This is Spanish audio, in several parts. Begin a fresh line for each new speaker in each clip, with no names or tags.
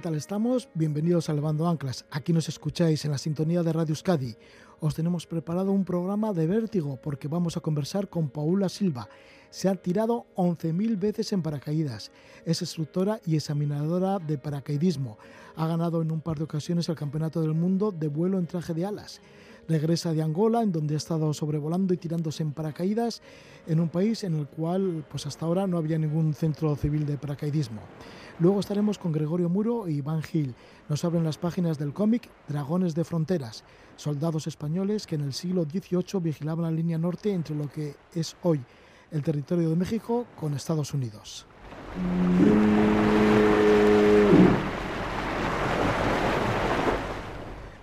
¿Qué tal estamos? Bienvenidos a Levando Anclas. Aquí nos escucháis en la sintonía de Radio Euskadi. Os tenemos preparado un programa de vértigo porque vamos a conversar con Paula Silva. Se ha tirado 11.000 veces en paracaídas. Es instructora y examinadora de paracaidismo. Ha ganado en un par de ocasiones el Campeonato del Mundo de vuelo en traje de alas. Regresa de Angola, en donde ha estado sobrevolando y tirándose en paracaídas, en un país en el cual pues hasta ahora no había ningún centro civil de paracaidismo. Luego estaremos con Gregorio Muro y Iván Gil. Nos abren las páginas del cómic Dragones de Fronteras, soldados españoles que en el siglo XVIII vigilaban la línea norte entre lo que es hoy el territorio de México con Estados Unidos.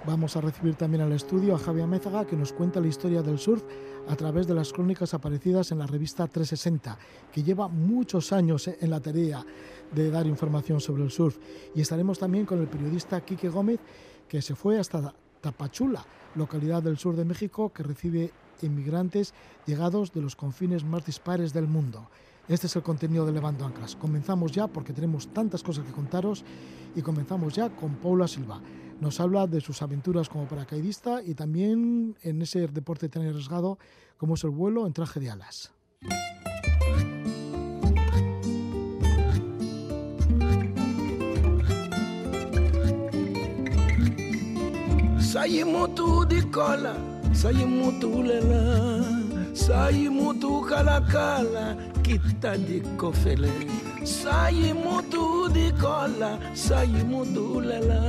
Vamos a recibir también al estudio a Javier Mézaga que nos cuenta la historia del surf a través de las crónicas aparecidas en la revista 360, que lleva muchos años en la tarea de dar información sobre el surf. Y estaremos también con el periodista Quique Gómez, que se fue hasta Tapachula, localidad del sur de México que recibe inmigrantes llegados de los confines más dispares del mundo. Este es el contenido de Levando Anclas. Comenzamos ya porque tenemos tantas cosas que contaros y comenzamos ya con Paula Silva. Nos habla de sus aventuras como paracaidista y también en ese deporte tan arriesgado como es el vuelo en traje de alas.
Kita kola Sai mutu lala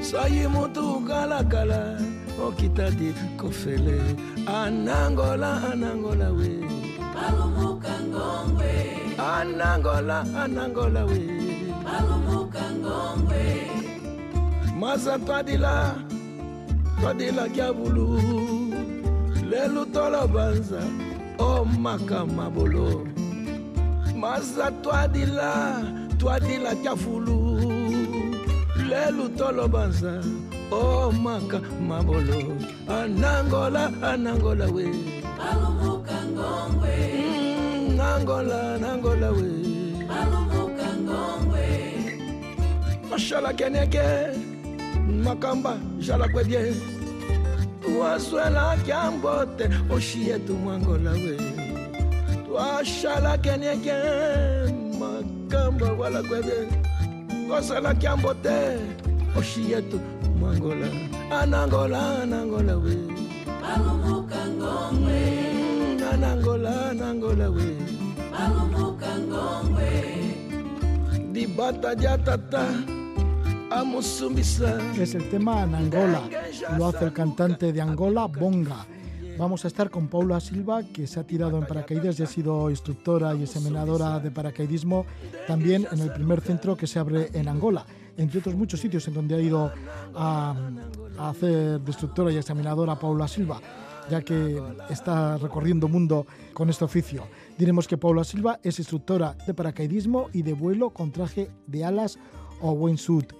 Sai mutu kala kala Oh kita di kofele Anangola anangola we.
Palumuka ngongwe.
Anangola anangola we.
Palumuka ngongwe.
Masa twadila Twadila kiabulu lelu tolo banza o makama maza di la tyafulu lelu toloba Oh maka mabolo. Anangola anangola we.
Balumuka ngongwe.
Mm, angola, Angola we.
We ngongwe.
Mashala keneke makamba jala kwedie waswela kyambote oshiye tumwangola we. Twashala keneke makamba wala twaswela kyambote oshiye tumwangola anangola anangola we
ngongwe
anangola anangola we
Palumuka ngongwe
dibata amusumbisa
Es el tema Anangola. Lo hace el cantante de Angola, Bonga. Vamos a estar con Paula Silva, que se ha tirado en paracaídas y ha sido instructora y examinadora de paracaidismo también en el primer centro que se abre en Angola, entre otros muchos sitios en donde ha ido a, hacer de instructora y examinadora Paula Silva, ya que está recorriendo mundo con este oficio. Diremos que Paula Silva es instructora de paracaidismo y de vuelo con traje de alas o wingsuit.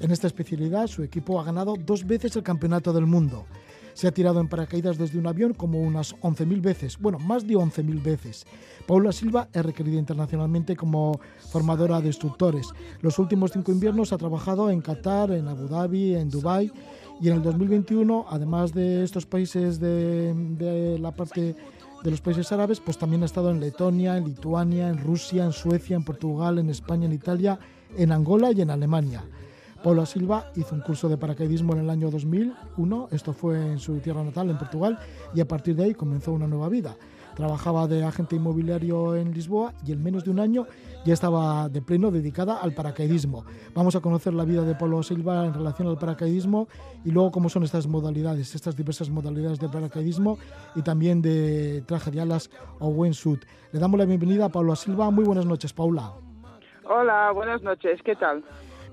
En esta especialidad, su equipo ha ganado dos veces el Campeonato del Mundo. Se ha tirado en paracaídas desde un avión como unas 11.000 veces, bueno, más de 11.000 veces. Paula Silva es requerida internacionalmente como formadora de instructores. Los últimos cinco inviernos ha trabajado en Qatar, en Abu Dhabi, en Dubái y en el 2021, además de estos países de, de la parte de los países árabes, pues también ha estado en Letonia, en Lituania, en Rusia, en Suecia, en Portugal, en España, en Italia, en Angola y en Alemania. Paula Silva hizo un curso de paracaidismo en el año 2001, esto fue en su tierra natal, en Portugal, y a partir de ahí comenzó una nueva vida. Trabajaba de agente inmobiliario en Lisboa y en menos de un año ya estaba de pleno dedicada al paracaidismo. Vamos a conocer la vida de Paula Silva en relación al paracaidismo y luego cómo son estas modalidades, estas diversas modalidades de paracaidismo y también de traje de alas o wingsuit. Le damos la bienvenida a Paula Silva. Muy buenas noches, Paula.
Hola, buenas noches, ¿qué tal?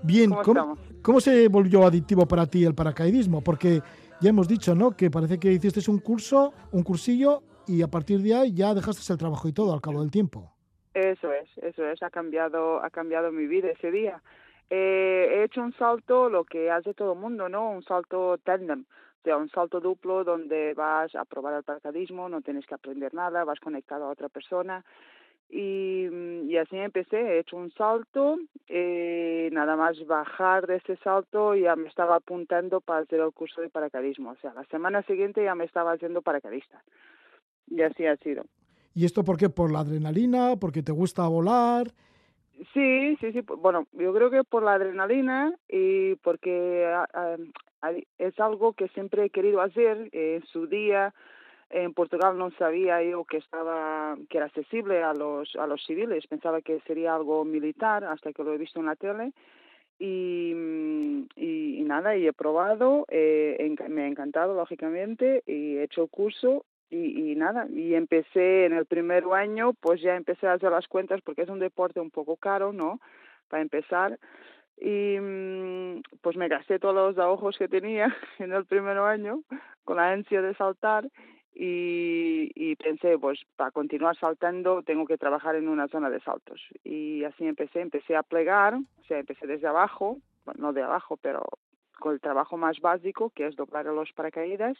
Bien,
¿Cómo
¿cómo,
estamos?
cómo se volvió adictivo para ti el paracaidismo? Porque ya hemos dicho, ¿no? Que parece que hiciste un curso, un cursillo, y a partir de ahí ya dejaste el trabajo y todo al cabo del tiempo.
Eso es, eso es, ha cambiado, ha cambiado mi vida ese día. Eh, he hecho un salto, lo que hace todo el mundo, ¿no? Un salto tandem, o sea, un salto duplo donde vas a probar el paracaidismo, no tienes que aprender nada, vas conectado a otra persona. Y, mm, y así empecé, he hecho un salto, he nada más bajar de ese salto ya me estaba apuntando para hacer el curso de paracaidismo. O sea, la semana siguiente ya me estaba haciendo paracaidista. Y así ha sido.
¿Y esto por qué? ¿Por la adrenalina? ¿Porque te gusta volar?
Sí, sí, sí. Bueno, yo creo que por la adrenalina y porque ah, ah, es algo que siempre he querido hacer. En su día en Portugal no sabía yo que estaba que era accesible a los a los civiles. Pensaba que sería algo militar hasta que lo he visto en la tele. Y, y, nada, y he probado, eh, me ha encantado lógicamente y he hecho el curso y, y, nada, y empecé en el primer año, pues ya empecé a hacer las cuentas porque es un deporte un poco caro, ¿no? Para empezar. Y mm, pues me gasté todos los ahorros que tenía en el primer año con la ansia de saltar y, y pensé, pues para continuar saltando tengo que trabajar en una zona de saltos. Y así empecé, empecé a plegar, o sea, empecé desde abajo, no de abajo, pero con el trabajo más básico, que es doblar los paracaídas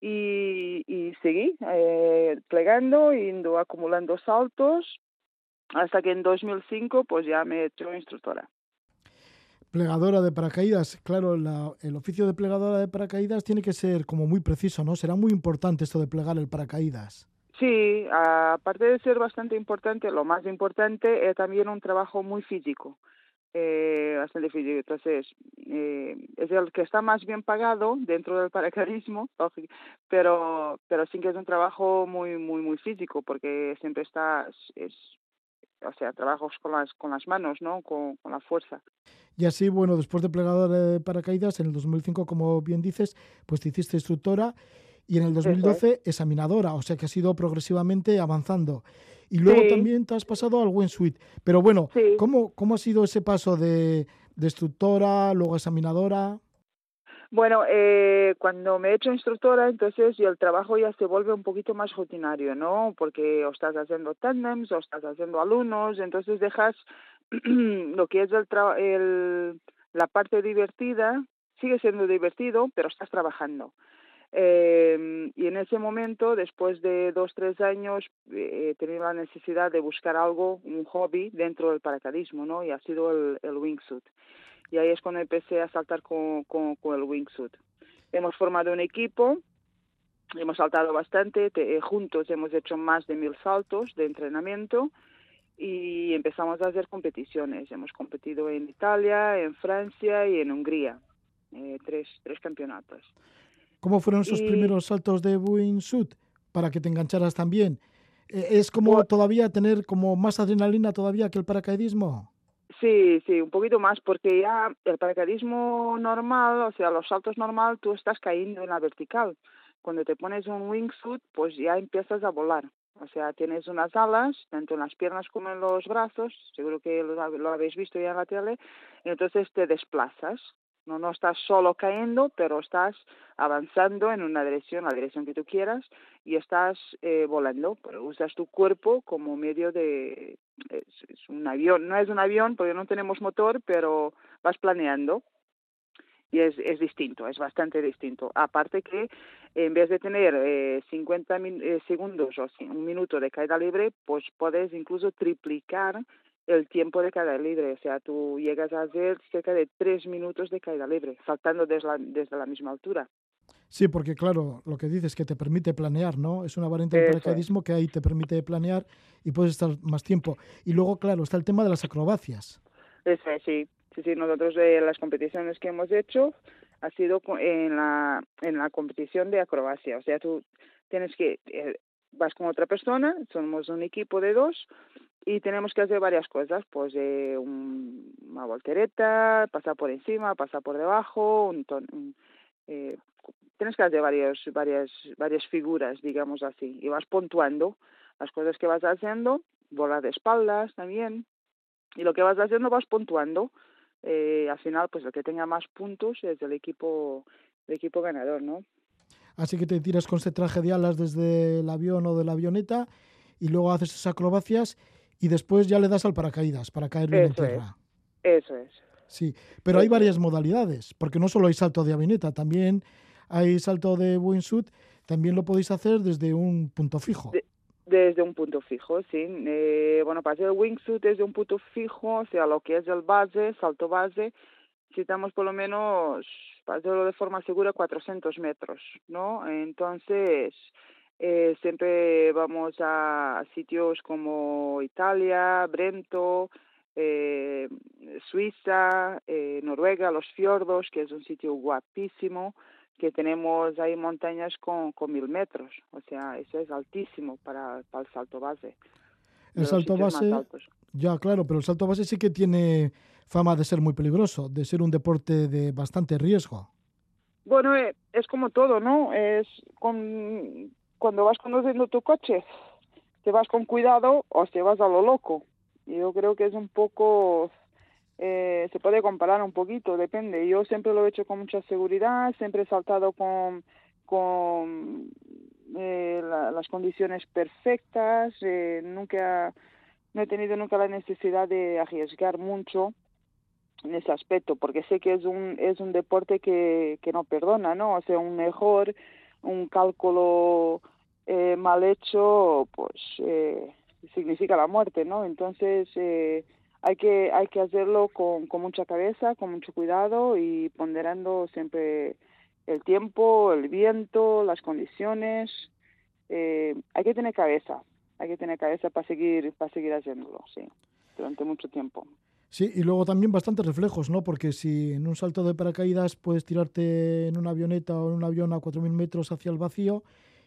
y, y seguí eh, plegando, yendo acumulando saltos, hasta que en 2005 pues ya me he hecho instructora.
Plegadora de paracaídas, claro, la, el oficio de plegadora de paracaídas tiene que ser como muy preciso, ¿no? Será muy importante esto de plegar el paracaídas.
Sí, aparte de ser bastante importante, lo más importante es también un trabajo muy físico eh, bastante difícil. Entonces, eh, es el que está más bien pagado dentro del paracaidismo, pero, pero sí que es un trabajo muy, muy, muy físico, porque siempre está, es, o sea, trabajos con las, con las manos, ¿no? Con, con la fuerza.
Y así, bueno, después de plegador de paracaídas, en el 2005, como bien dices, pues te hiciste instructora y en el 2012 examinadora, o sea que ha sido progresivamente avanzando. Y luego también te has pasado al Wingsuit. Pero bueno, ¿cómo, ¿cómo ha sido ese paso de, de instructora, luego examinadora?
Bueno, eh, cuando me he hecho instructora, entonces el trabajo ya se vuelve un poquito más rutinario, ¿no? Porque o estás haciendo tandems, o estás haciendo alumnos, entonces dejas lo que es el, el la parte divertida, sigue siendo divertido, pero estás trabajando. Eh, y en ese momento, después de dos, tres años, eh, tenido la necesidad de buscar algo, un hobby dentro del paracaidismo, ¿no? Y ha sido el, el wingsuit. Y ahí es cuando empecé a saltar con, con, con el wingsuit. Hemos formado un equipo, hemos saltado bastante, te, juntos hemos hecho más de mil saltos de entrenamiento y empezamos a hacer competiciones. Hemos competido en Italia, en Francia y en Hungría, eh, tres, tres campeonatos.
¿Cómo fueron esos primeros saltos de wingsuit para que te engancharas también? Eh, ¿Es como todavía tener como más adrenalina todavía que el paracaidismo?
Sí, sí, un poquito más, porque ya el paracaidismo normal, o sea, los saltos normal, tú estás cayendo en la vertical. Cuando te pones un wingsuit, pues ya empiezas a volar. O sea, tienes unas alas, tanto en las piernas como en los brazos, seguro que lo, lo habéis visto ya en la tele, y entonces te desplazas. No, no estás solo cayendo, pero estás avanzando en una dirección, la dirección que tú quieras, y estás eh, volando. Pero usas tu cuerpo como medio de... Es, un avión, no es un avión porque no tenemos motor, pero vas planeando. Y es, es distinto, es bastante distinto. Aparte que en vez de tener eh, 50 eh, segundos o un minuto de caída libre, pues puedes incluso triplicar el tiempo de caída libre. O sea, tú llegas a hacer cerca de tres minutos de caída libre, saltando desde la, desde la misma altura.
Sí, porque claro, lo que dices es que te permite planear, ¿no? Es una variante del paracaidismo que ahí te permite planear y puedes estar más tiempo. Y luego, claro, está el tema de las acrobacias.
Eso, sí, sí, sí. Nosotros de las competiciones que hemos hecho ha sido en la, en la competición de acrobacia. O sea, tú tienes que, eh, vas con otra persona, somos un equipo de dos, y tenemos que hacer varias cosas, pues eh, un, una voltereta, pasar por encima, pasar por debajo, un, un eh, tienes que hacer varias, varias, varias figuras, digamos así, y vas puntuando las cosas que vas haciendo, volar de espaldas también, y lo que vas haciendo vas puntuando. Eh, al final, pues el que tenga más puntos es el equipo, el equipo ganador, ¿no?
Así que te tiras con ese traje de alas desde el avión o de la avioneta y luego haces esas acrobacias y después ya le das al paracaídas para caer bien en tierra.
Eso es.
Sí, pero hay varias modalidades, porque no solo hay salto de avioneta, también hay salto de wingsuit, también lo podéis hacer desde un punto fijo.
Desde un punto fijo, sí. Eh, bueno, para hacer el wingsuit desde un punto fijo, o sea, lo que es el base, salto base, necesitamos por lo menos, para hacerlo de forma segura, 400 metros, ¿no? Entonces, eh, siempre vamos a sitios como Italia, Brento, eh, Suiza, eh, Noruega, los fiordos, que es un sitio guapísimo, que tenemos ahí montañas con, con mil metros, o sea, eso es altísimo para, para el salto base.
El salto base, ya claro, pero el salto base sí que tiene fama de ser muy peligroso, de ser un deporte de bastante riesgo.
Bueno, eh, es como todo, ¿no? Es con, cuando vas conduciendo tu coche, te vas con cuidado o te vas a lo loco. Yo creo que es un poco, eh, se puede comparar un poquito, depende. Yo siempre lo he hecho con mucha seguridad, siempre he saltado con, con eh, la- las condiciones perfectas, eh, nunca, no he tenido nunca la necesidad de arriesgar mucho en ese aspecto, porque sé que es un es un deporte que, que no perdona, ¿no? O sea, un mejor, un cálculo eh, mal hecho, pues eh, significa la muerte, ¿no? Entonces eh, hay que hay que hacerlo con, con mucha cabeza, con mucho cuidado y ponderando siempre el tiempo, el viento, las condiciones. Eh, hay que tener cabeza, hay que tener cabeza para seguir para seguir haciéndolo, sí, durante mucho tiempo.
Sí, y luego también bastantes reflejos, ¿no? Porque si en un salto de paracaídas puedes tirarte en una avioneta o en un avión a 4.000 metros hacia el vacío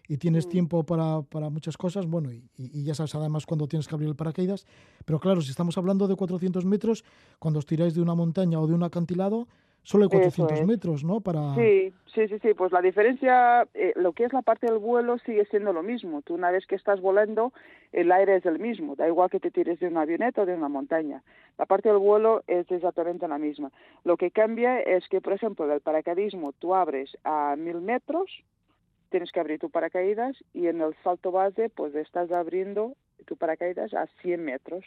y tienes
Mm.
tiempo para, para muchas cosas, bueno, y, y ya sabes además cuando tienes que abrir el paracaídas, pero claro, si estamos hablando de 400 metros, cuando os tiráis de una montaña o de un acantilado, solo hay
Eso
400
es.
metros, ¿no? Para...
Sí, sí, sí, sí. Pues la diferencia, eh, lo que es la parte del vuelo sigue siendo lo mismo. Tú una vez que estás volando, el aire es el mismo. Da igual que te tires de una avioneta o de una montaña. La parte del vuelo es exactamente la misma. Lo que cambia es que, por ejemplo, del paracaidismo tú abres a mil metros, tienes que abrir tu paracaídas y en el salto base, pues estás abriendo tu paracaídas a 100 metros.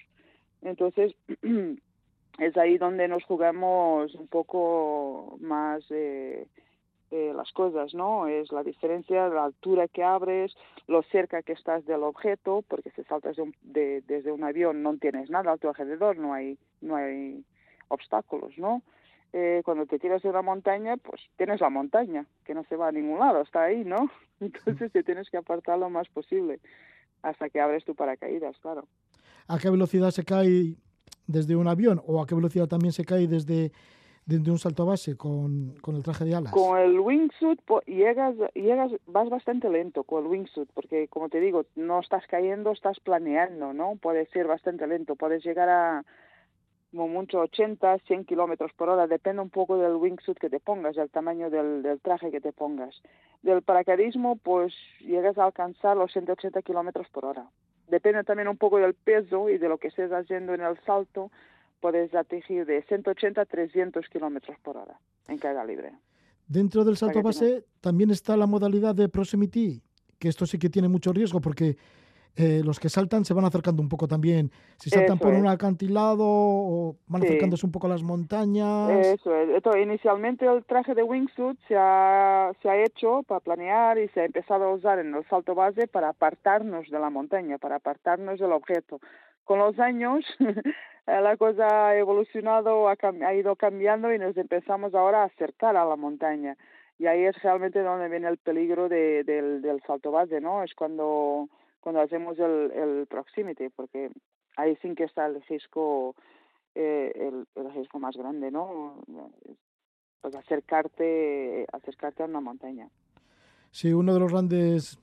Entonces, es ahí donde nos jugamos un poco más eh, eh, las cosas, ¿no? Es la diferencia la altura que abres, lo cerca que estás del objeto, porque si saltas de un- de- desde un avión no tienes nada a tu alrededor, no hay, no hay obstáculos, ¿no? Eh, cuando te tiras de una montaña, pues tienes la montaña, que no se va a ningún lado, está ahí, ¿no? Entonces te tienes que apartar lo más posible hasta que abres tu paracaídas, claro.
¿A qué velocidad se cae desde un avión o a qué velocidad también se cae desde, desde un salto base con, con el traje de alas?
Con el wingsuit llegas, llegas, vas bastante lento con el wingsuit, porque como te digo, no estás cayendo, estás planeando, ¿no? Puedes ir bastante lento, puedes llegar a como mucho 80, 100 kilómetros por hora, depende un poco del wingsuit que te pongas, del tamaño del, del traje que te pongas. Del paracaidismo, pues llegas a alcanzar los 180 kilómetros por hora. Depende también un poco del peso y de lo que estés haciendo en el salto, puedes atingir de 180 a 300 kilómetros por hora en caída libre.
Dentro del salto base también está la modalidad de proximity, que esto sí que tiene mucho riesgo porque eh, los que saltan se van acercando un poco también. Si saltan
Eso
por
es.
un acantilado o van
Sí.
acercándose un poco a las montañas.
Eso es. Entonces, inicialmente el traje de wingsuit se ha, se ha hecho para planear y se ha empezado a usar en el salto base para apartarnos de la montaña, para apartarnos del objeto. Con los años la cosa ha evolucionado, ha, ido cambiando y nos empezamos ahora a acercar a la montaña. Y ahí es realmente donde viene el peligro de, del, del salto base, ¿no? Es cuando, cuando hacemos el, el proximity, porque ahí sí que está el riesgo eh, el, el riesgo más grande, ¿no? Pues acercarte, acercarte a una montaña.
Sí, uno de los grandes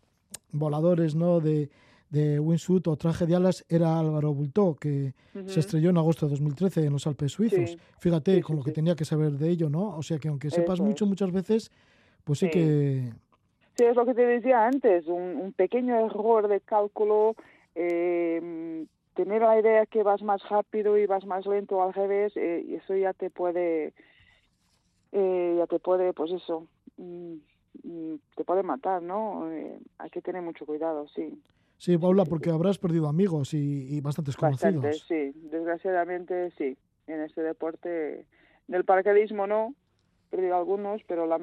voladores ¿no? de, de wingsuit o traje de alas era Álvaro Bultó, que se estrelló en agosto de 2013 en los Alpes suizos.
Sí.
Fíjate
Sí,
con lo que tenía que saber de ello, ¿no? O sea que aunque sepas
Eso
mucho
es.
muchas veces, pues Sí. que...
Sí, es lo que te decía antes, un, un pequeño error de cálculo, eh, tener la idea que vas más rápido y vas más lento al revés, eh, y eso ya te puede, eh, ya te puede, pues eso, mm, mm, te puede matar, ¿no? Eh, hay que tener mucho cuidado, sí.
Sí, Paula, porque habrás perdido amigos y, y bastantes conocidos.
Bastante, sí. Desgraciadamente, sí. En este deporte, del paracaidismo no, he perdido algunos, pero la,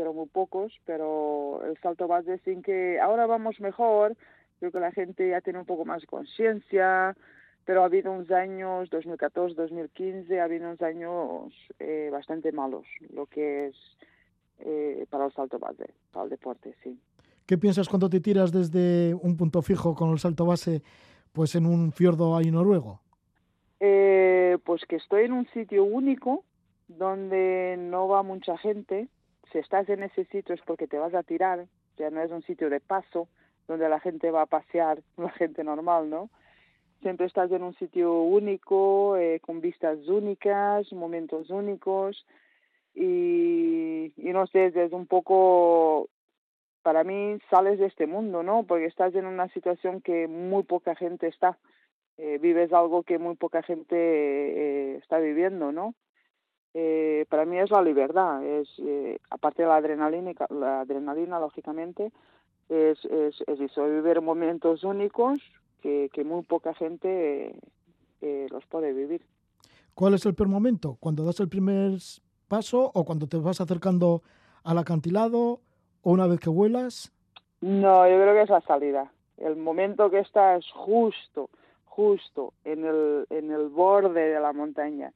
pero muy pocos, pero el salto base sin que ahora vamos mejor, Creo que la gente ya tiene un poco más conciencia, pero ha habido unos años, 2014, 2015, ha habido unos años eh, bastante malos, lo que es eh, para el salto base, para el deporte, sí.
¿Qué piensas cuando te tiras desde un punto fijo con el salto base, pues en un fiordo ahí noruego?
Eh, pues que estoy en un sitio único donde no va mucha gente. Si estás en ese sitio es porque te vas a tirar, o sea, no es un sitio de paso donde la gente va a pasear, la gente normal, ¿no? Siempre estás en un sitio único, eh, con vistas únicas, momentos únicos y, no sé, es un poco, para mí sales de este mundo, ¿no? Porque estás en una situación que muy poca gente está. Eh, vives algo que muy poca gente eh, está viviendo, ¿no? Eh, para mí es la libertad, es eh, aparte de la adrenalina, la adrenalina lógicamente, es, es, es eso, vivir momentos únicos que, que muy poca gente eh, los puede vivir.
¿Cuál es el peor momento? ¿Cuando das el primer paso o cuando te vas acercando al acantilado o una vez que vuelas?
No, yo creo que es la salida. El momento que estás justo, justo en el, en el borde de la montaña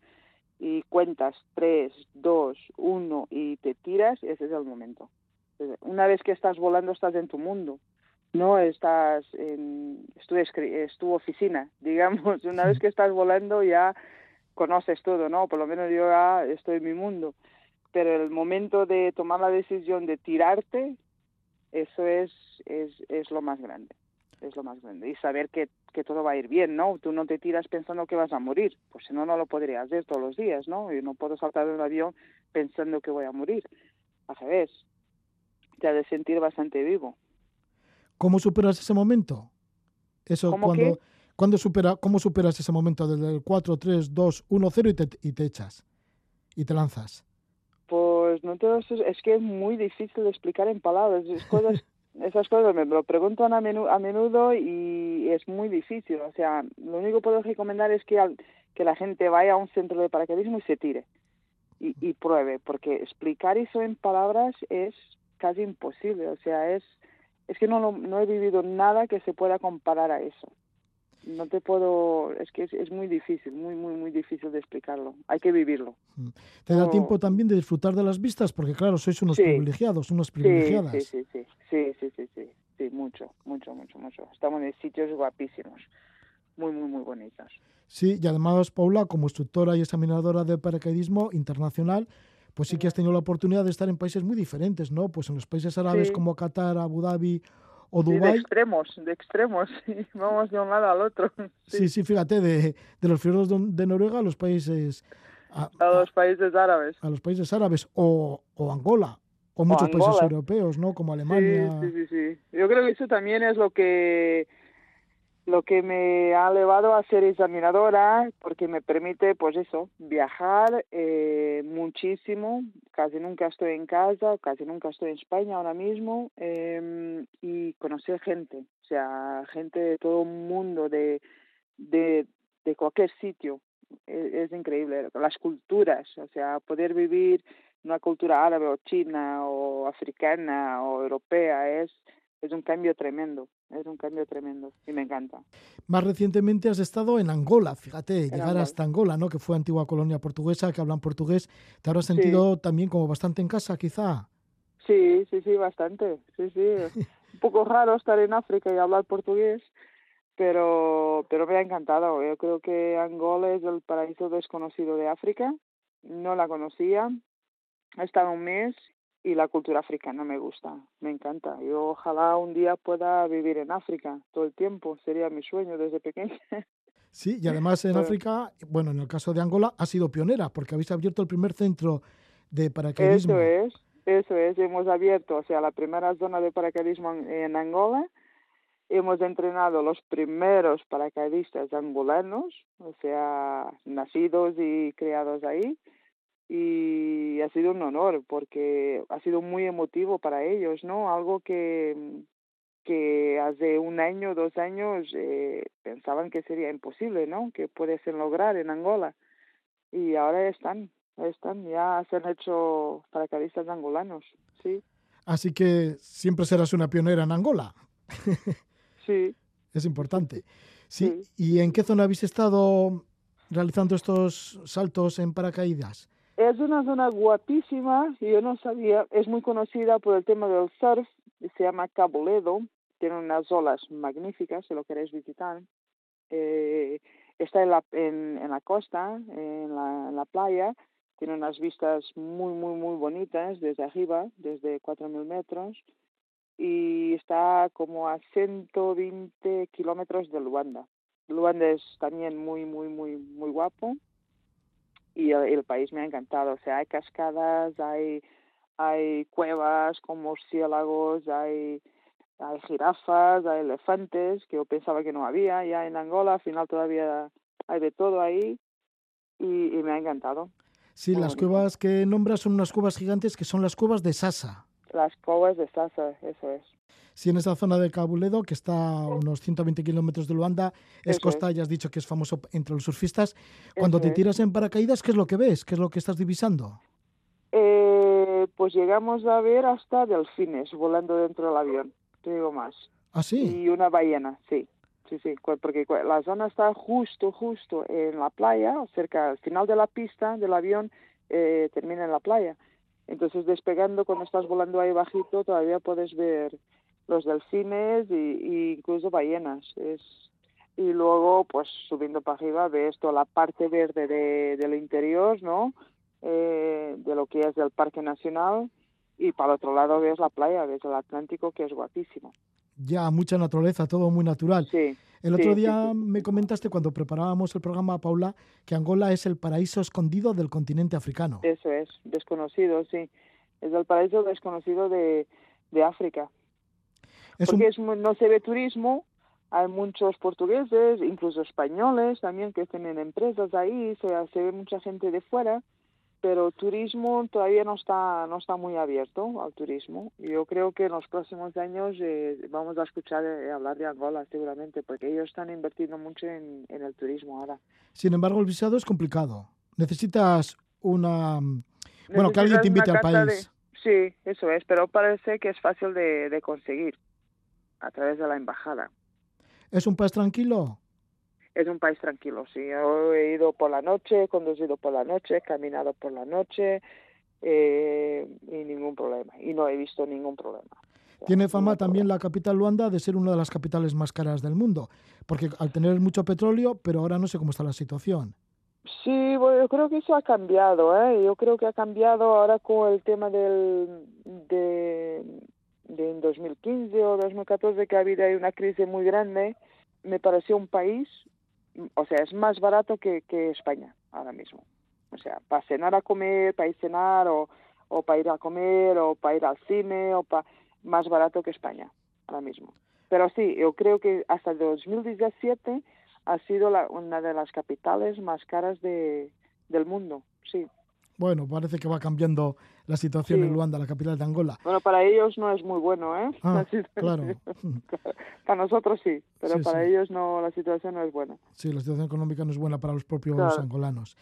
y cuentas tres, dos, uno y te tiras, ese es el momento. Una vez que estás volando estás en tu mundo, no estás en es tu, es tu oficina, digamos. Una vez que estás volando ya conoces todo, ¿no? Por lo menos yo ya estoy en mi mundo. Pero el momento de tomar la decisión de tirarte, eso es, es, es lo más grande es lo más grande. Y saber que, que todo va a ir bien, ¿no? Tú no te tiras pensando que vas a morir, pues si no, no lo podrías hacer todos los días, ¿no? Yo no puedo saltar de un avión pensando que voy a morir. Al revés, te ha de sentir bastante vivo.
¿Cómo superas ese momento? Eso
¿Cómo
cuando, cuando supera, ¿Cómo superas ese momento desde el 4, 3, 2, 1, 0 y te, y te echas? Y te lanzas.
Pues no te, es que es muy difícil de explicar en palabras. Es cosas esas cosas me lo preguntan a, menu, a menudo y es muy difícil. O sea, lo único que puedo recomendar es que, al, que la gente vaya a un centro de paracaidismo y se tire y, y pruebe, porque explicar eso en palabras es casi imposible. O sea, es, es que no, lo, no he vivido nada que se pueda comparar a eso no te puedo, es que es, es, muy difícil, muy, muy, muy difícil de explicarlo. Hay que vivirlo. Mm.
¿Te da
no...
tiempo también de disfrutar de las vistas? Porque claro, sois unos
sí.
privilegiados,
unos
privilegiadas.
Sí sí, sí sí sí, sí, sí, sí, mucho, mucho, mucho, mucho. Estamos en sitios guapísimos, muy, muy, muy bonitos.
Sí, y además, Paula, como instructora y examinadora de paracaidismo internacional, pues sí que has tenido la oportunidad de estar en países muy diferentes, ¿no? Pues en los países árabes como Qatar, Abu Dhabi o
Sí, de extremos, de extremos, sí, vamos de un lado al otro.
Sí, sí, fíjate, de, de los fiordos de, Noruega a los países a,
A los países árabes.
a los países árabes o, o Angola o muchos países europeos, ¿no? Como
Sí,
Alemania.
sí, sí, sí. Yo creo que eso también es lo que lo que me ha llevado a ser examinadora porque me permite pues eso viajar eh, muchísimo. Casi nunca estoy en casa casi nunca estoy en España ahora mismo eh, y conocer gente o sea gente de todo el mundo de de, de cualquier sitio. Es, es increíble las culturas o sea poder vivir una cultura árabe o china o africana o europea es es un cambio tremendo, es un cambio tremendo y me encanta.
Más recientemente has estado en Angola, fíjate, llegar
Angola.
hasta Angola, ¿no? Que fue antigua colonia portuguesa, que hablan portugués. ¿Te habrás
Sí.
sentido también como bastante en casa, quizá?
Sí, sí, sí, bastante. Sí, sí. un poco raro estar en África y hablar portugués, pero pero me ha encantado. Yo creo que Angola es el paraíso desconocido de África. No la conocía. He estado un mes y la cultura africana me gusta, me encanta. Yo ojalá un día pueda vivir en África todo el tiempo, sería mi sueño desde pequeña.
Sí, y además en
Bueno.
África, bueno, en el caso de Angola, ha sido pionera, porque habéis abierto el primer centro de paracaidismo.
Eso es, eso es. Hemos abierto, o sea, la primera zona de paracaidismo en, en Angola. Hemos entrenado los primeros paracaidistas angolanos, o sea, nacidos y criados ahí. Y ha sido un honor porque ha sido muy emotivo para ellos, ¿no? Algo que, que hace un año, dos años eh, pensaban que sería imposible, ¿no? Que pudiesen lograr en Angola. Y ahora están, están, ya se han hecho paracaidistas angolanos, sí.
Así que siempre serás una pionera en Angola.
Sí.
Es importante. Sí. ¿Y en qué zona habéis estado realizando estos saltos en paracaídas?
Es una zona guapísima yo no sabía, es muy conocida por el tema del surf, se llama Cabo Ledo, tiene unas olas magníficas si lo queréis visitar. Eh, está en la, en, en la costa, en la, en la playa, tiene unas vistas muy, muy, muy bonitas desde arriba, desde 4.000 metros, y está como a 120 kilómetros de Luanda. Luanda es también muy, muy, muy, muy guapo y el, el, país me ha encantado. O sea, hay cascadas, hay, hay cuevas con murciélagos, hay, hay jirafas, hay elefantes, que yo pensaba que no había. Ya en Angola, al final todavía hay de todo ahí y, y me ha encantado.
Sí,
Muy
las
bonito.
cuevas que nombras son unas cuevas gigantes que son las cuevas de Sasa.
Las cuevas de Sasa, eso es.
Sí, en esa zona de Cabuledo, que está a unos 120 kilómetros de Luanda, es
Eso
costa,
es.
ya has dicho que es famoso entre los surfistas. Cuando
Eso
te tiras en paracaídas, ¿qué es lo que ves? ¿Qué es lo que estás divisando?
Eh, pues llegamos a ver hasta delfines volando dentro del avión, te digo más.
Ah, sí.
Y una ballena, sí. Sí, sí, porque la zona está justo, justo en la playa, cerca al final de la pista del avión, eh, termina en la playa. Entonces, despegando, cuando estás volando ahí bajito, todavía puedes ver los delfines y, y incluso ballenas. Y luego, pues subiendo para arriba, ves toda la parte verde de, del interior, ¿no? Eh, de lo que es el Parque Nacional. Y para el otro lado ves la playa, ves el Atlántico, que es guapísimo.
Ya, mucha naturaleza, todo muy natural.
Sí,
El otro
sí,
día
sí.
me comentaste cuando preparábamos el programa, Paula, que Angola es el paraíso escondido del continente africano.
Eso es, desconocido, sí. Es el paraíso desconocido de, de África.
Es un-
Porque es no se ve turismo, hay muchos portugueses, incluso españoles también que tienen empresas ahí, se, se ve mucha gente de fuera, pero turismo todavía no está no está muy abierto al turismo. Yo creo que en los próximos años eh, vamos a escuchar eh, hablar de Angola seguramente, porque ellos están invirtiendo mucho en, en el turismo ahora.
Sin embargo, el visado es complicado. Necesitas una... Bueno, que alguien te invite al país.
de- Sí, eso es, pero parece que es fácil de, de conseguir a través de la embajada.
¿Es un país tranquilo?
Es un país tranquilo, sí. Yo he ido por la noche, he conducido por la noche, he caminado por la noche eh, y ningún problema. Y no he visto ningún problema.
Tiene fama también la capital Luanda de ser una de las capitales más caras del mundo, porque al tener mucho petróleo, pero ahora no sé cómo está la situación.
Sí, bueno, yo creo que eso ha cambiado, ¿eh? Yo creo que ha cambiado ahora con el tema del de, de en 2015 o 2014 que ha habido ahí una crisis muy grande. Me pareció un país, o sea, es más barato que, que España ahora mismo. O sea, para cenar a comer, para ir a cenar o, o para ir a comer o para ir al cine o para más barato que España ahora mismo. Pero sí, yo creo que hasta el 2017 ha sido la, una de las capitales más caras de, del mundo, sí.
Bueno, parece que va cambiando la situación
Sí.
en Luanda, la capital de Angola.
Bueno, para ellos no es muy bueno, ¿eh?
Ah, claro.
Para nosotros sí, pero
Sí,
para
sí.
ellos no, la situación no es buena.
Sí, la situación económica no es buena para los propios
Claro.
angolanos.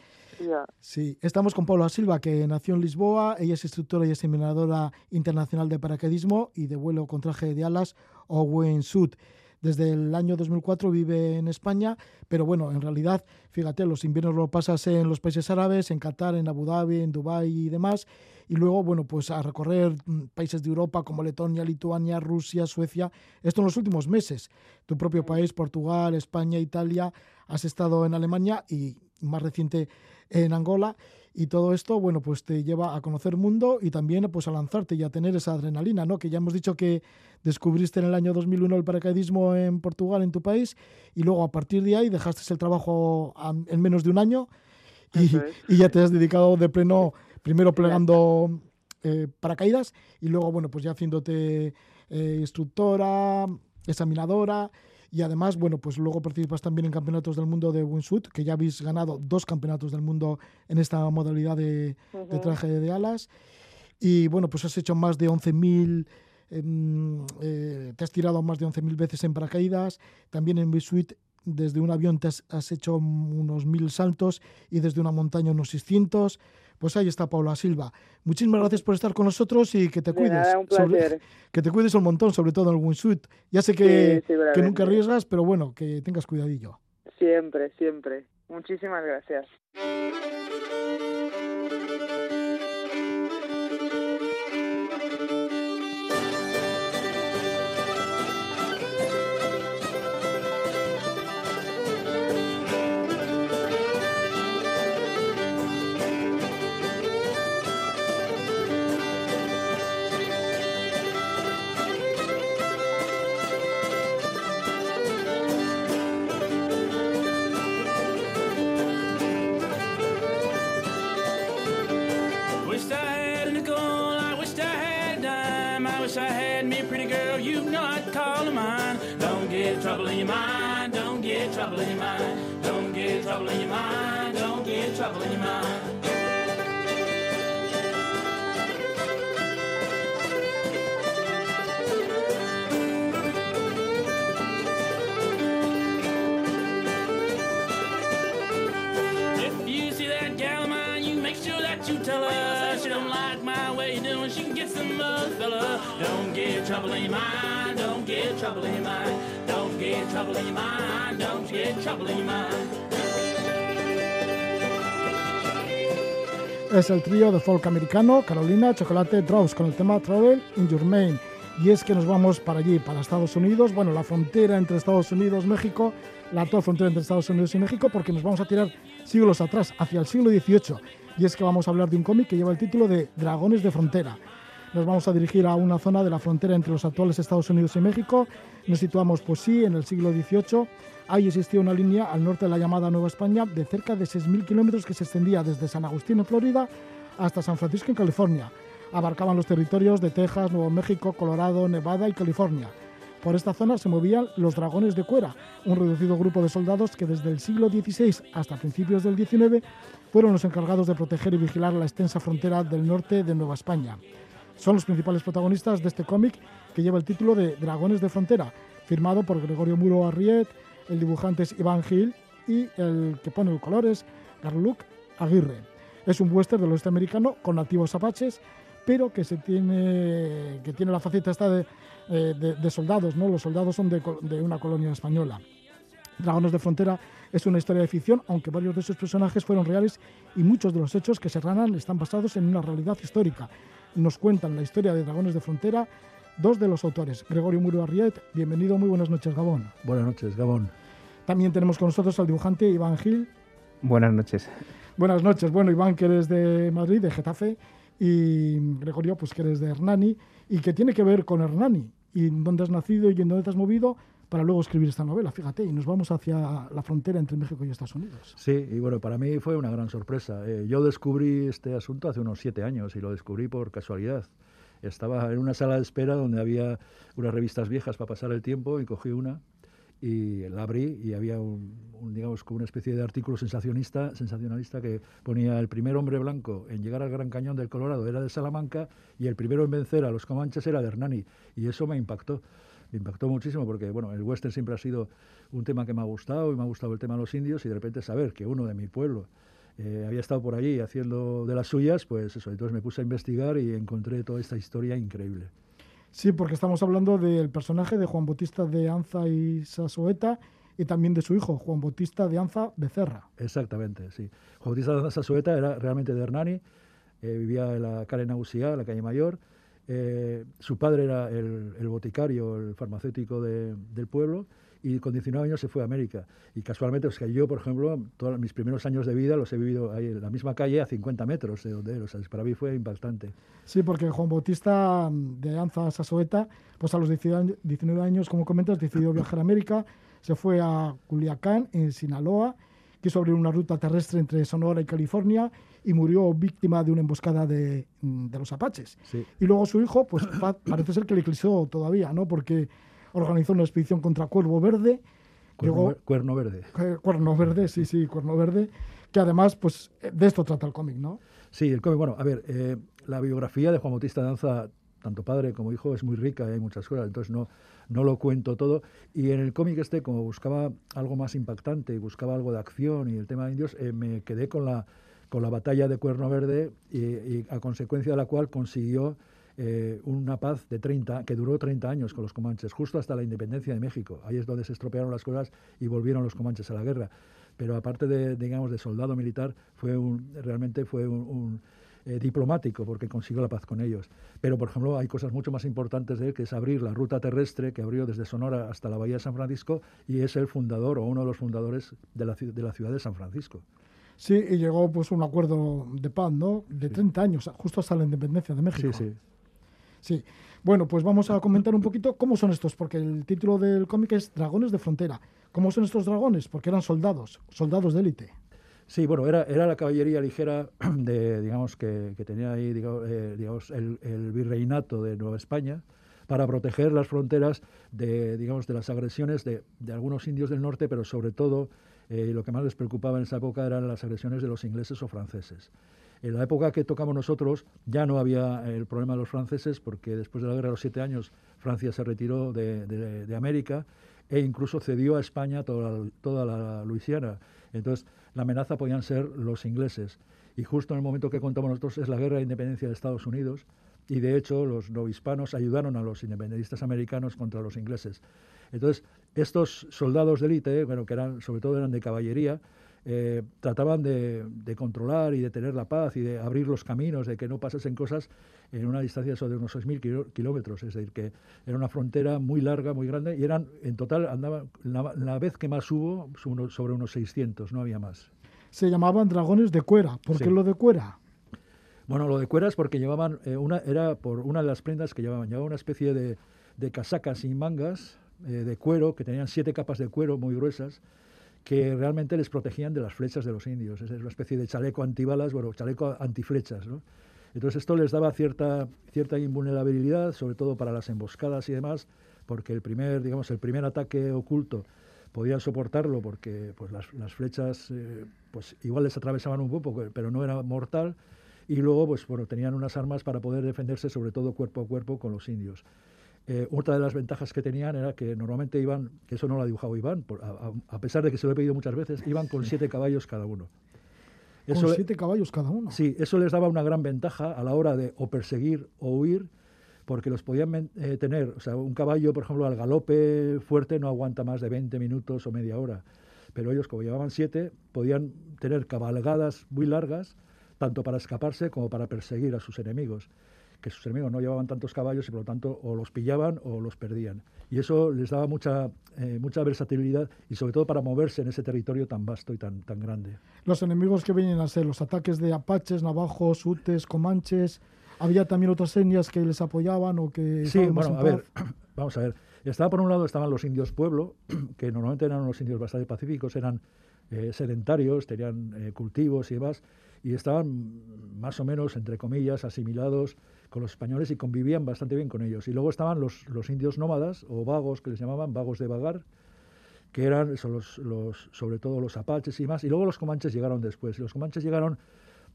Sí, estamos con Paula Silva, que nació en Lisboa. Ella es instructora y examinadora internacional de paracaidismo y de vuelo con traje de alas o wingsuit. Desde el año 2004 vive en España, pero bueno, en realidad, fíjate, los inviernos lo pasas en los países árabes, en Qatar, en Abu Dhabi, en Dubái y demás. Y luego, bueno, pues a recorrer mm, países de Europa como Letonia, Lituania, Rusia, Suecia. Esto en los últimos meses. Tu propio país, Portugal, España, Italia. Has estado en Alemania y más reciente en Angola. Y todo esto, bueno, pues te lleva a conocer mundo y también pues a lanzarte y a tener esa adrenalina, ¿no? Que ya hemos dicho que descubriste en el año 2001 el paracaidismo en Portugal, en tu país, y luego a partir de ahí dejaste el trabajo a- en menos de un año y,
Eso es.
y ya te has dedicado de pleno, primero plegando eh, paracaídas y luego, bueno, pues ya haciéndote eh, instructora, examinadora y además, bueno, pues luego participas también en campeonatos del mundo de wingsuit, que ya habéis ganado dos campeonatos del mundo en esta modalidad de, de
Ujú.
traje de alas. Y bueno, pues has hecho más de 11.000, em, eh, te has tirado más de 11.000 veces en paracaídas, también en wingsuit desde un avión te has, has hecho unos mil saltos y desde una montaña unos 600. Pues ahí está Paula Silva. Muchísimas gracias por estar con nosotros y que te
De
cuides.
nada, un
sobre- que te cuides un montón, sobre todo en el wingsuit. Ya sé que,
Sí,
que nunca arriesgas, pero bueno, que tengas cuidadillo.
Siempre, siempre. Muchísimas gracias.
Es el trío de folk americano Carolina Chocolate Draws con el tema Travel in Your Main. Y es que nos vamos para allí, para Estados Unidos, bueno, la frontera entre Estados Unidos y México, la actual frontera entre Estados Unidos y México, porque nos vamos a tirar siglos atrás, hacia el siglo XVIII. Y es que vamos a hablar de un cómic que lleva el título de Dragones de Frontera. Nos vamos a dirigir a una zona de la frontera entre los actuales Estados Unidos y México. Nos situamos, pues sí, en el siglo XVIII. Ahí existía una línea al norte de la llamada Nueva España de cerca de 6.000 kilómetros que se extendía desde San Agustín en Florida hasta San Francisco en California. Abarcaban los territorios de Texas, Nuevo México, Colorado, Nevada y California. Por esta zona se movían los dragones de cuera, un reducido grupo de soldados que desde el siglo XVI hasta principios del XIX fueron los encargados de proteger y vigilar la extensa frontera del norte de Nueva España. Son los principales protagonistas de este cómic que lleva el título de Dragones de Frontera, firmado por Gregorio Muro Arriet, el dibujante es Iván Gil y el que pone el color es Garluc Aguirre. Es un western del oeste americano con nativos apaches, pero que, se tiene, que tiene la faceta esta de, eh, soldados, ¿no? Los soldados son de una colonia española. Dragones de Frontera es una historia de ficción, aunque varios de sus personajes fueron reales y muchos de los hechos que se narran están basados en una realidad histórica. Nos cuentan la historia de Dragones de Frontera dos de los autores, Gregorio Muro Arriet. Bienvenido, muy buenas noches, Gabón.
Buenas noches, Gabón.
También tenemos con nosotros al dibujante Iván Gil.
Buenas noches.
Buenas noches. Bueno, Iván, que eres de Madrid, de Getafe, y Gregorio, pues que eres de Hernani, y que tiene que ver con Hernani, y dónde has nacido y en dónde te has movido para luego escribir esta novela, fíjate, y nos vamos hacia la frontera entre México y Estados Unidos.
Sí, y bueno, para mí fue una gran sorpresa. Eh, yo descubrí este asunto hace unos siete años y lo descubrí por casualidad. Estaba en una sala de espera donde había unas revistas viejas para pasar el tiempo y cogí una y la abrí y había un, un, digamos como una especie de artículo sensacionista, sensacionalista que ponía el primer hombre blanco en llegar al Gran Cañón del Colorado era de Salamanca y el primero en vencer a los comanches era de Hernani y eso me impactó. Me impactó muchísimo porque bueno, el western siempre ha sido un tema que me ha gustado y me ha gustado el tema de los indios y de repente saber que uno de mi pueblo eh, había estado por allí haciendo de las suyas, pues eso, entonces me puse a investigar y encontré toda esta historia increíble.
Sí, porque estamos hablando del personaje de Juan Bautista de Anza y Sasoeta y también de su hijo, Juan Bautista de Anza Becerra.
Exactamente, sí. Juan Bautista de Anza Sasoeta era realmente de Hernani, eh, vivía en la calle Nausía, en la calle Mayor. Eh, su padre era el, el boticario, el farmacéutico de, del pueblo, y con 19 años se fue a América. Y casualmente, es que yo, por ejemplo, todos mis primeros años de vida los he vivido ahí en la misma calle a 50 metros de donde él. O sea, para mí fue impactante.
Sí, porque Juan Bautista de Anza Sasoeta, pues a los 19 años, como comentas, decidió viajar a América, se fue a Culiacán, en Sinaloa, quiso abrir una ruta terrestre entre Sonora y California y murió víctima de una emboscada de, de los apaches.
Sí.
Y luego su hijo, pues pa parece ser que le eclipsó todavía, ¿no? Porque organizó una expedición contra Cuervo Verde.
Cuerno,
llegó,
cuerno Verde.
Eh, cuerno Verde, sí, sí, Cuerno Verde. Que además, pues de esto trata el cómic, ¿no?
Sí, el cómic, bueno, a ver, eh, la biografía de Juan Bautista Danza tanto padre como hijo, es muy rica y hay muchas cosas, entonces no, no lo cuento todo. Y en el cómic este, como buscaba algo más impactante y buscaba algo de acción y el tema de indios, eh, me quedé con la, con la batalla de Cuerno Verde y, a consecuencia de la cual consiguió eh, una paz de 30, que duró 30 años con los comanches, justo hasta la independencia de México. Ahí es donde se estropearon las cosas y volvieron los comanches a la guerra. Pero aparte de, digamos, de soldado militar, fue realmente fue un, eh, diplomático porque consiguió la paz con ellos. Pero, por ejemplo, hay cosas mucho más importantes de él, que es abrir la ruta terrestre que abrió desde Sonora hasta la Bahía de San Francisco y es el fundador o uno de los fundadores de la ciudad de San Francisco.
Sí, y llegó pues un acuerdo de paz, ¿no? De 30 años, justo hasta la independencia de México.
Sí, sí.
Sí. Bueno, pues vamos a comentar un poquito cómo son estos, porque el título del cómic es Dragones de Frontera. ¿Cómo son estos dragones? Porque eran soldados, soldados de élite.
Sí, bueno, era, era la caballería ligera de, digamos, que, que tenía ahí, digamos, eh, digamos, el, el virreinato de Nueva España para proteger las fronteras de, digamos, de las agresiones de, de algunos indios del norte, pero sobre todo eh, lo que más les preocupaba en esa época eran las agresiones de los ingleses o franceses. En la época que tocamos nosotros ya no había el problema de los franceses porque después de la guerra de los siete años Francia se retiró de, de, América e incluso cedió a España toda la, toda la Luisiana. Entonces la amenaza podían ser los ingleses. Y justo en el momento que contamos nosotros es la guerra de independencia de Estados Unidos y de hecho los novohispanos ayudaron a los independentistas americanos contra los ingleses. Entonces estos soldados de élite, bueno, que eran sobre todo eran de caballería, eh, trataban de, de, controlar y de tener la paz y de abrir los caminos, de que no pasasen cosas en una distancia de unos 6.000 kilómetros, es decir, que era una frontera muy larga, muy grande, y eran, en total, andaban, la, la vez que más hubo, sobre unos 600, no había más.
Se llamaban dragones de cuera, ¿por qué lo de cuera?
Bueno, lo de cuera es porque llevaban, eh, una, era por una de las prendas que llevaban, llevaban una especie de, de casacas sin mangas, eh, de cuero, que tenían siete capas de cuero muy gruesas, que realmente les protegían de las flechas de los indios. Es una especie de chaleco antibalas, bueno, chaleco antiflechas, ¿no? Entonces esto les daba cierta, cierta invulnerabilidad, sobre todo para las emboscadas y demás, porque el primer, digamos, el primer ataque oculto podían soportarlo porque pues, las, flechas eh, pues, igual les atravesaban un poco, pero no era mortal, y luego pues, bueno, tenían unas armas para poder defenderse, sobre todo cuerpo a cuerpo, con los indios. Eh, otra de las ventajas que tenían era que normalmente iban, que eso no lo ha dibujado Iván, por, a, a, pesar de que se lo he pedido muchas veces, iban con siete caballos cada uno.
Eso, con siete caballos cada uno.
Sí, eso les daba una gran ventaja a la hora de o perseguir o huir, porque los podían eh, tener, o sea, un caballo, por ejemplo, al galope fuerte no aguanta más de 20 minutos o media hora, pero ellos, como llevaban siete, podían tener cabalgadas muy largas, tanto para escaparse como para perseguir a sus enemigos que sus enemigos no llevaban tantos caballos y por lo tanto o los pillaban o los perdían. Y eso les daba mucha, eh, mucha versatilidad y sobre todo para moverse en ese territorio tan vasto y tan, tan grande.
Los enemigos que venían a ser los ataques de apaches, navajos, utes, comanches, ¿había también otras etnias que les apoyaban o que...
Sí, bueno, a ver, vamos a ver. Estaba por un lado estaban los indios pueblo, que normalmente eran unos indios bastante pacíficos, eran eh, sedentarios, tenían eh, cultivos y demás, y estaban más o menos, entre comillas, asimilados con los españoles y convivían bastante bien con ellos. Y luego estaban los, los indios nómadas o vagos, que les llamaban vagos de vagar, que eran eso, los, los, sobre todo los apaches y más. Y luego los comanches llegaron después. Los comanches llegaron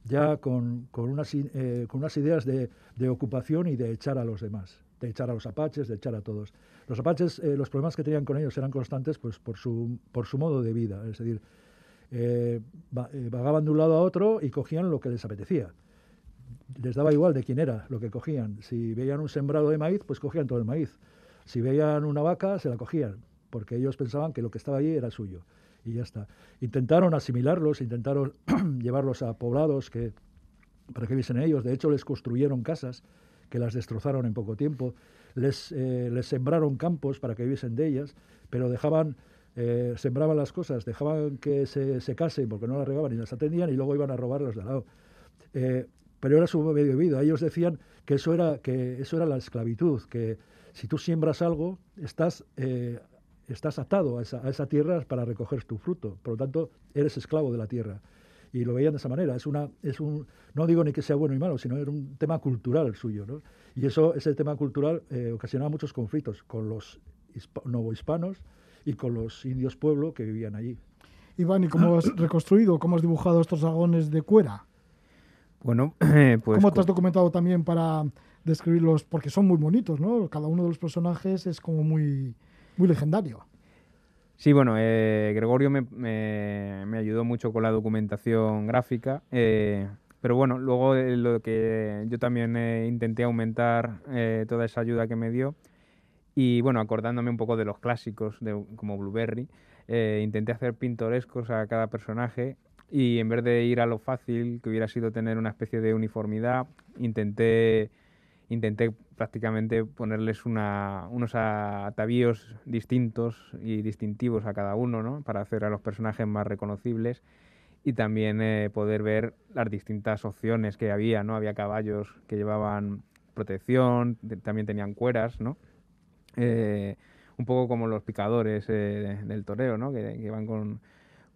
ya con, con, unas, eh, con unas ideas de, de, ocupación y de echar a los demás, de echar a los apaches, de echar a todos. Los apaches, eh, los problemas que tenían con ellos eran constantes pues, por, su, por su modo de vida, es decir, eh, vagaban de un lado a otro y cogían lo que les apetecía les daba igual de quién era lo que cogían. Si veían un sembrado de maíz, pues cogían todo el maíz. Si veían una vaca, se la cogían, porque ellos pensaban que lo que estaba allí era suyo. Y ya está. Intentaron asimilarlos, intentaron llevarlos a poblados que, para que viviesen ellos. De hecho, les construyeron casas que las destrozaron en poco tiempo. Les, eh, sembraron campos para que viviesen de ellas, pero dejaban, eh, sembraban las cosas, dejaban que se secasen porque no las regaban y las atendían y luego iban a robarlas de al lado. Eh, pero era su medio de vida. Ellos decían que eso era, que eso era la esclavitud, que si tú siembras algo, estás, eh, estás atado a esa, a esa, tierra para recoger tu fruto. Por lo tanto, eres esclavo de la tierra. Y lo veían de esa manera. Es una, es un, no digo ni que sea bueno ni malo, sino era un tema cultural suyo. ¿no? Y eso, ese tema cultural eh, ocasionaba muchos conflictos con los novohispanos y con los indios pueblo que vivían allí.
Iván, ¿y cómo has reconstruido, cómo has dibujado estos dragones de cuera?
Bueno, pues...
¿Cómo te has documentado también para describirlos? Porque son muy bonitos, ¿no? Cada uno de los personajes es como muy, muy legendario.
Sí, bueno, eh, Gregorio me, me- me ayudó mucho con la documentación gráfica, eh, pero bueno, luego eh, lo que yo también eh, intenté aumentar eh, toda esa ayuda que me dio y bueno, acordándome un poco de los clásicos de, como Blueberry, eh, intenté hacer pintorescos a cada personaje y en vez de ir a lo fácil, que hubiera sido tener una especie de uniformidad, intenté intenté prácticamente ponerles una- unos atavíos distintos y distintivos a cada uno, ¿no? Para hacer a los personajes más reconocibles y también eh, poder ver las distintas opciones que había, ¿no? Había caballos que llevaban protección, te- también tenían cueras, ¿no? Eh, un poco como los picadores eh, del toreo, ¿no? Que, que van con,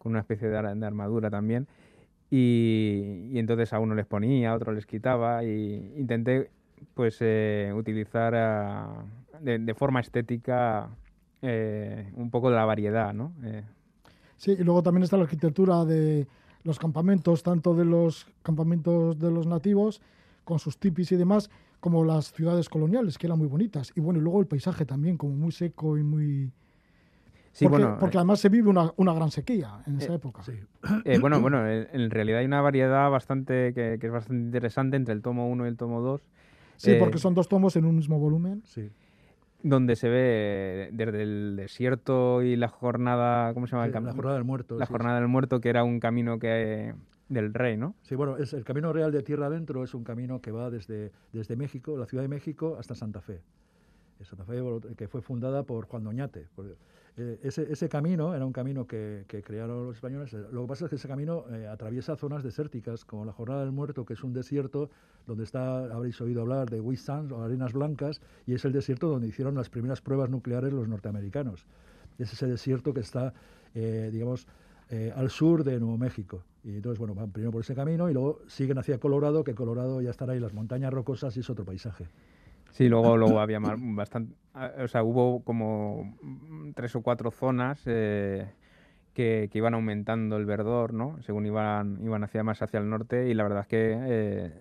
con una especie de, de armadura también. Y, y entonces a uno les ponía, a otro les quitaba y intenté pues eh, utilizar ah, de, de forma estética eh, un poco de la variedad, ¿no? Eh,
Sí, y luego también está la arquitectura de los campamentos, tanto de los campamentos de los nativos, con sus tipis y demás, como las ciudades coloniales, que eran muy bonitas. Y bueno, y luego el paisaje también, como muy seco y muy...
sí,
porque,
bueno,
porque además se vive una, una gran sequía en esa época.
Sí.
Eh, bueno, bueno, en, realidad hay una variedad bastante que, que es bastante interesante entre el tomo 1 y el tomo 2,
Sí,
Eh,
porque son dos tomos en un mismo volumen.
Sí.
donde se ve desde el desierto y la jornada, ¿cómo se llama? el
Sí,
cam-
la jornada del muerto.
la
sí,
jornada del muerto, que era un camino que del rey, ¿no?
Sí, bueno, es el camino real de tierra adentro es un camino que va desde, desde México, la ciudad de México, hasta Santa Fe. Eh, Santa Fe, que fue fundada por Juan Doñate. Por- eh, ese, ese camino era un camino que, crearon los españoles. Eh, Lo que pasa es que ese camino eh, atraviesa zonas desérticas, como la Jornada del Muerto, que es un desierto donde está, habréis oído hablar de White o Arenas Blancas, y es el desierto donde hicieron las primeras pruebas nucleares los norteamericanos. Es ese desierto que está, digamos, al sur de Nuevo México. Y entonces, bueno, van primero por ese camino y luego siguen hacia Colorado, que Colorado ya estará ahí las montañas rocosas y es otro paisaje.
Sí, luego, luego había bastante, o sea, hubo como tres o cuatro zonas eh, que, que iban aumentando el verdor, ¿no? Según iban, iban hacia más hacia el norte y la verdad es que eh,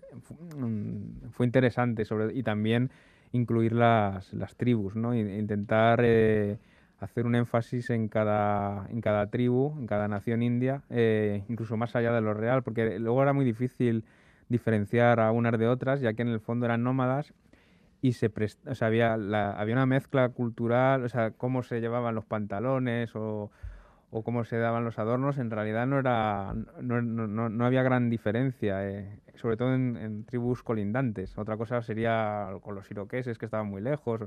mm, fue interesante sobre, y también incluir las, las tribus, ¿no? Intentar eh, hacer un énfasis en cada, en cada tribu, en cada nación india, incluso más allá de lo real, porque luego era muy difícil diferenciar a unas de otras, ya que en el fondo eran nómadas y se o sea, había, la- había una mezcla cultural, o sea, cómo se llevaban los pantalones o, o cómo se daban los adornos, en realidad no era no- no- no había gran diferencia, eh, sobre todo en, en tribus colindantes. Otra cosa sería con los iroqueses que estaban muy lejos.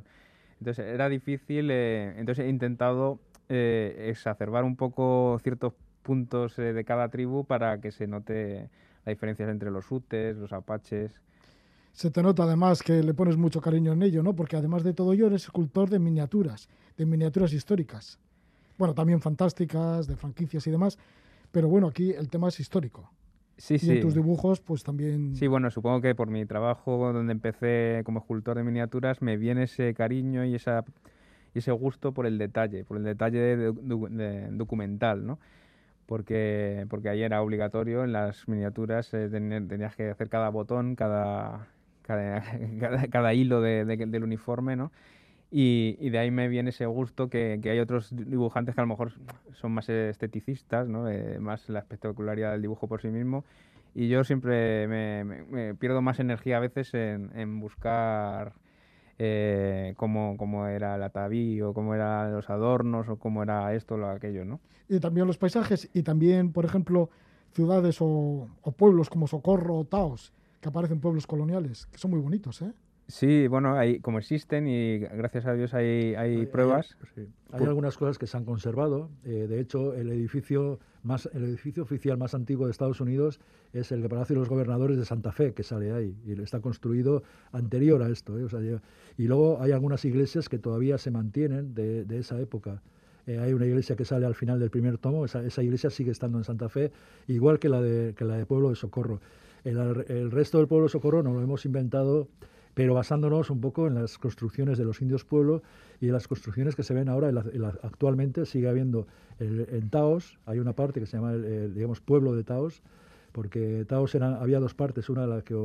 Entonces era difícil, eh, entonces he intentado eh, exacerbar un poco ciertos puntos eh, de cada tribu para que se note la diferencia entre los utes, los apaches.
Se te nota además que le pones mucho cariño en ello, ¿no? Porque además de todo ello eres escultor de miniaturas, de miniaturas históricas. Bueno, también fantásticas, de franquicias y demás. Pero bueno, aquí el tema es histórico.
Sí,
Y
sí.
en tus dibujos, pues también...
Sí, bueno, supongo que por mi trabajo donde empecé como escultor de miniaturas me viene ese cariño y, esa, y ese gusto por el detalle, por el detalle de- de- de- documental, ¿no? Porque, porque ahí era obligatorio en las miniaturas, eh, tenías que hacer cada botón, cada, cada, cada, cada hilo de- de- del uniforme, ¿no? Y, y de ahí me viene ese gusto que, que hay otros dibujantes que a lo mejor son más esteticistas, ¿no? Eh, más la espectacularidad del dibujo por sí mismo. Y yo siempre me, me- me pierdo más energía a veces en, en buscar eh, cómo, cómo era el atavío, cómo eran los adornos o cómo era esto o lo aquello, ¿no?
Y también los paisajes y también, por ejemplo, ciudades o, o pueblos como Socorro o Taos, que aparecen pueblos coloniales, que son muy bonitos, ¿eh?
Sí, bueno, hay, como existen y gracias a Dios hay, hay pruebas.
sí. Hay algunas cosas que se han conservado. eh, de hecho, el edificio más, el edificio oficial más antiguo de Estados Unidos es el Palacio de los Gobernadores de Santa Fe, que sale ahí y está construido anterior a esto. eh, o sea, y luego hay algunas iglesias que todavía se mantienen de, de esa época. Eh, hay una iglesia que sale al final del primer tomo, esa, esa iglesia sigue estando en Santa Fe, igual que la de, que la de Pueblo de Socorro. El, resto del Pueblo Socorro nos lo hemos inventado, pero basándonos un poco en las construcciones de los indios pueblo y en las construcciones que se ven ahora. actualmente sigue habiendo en Taos, hay una parte que se llama el, digamos, Pueblo de Taos, porque Taos había dos partes, una la que,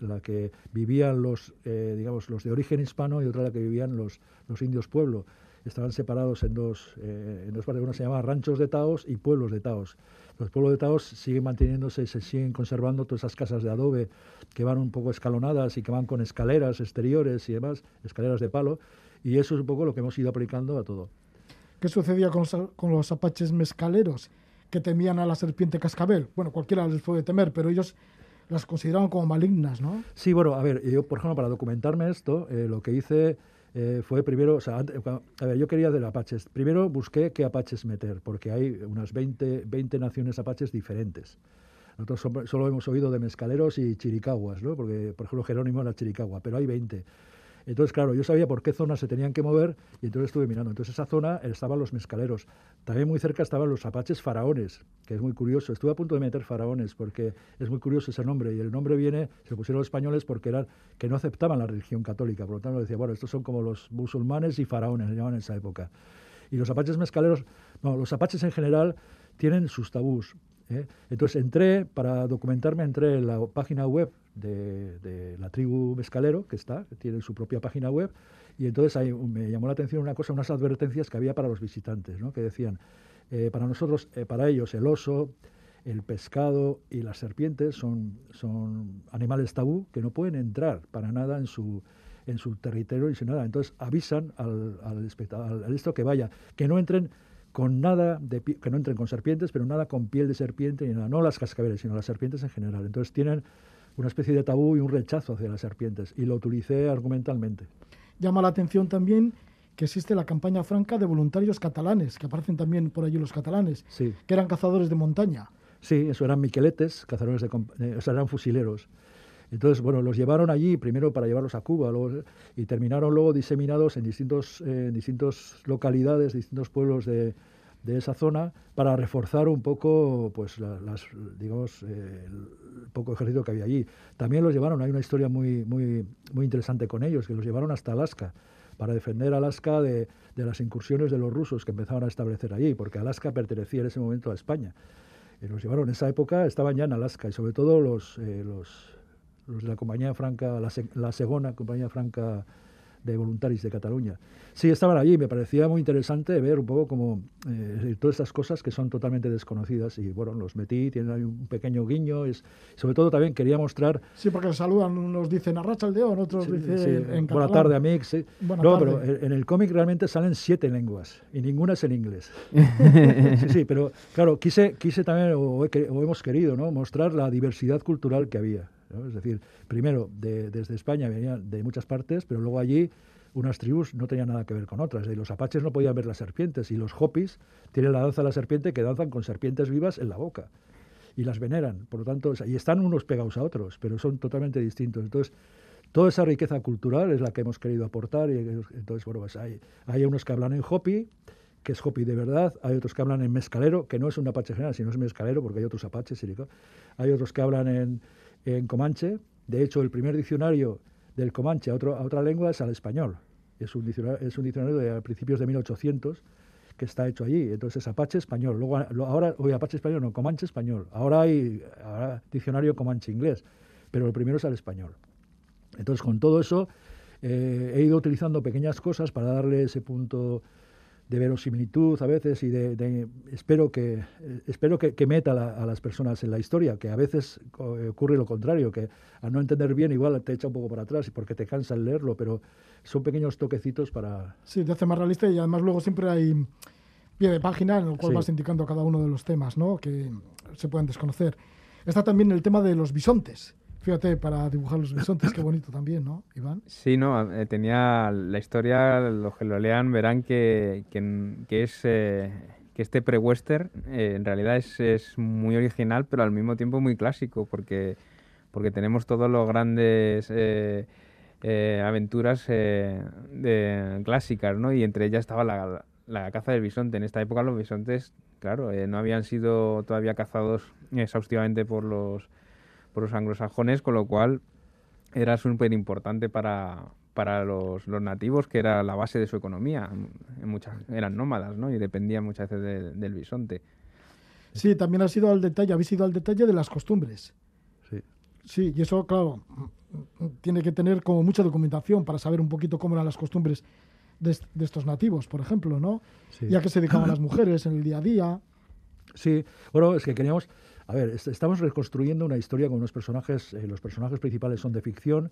la que vivían los, eh, digamos, los de origen hispano y otra la que vivían los, los indios pueblo. Estaban separados en dos, eh, en dos partes, una se llamaba ranchos de Taos y pueblos de Taos. Los pueblos de Taos siguen manteniéndose, se siguen conservando todas esas casas de adobe que van un poco escalonadas y que van con escaleras exteriores y demás, escaleras de palo, y eso es un poco lo que hemos ido aplicando a todo.
¿Qué sucedía con los, con los apaches mezcaleros que temían a la serpiente cascabel? Bueno, cualquiera les puede temer, pero ellos las consideraban como malignas, ¿no?
Sí, bueno, a ver, yo, por ejemplo, para documentarme esto, eh, lo que hice eh, fue primero, o sea, ante- cua- a ver, yo quería de apaches. Primero busqué qué apaches meter, porque hay unas 20, 20 naciones apaches diferentes. Nosotros solo hemos oído de mezcaleros y chiricahuas, ¿no? Porque, por ejemplo, Jerónimo era chiricahua, pero hay 20. Entonces, claro, yo sabía por qué zonas se tenían que mover y entonces estuve mirando. Entonces, esa zona estaban los mezcaleros. También muy cerca estaban los apaches faraones, que es muy curioso. Estuve a punto de meter faraones porque es muy curioso ese nombre. Y el nombre viene, se lo pusieron los españoles porque eran que no aceptaban la religión católica. Por lo tanto, decía, bueno, estos son como los musulmanes y faraones, le llamaban en esa época. Y los apaches mezcaleros, no, los apaches en general tienen sus tabús. ¿eh? Entonces entré, para documentarme, entré en la página web de, la tribu mezcalero, que está, tiene su propia página web, y entonces ahí me llamó la atención una cosa, unas advertencias que había para los visitantes, ¿no? que decían, eh, para nosotros, eh, para ellos, el oso, el pescado y las serpientes son, son animales tabú que no pueden entrar para nada en su, en su territorio y sin nada. Entonces avisan al, al, al- esto que vaya, que no entren con nada de que no entren con serpientes, pero nada con piel de serpiente nada, no las cascabeles, sino las serpientes en general. Entonces tienen una especie de tabú y un rechazo hacia las serpientes y lo utilicé argumentalmente.
Llama la atención también que existe la campaña franca de voluntarios catalanes, que aparecen también por allí los catalanes,
Sí.
que eran cazadores de montaña.
Sí, eso eran miqueletes, cazadores de, eh, o sea, eran fusileros. Entonces, bueno, los llevaron allí primero para llevarlos a Cuba luego- y terminaron luego diseminados en distintos, eh, en distintas localidades, distintos pueblos de, de esa zona para reforzar un poco, pues, la- las, digamos, eh, el poco ejército que había allí. También los llevaron, hay una historia muy, muy, muy interesante con ellos, que los llevaron hasta Alaska para defender Alaska de, de las incursiones de los rusos que empezaban a establecer allí, porque Alaska pertenecía en ese momento a España. Y los llevaron en esa época, estaban ya en Alaska, y sobre todo los, eh, los, de la compañía franca, la, la segona compañía franca de voluntarios de Cataluña. Sí, estaban allí, me parecía muy interesante ver un poco como eh, todas estas cosas que son totalmente desconocidas y bueno, los metí, tienen ahí un pequeño guiño, es, sobre todo también quería mostrar
Sí, porque saludan, unos dicen Arracha el León, otros
Sí,
dicen
sí,
en
buena
catalán.
tarde, amigos. sí.
Buena
no,
tarde.
pero en el cómic realmente salen siete lenguas y ninguna es en inglés. sí, sí, pero claro, quise, quise también, o, he o hemos querido, ¿no? mostrar la diversidad cultural que había. Es decir, primero, de- desde España venían de muchas partes, pero luego allí unas tribus no tenían nada que ver con otras. Y los apaches no podían ver las serpientes y los hopis tienen la danza de la serpiente que danzan con serpientes vivas en la boca y las veneran. Por lo tanto, y están unos pegados a otros, pero son totalmente distintos. Entonces, toda esa riqueza cultural es la que hemos querido aportar. Y entonces, bueno, pues hay, hay unos que hablan en Hopi, que es Hopi de verdad, hay otros que hablan en mezcalero, que no es un apache general, sino es mezcalero, porque hay otros apaches, hay otros que hablan en, en comanche. De hecho, el primer diccionario del comanche a, otro, a otra lengua es al español. Es un diccionario, es un diccionario de principios de 1800 que está hecho allí. Entonces es apache español. Luego ahora, oye, apache español, no, comanche español. Ahora hay ahora diccionario comanche inglés, pero el primero es al español. Entonces con todo eso eh, he ido utilizando pequeñas cosas para darle ese punto de verosimilitud a veces y de, de- espero que espero que, que meta la- a las personas en la historia que a veces ocurre lo contrario que al no entender bien igual te echa un poco para atrás y porque te cansa el leerlo pero son pequeños toquecitos para
Sí, te hace más realista y además luego siempre hay pie de página en el cual
Sí.
vas indicando cada uno de los temas ¿no? que se pueden desconocer. Está también el tema de los bisontes. Fíjate, para dibujar los bisontes, qué bonito también, ¿no, Iván?
Sí, no, eh, tenía la historia, los que lo lean verán que, que, que es eh, que este pre-western eh, en realidad es, es muy original, pero al mismo tiempo muy clásico, porque, porque tenemos todos los grandes eh, eh, aventuras eh, de, clásicas, ¿no? Y entre ellas estaba la, la caza del bisonte. En esta época los bisontes, claro, eh, no habían sido todavía cazados exhaustivamente por los, por los anglosajones, con lo cual era súper importante para, para los, los nativos, que era la base de su economía. En muchas, eran nómadas, ¿no? Y dependían muchas veces de- del bisonte.
Sí, también has ido al detalle, habéis ido al detalle de las costumbres.
Sí.
Sí, y eso, claro, tiene que tener como mucha documentación para saber un poquito cómo eran las costumbres de, de estos nativos, por ejemplo, ¿no?
Sí.
Y a qué se dedicaban las mujeres en el día a día.
Sí, bueno, es que queríamos, a ver, est- estamos reconstruyendo una historia con unos personajes, eh, los personajes principales son de ficción,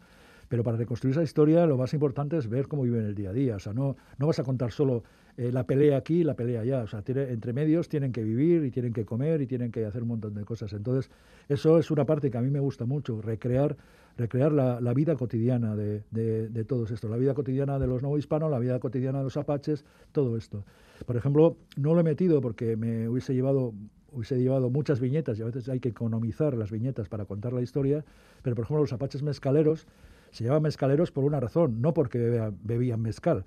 pero para reconstruir esa historia lo más importante es ver cómo viven el día a día, o sea, no, vas a contar solo eh, la pelea aquí y la pelea allá, o sea, tiene, entre medios tienen que vivir y tienen que comer y tienen que hacer un montón de cosas, entonces eso es una parte que a mí me gusta mucho, recrear, recrear la, vida cotidiana de todos estos, la vida cotidiana de los no hispanos, la vida cotidiana de los apaches, todo esto. Por ejemplo, no lo he metido porque me hubiese llevado hubiese llevado muchas viñetas y a veces hay que economizar las viñetas para contar la historia, pero por ejemplo los apaches mezcaleros se llaman mezcaleros por una razón, no porque bebían, mezcal,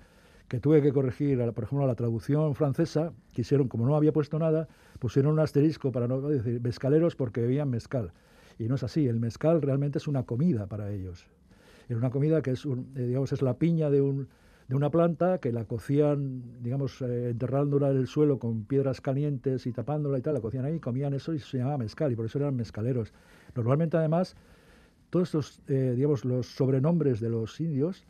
que tuve que corregir, por ejemplo, la traducción francesa, quisieron, como no había puesto nada, pusieron un asterisco para no decir mezcaleros porque bebían mezcal. Y no es así, el mezcal realmente es una comida para ellos. Era una comida que es, un- eh, digamos, es la piña de, un, de una planta que la cocían, digamos, eh, enterrándola en el suelo con piedras calientes y tapándola y tal, la cocían ahí, comían eso y se llamaba mezcal y por eso eran mezcaleros. Normalmente además todos estos, eh, digamos, los sobrenombres de los indios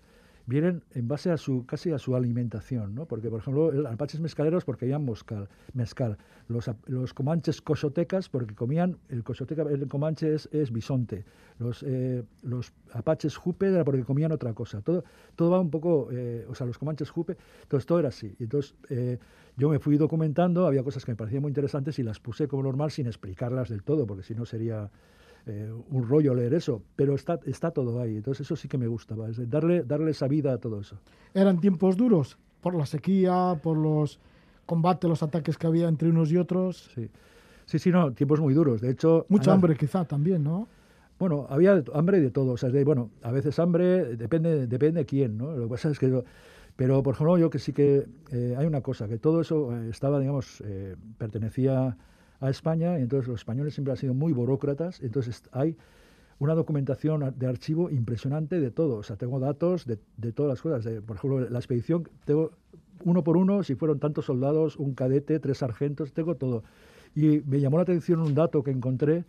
vienen en base a su casi a su alimentación, ¿no? Porque, por ejemplo, el apaches mezcaleros porque moscal, mezcal, los, los comanches coxotecas porque comían, el coxoteca, el comanche es, es bisonte, los, eh, los apaches jupe era porque comían otra cosa, todo, todo va un poco, eh, o sea, los comanches jupe, entonces todo era así. Entonces eh, yo me fui documentando, había cosas que me parecían muy interesantes y las puse como normal sin explicarlas del todo, porque si no sería eh, un rollo leer eso, pero está, está todo ahí. Entonces eso sí que me gustaba, es darle, darle esa vida a todo eso.
Eran tiempos duros por la sequía, por los combates, los ataques que había entre unos y otros.
Sí, sí, sí no, tiempos muy duros. De hecho,
Mucha hambre quizá también, ¿no?
Bueno, había hambre de todo. O sea, de, bueno, a veces hambre depende, depende de quién, ¿no? Lo que pasa es que yo- pero por ejemplo yo que sí que eh, hay una cosa que todo eso eh, estaba, digamos, eh, pertenecía a España entonces los españoles siempre han sido muy burócratas. Entonces hay una documentación de archivo impresionante de todo. O sea, tengo datos de, de todas las cosas. De, por ejemplo, la expedición, tengo uno por uno, si fueron tantos soldados, un cadete, tres sargentos, tengo todo. Y me llamó la atención un dato que encontré,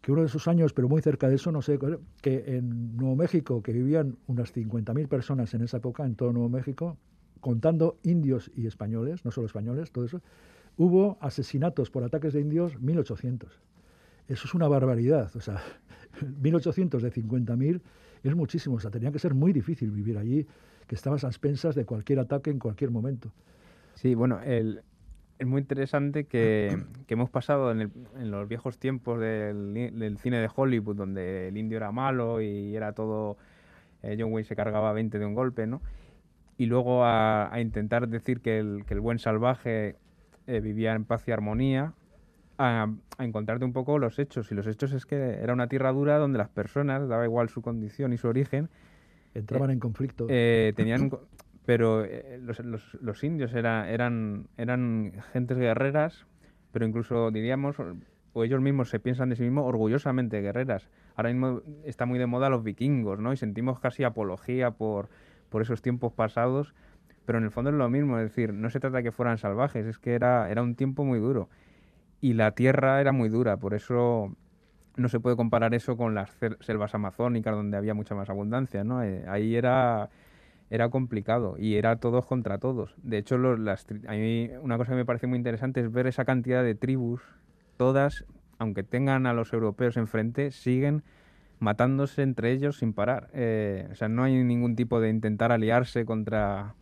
que uno de esos años, pero muy cerca de eso, no sé, que en Nuevo México, que vivían unas 50.000 personas en esa época, en todo Nuevo México, contando indios y españoles, no solo españoles, todo eso, hubo asesinatos por ataques de indios 1.800. Eso es una barbaridad. O sea, 1.800 de 50.000 es muchísimo. O sea, tenía que ser muy difícil vivir allí, que estabas a expensas de cualquier ataque en cualquier momento.
Sí, bueno, el- es muy interesante que, que hemos pasado en, el- en los viejos tiempos del, del cine de Hollywood, donde el indio era malo y era todo. eh, John Wayne se cargaba 20 de un golpe, ¿no? Y luego a, a intentar decir que el, que el buen salvaje eh, vivía en paz y armonía, a, a encontrarte un poco los hechos. Y los hechos es que era una tierra dura donde las personas, daba igual su condición y su origen,
Entraban en conflicto.
eh, tenían pero eh, los, los- los indios era- eran eran gentes guerreras pero incluso diríamos o- o ellos mismos se piensan de sí mismos orgullosamente guerreras ahora mismo está muy de moda los vikingos no y sentimos casi apología por por esos tiempos pasados pero en el fondo es lo mismo es decir no se trata de que fueran salvajes es que era era un tiempo muy duro y la tierra era muy dura por eso no se puede comparar eso con las selvas amazónicas donde había mucha más abundancia, ¿no? Eh, ahí era era complicado y era todos contra todos. De hecho, los- las, a mí una cosa que me parece muy interesante es ver esa cantidad de tribus, todas, aunque tengan a los europeos enfrente, siguen matándose entre ellos sin parar. Eh, o sea, no hay ningún tipo de intentar aliarse contra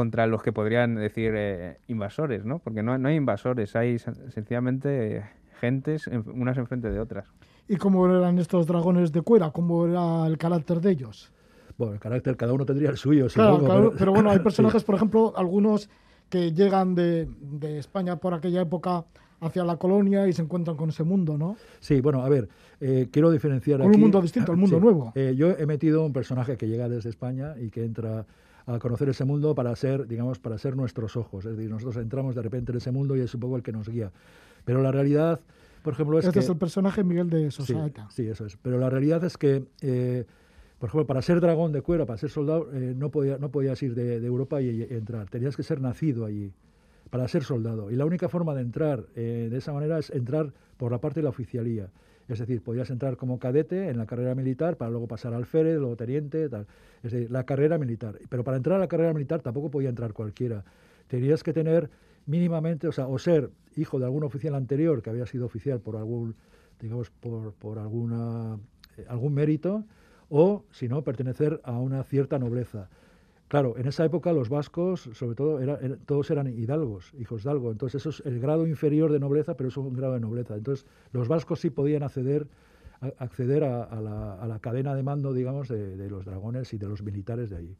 contra los que podrían decir eh, invasores, ¿no? Porque no, no hay invasores, hay sen- sencillamente gentes en- unas enfrente de otras.
¿Y cómo eran estos dragones de cuera? ¿Cómo era el carácter de ellos?
Bueno, el carácter, cada uno tendría el suyo,
Claro,
supongo,
claro,
pero-
pero bueno, hay
Sí.
personajes, por ejemplo, algunos que llegan de, de España por aquella época hacia la colonia y se encuentran con ese mundo, ¿no?
Sí, bueno, a ver, eh, quiero diferenciar
Con un
aquí-
mundo distinto, el mundo
Sí,
nuevo.
eh, yo he metido un personaje que llega desde España y que entra a conocer ese mundo para ser, digamos, para ser nuestros ojos. Es decir, nosotros entramos de repente en ese mundo y es un poco el que nos guía. Pero la realidad, por ejemplo, es
este
que...
es el personaje Miguel de
Sí,
Sosaeta.
sí, eso es. Pero la realidad es que, eh, por ejemplo, para ser dragón de cuero, para ser soldado, eh, no, podía, no podías ir de, de Europa y, y entrar. Tenías que ser nacido allí para ser soldado. Y la única forma de entrar eh, de esa manera es entrar por la parte de la oficialía. Es decir, podías entrar como cadete en la carrera militar para luego pasar al alférez, luego teniente, tal. Es decir, la carrera militar. Pero para entrar a la carrera militar tampoco podía entrar cualquiera. Tenías que tener mínimamente, o sea, o ser hijo de algún oficial anterior que había sido oficial por algún, digamos, por, por alguna, eh, algún mérito, o, si no, pertenecer a una cierta nobleza. Claro, en esa época los vascos, sobre todo, todos eran hidalgos, hijos de algo. Entonces, eso es el grado inferior de nobleza, pero eso es un grado de nobleza. Entonces, los vascos sí podían acceder, a- acceder a la cadena de mando, digamos, de, de los dragones y de los militares de allí.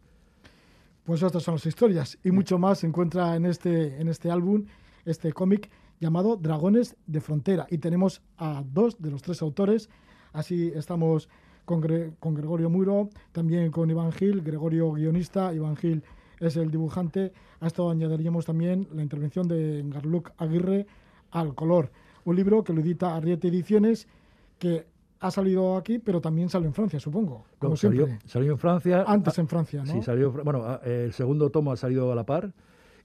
Pues estas son las historias y mucho más se encuentra en este, en este álbum, este cómic llamado Dragones de Frontera. Y tenemos a dos de los tres autores, así estamos con, Gre- con Gregorio Muro, también con Iván Gil, Gregorio guionista, Iván Gil es el dibujante. A esto añadiríamos también la intervención de Garluc Aguirre al color, un libro que lo edita Arriete Ediciones, que ha salido aquí, pero también sale en Francia, supongo, como
No, salió,
siempre.
salió en Francia.
Antes
ah,
en Francia, ¿no?
Sí, salió. Bueno, ah, el segundo tomo ha salido a la par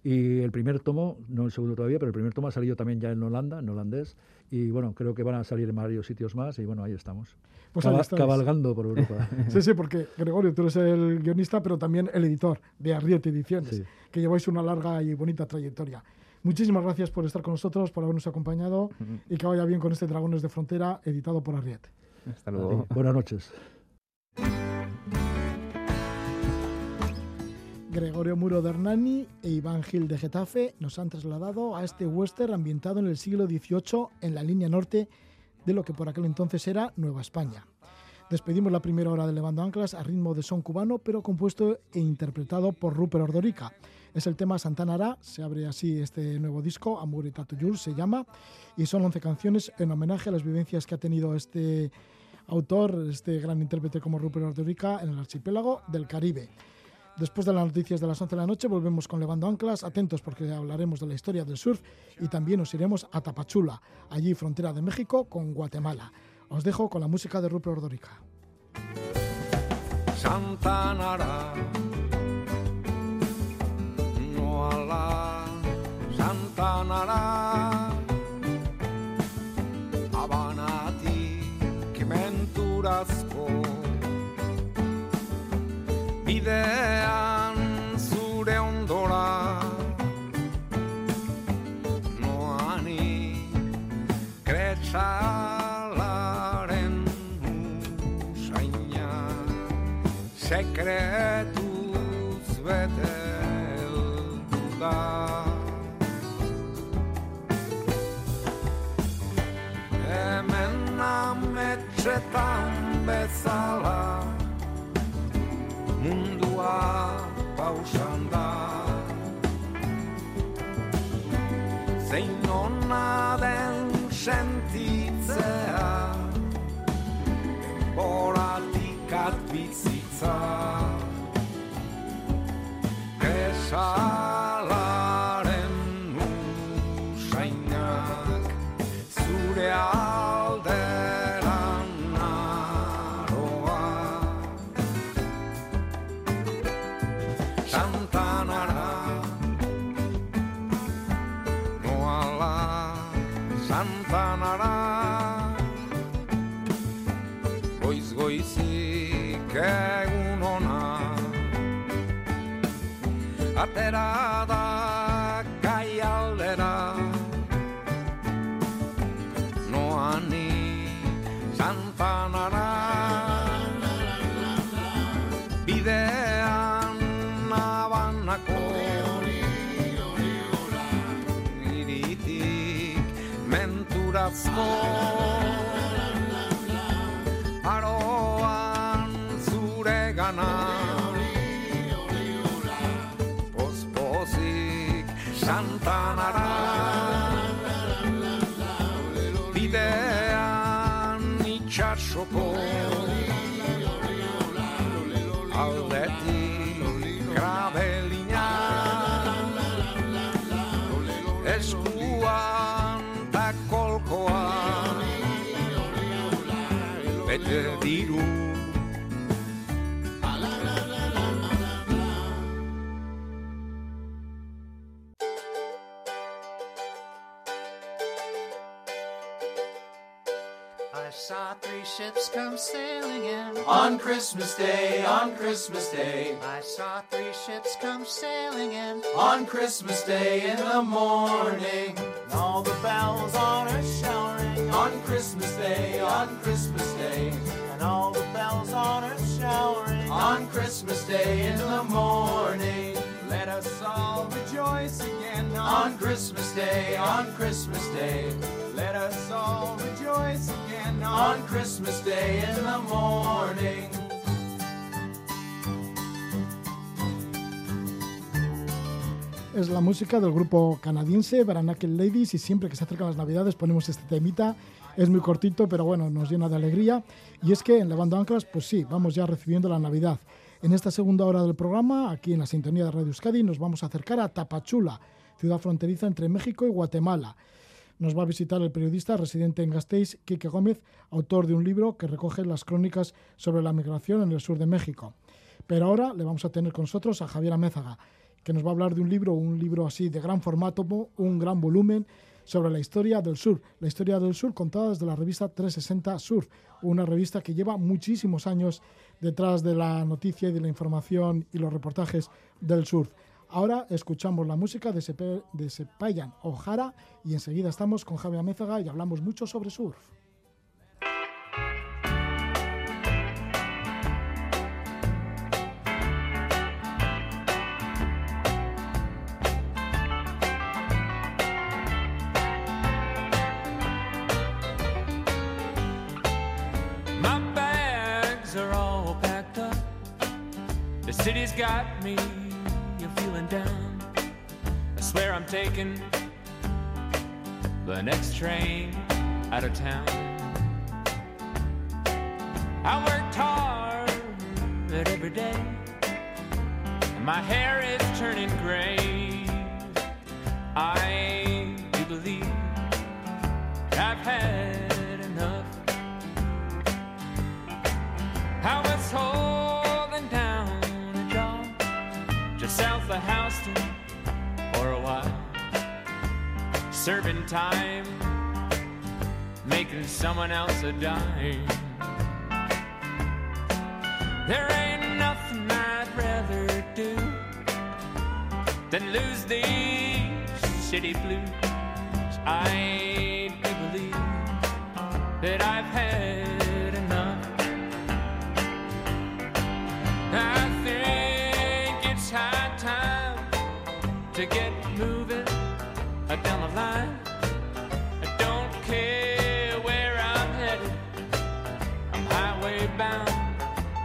y el primer tomo, no el segundo todavía, pero el primer tomo ha salido también ya en Holanda, en holandés. Y bueno, creo que van a salir en varios sitios más y bueno, ahí estamos.
Pues
cabalgando por Europa.
Sí, sí, porque Gregorio, tú eres el guionista, pero también el editor de Arriete Ediciones,
Sí.
que lleváis una larga y bonita trayectoria. Muchísimas gracias por estar con nosotros, por habernos acompañado y que vaya bien con este Dragones de Frontera editado por Arriete.
Hasta luego.
Buenas noches.
Gregorio Muro de Hernani e Iván Gil de Getafe nos han trasladado a este western ambientado en el siglo XVIII en la línea norte de lo que por aquel entonces era Nueva España. Despedimos la primera hora de Levando Anclas a ritmo de son cubano, pero compuesto e interpretado por Rupert Ordorica. Es el tema Santana Ara, se abre así este nuevo disco, Amor y Tatuyur se llama, y son 11 canciones en homenaje a las vivencias que ha tenido este autor, este gran intérprete como Rupert Ordorica en el archipiélago del Caribe. Después de las noticias de las 11 de la noche volvemos con Levando Anclas, atentos porque hablaremos de la historia del surf y también nos iremos a Tapachula, allí frontera de México con Guatemala. Os dejo con la música de Rupert Ordorica.
Santanara sekretów zwetel da. Hemen nam etxetan bezala mundua pausan da. Zein ona den sentitzea Horatik atbitzi pensar esa Atera da gai aldera. Noani Santanara Bidean nabanako. Iritik menturazko
sailing in.
On Christmas Day, on Christmas Day,
I saw three ships come sailing in.
on Christmas Day in the morning.
And all the bells on earth showering.
On Christmas Day, on Christmas Day,
And all the bells on earth showering.
on Christmas Day in the morning.
Let us all rejoice again
On Christmas Day, on Christmas Day,
Let us all rejoice again
on Christmas Day in the morning.
Es la música del grupo canadiense Baranacle Ladies y siempre que se acercan las navidades ponemos este temita. Es muy cortito, pero bueno, nos llena de alegría. Y es que en Levando Anclas, pues sí, vamos ya recibiendo la Navidad. En esta segunda hora del programa, aquí en la sintonía de Radio Euskadi, nos vamos a acercar a Tapachula, ciudad fronteriza entre México y Guatemala. Nos va a visitar el periodista residente en Gasteiz, Quique Gómez, autor de un libro que recoge las crónicas sobre la migración en el sur de México. Pero ahora le vamos a tener con nosotros a Javier Amézaga, que nos va a hablar de un libro, un libro así de gran formato, un gran volumen, sobre la historia del sur. La historia del sur contada desde la revista 360 Surf, una revista que lleva muchísimos años detrás de la noticia y de la información y los reportajes del surf. Ahora escuchamos la música de, Sepe, de Sepayan O'Hara y enseguida estamos con Javier Amézaga y hablamos mucho sobre surf.
City's got me you're feeling down. I swear I'm taking the next train out of town. I worked hard every day. My hair is turning gray. I do believe I've had enough. I was holding just Houston for a while, serving time, making someone else a dime. There ain't nothing I'd rather do than lose these shitty blues. I do believe that I've had down the line. I don't care where I'm headed. I'm highway bound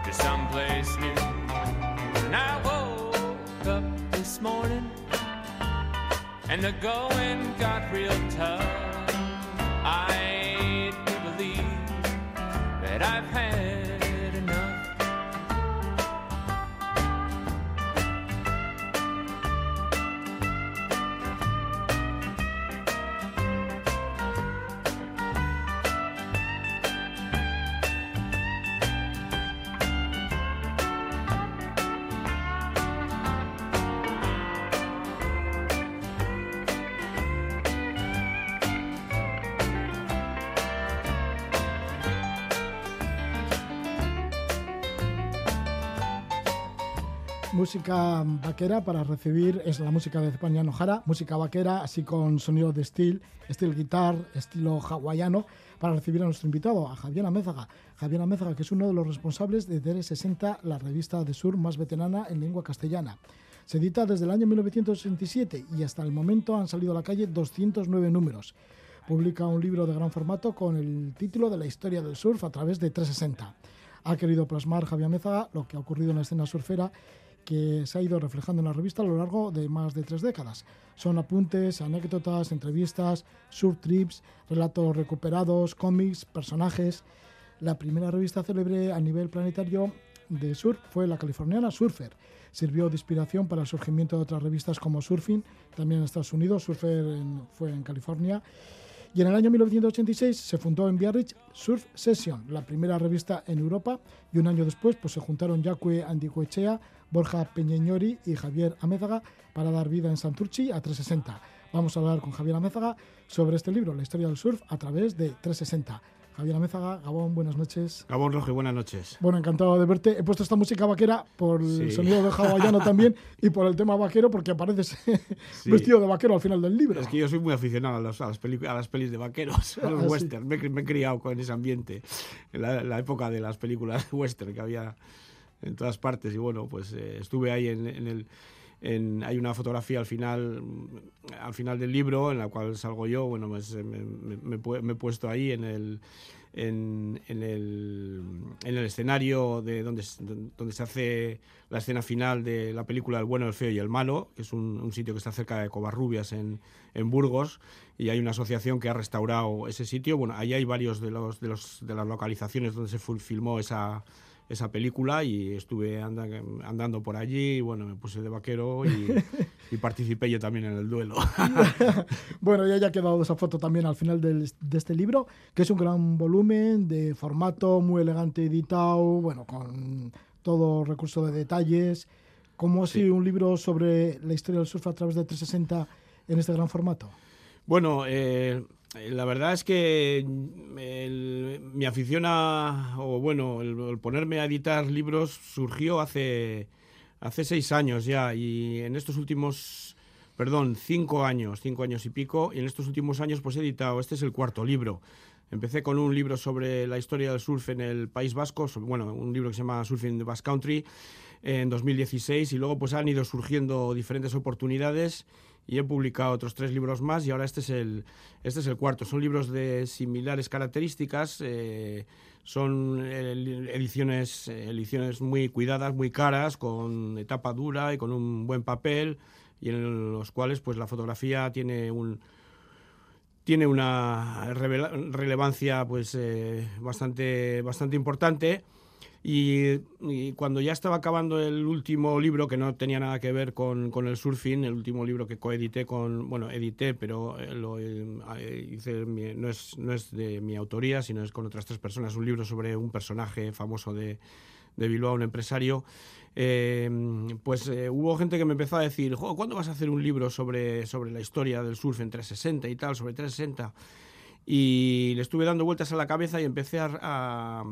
to someplace new. And I woke up this morning and the going got real tough. I do believe that I've had
Música vaquera para recibir es la música de España Nojara, música vaquera, así con sonido de steel, steel guitar, estilo hawaiano, para recibir a nuestro invitado, a Javier Amézaga. Javier Amézaga, que es uno de los responsables de DR60, la revista de sur más veterana en lengua castellana. Se edita desde el año 1967 y hasta el momento han salido a la calle 209 números. Publica un libro de gran formato con el título de la historia del surf a través de 360. Ha querido plasmar Javier Amézaga lo que ha ocurrido en la escena surfera que se ha ido reflejando en la revista a lo largo de más de tres décadas. Son apuntes, anécdotas, entrevistas, surf trips, relatos recuperados, cómics, personajes. La primera revista célebre a nivel planetario de surf fue la californiana Surfer. Sirvió de inspiración para el surgimiento de otras revistas como Surfing, también en Estados Unidos, Surfer en- fue en California. Y en el año 1986 se fundó en Biarritz Surf Session, la primera revista en Europa, y un año después pues, se juntaron Jacque Andicoechea, Borja Peñeñori y Javier Amézaga para dar vida en Santurchi a 360. Vamos a hablar con Javier Amézaga sobre este libro, La historia del surf, a través de 360. Javier Amézaga, Gabón, buenas noches.
Gabón Rojo, buenas noches.
Bueno, encantado de verte. He puesto esta música vaquera por el
Sí.
sonido de hawaiano también y por el tema vaquero porque apareces
Sí.
vestido de vaquero al final del libro.
Es que yo soy muy aficionado a, los- a las, peli- a las pelis de vaqueros, a los
Ah, sí.
westerns. Me, me he criado con ese ambiente, en la, la época de las películas western que había en todas partes. Y bueno, pues eh, estuve ahí en, en el... en- hay una fotografía al final, al final del libro en la cual salgo yo. Bueno, pues eh, me, me- me me he puesto ahí en el, en, en el, en el escenario de donde, donde se hace la escena final de la película El bueno, el feo y el malo, que es un, un sitio que está cerca de Covarrubias en, en Burgos, y hay una asociación que ha restaurado ese sitio. Bueno, ahí hay varios de, los, de, los, de las localizaciones donde se fil- filmó esa, esa película y estuve anda- andando por allí, y bueno, me puse de vaquero y, y participé yo también en el duelo.
Bueno, ya ha quedado esa foto también al final del- de este libro, que es un gran volumen de formato, muy elegante editado, bueno, con todo recurso de detalles. ¿Cómo ha sido un libro sobre la historia del surf a través de 360 en este gran formato?
Bueno, eh, la verdad es que mm, mi afición a, o bueno, el, ponerme a editar libros surgió hace, hace seis años ya y en estos últimos, perdón, cinco años, cinco años y pico, y en estos últimos años pues he editado, este es el cuarto libro. Empecé con un libro sobre la historia del surf en el País Vasco, bueno, un libro que se llama Surfing the Basque Country en 2016 y luego pues han ido surgiendo diferentes oportunidades y he publicado otros tres libros más y ahora este es el, este es el cuarto. Son libros de similares características, eh, son ediciones, ediciones muy cuidadas, muy caras, con etapa dura y con un buen papel y en los cuales pues la fotografía tiene un, tiene una relevancia pues eh, bastante bastante importante y, cuando ya estaba acabando el último libro que no tenía nada que ver con, con el surfing el último libro que coedité con bueno edité pero eh, lo eh, no es no es de mi autoría sino es con otras tres personas un libro sobre un personaje famoso de de Bilbao, un empresario, eh, pues eh, hubo gente que me empezó a decir, "Jo, ¿cuándo vas a hacer un libro sobre, sobre la historia del surf en 360 y tal, sobre 360? Y le estuve dando vueltas a la cabeza y empecé a,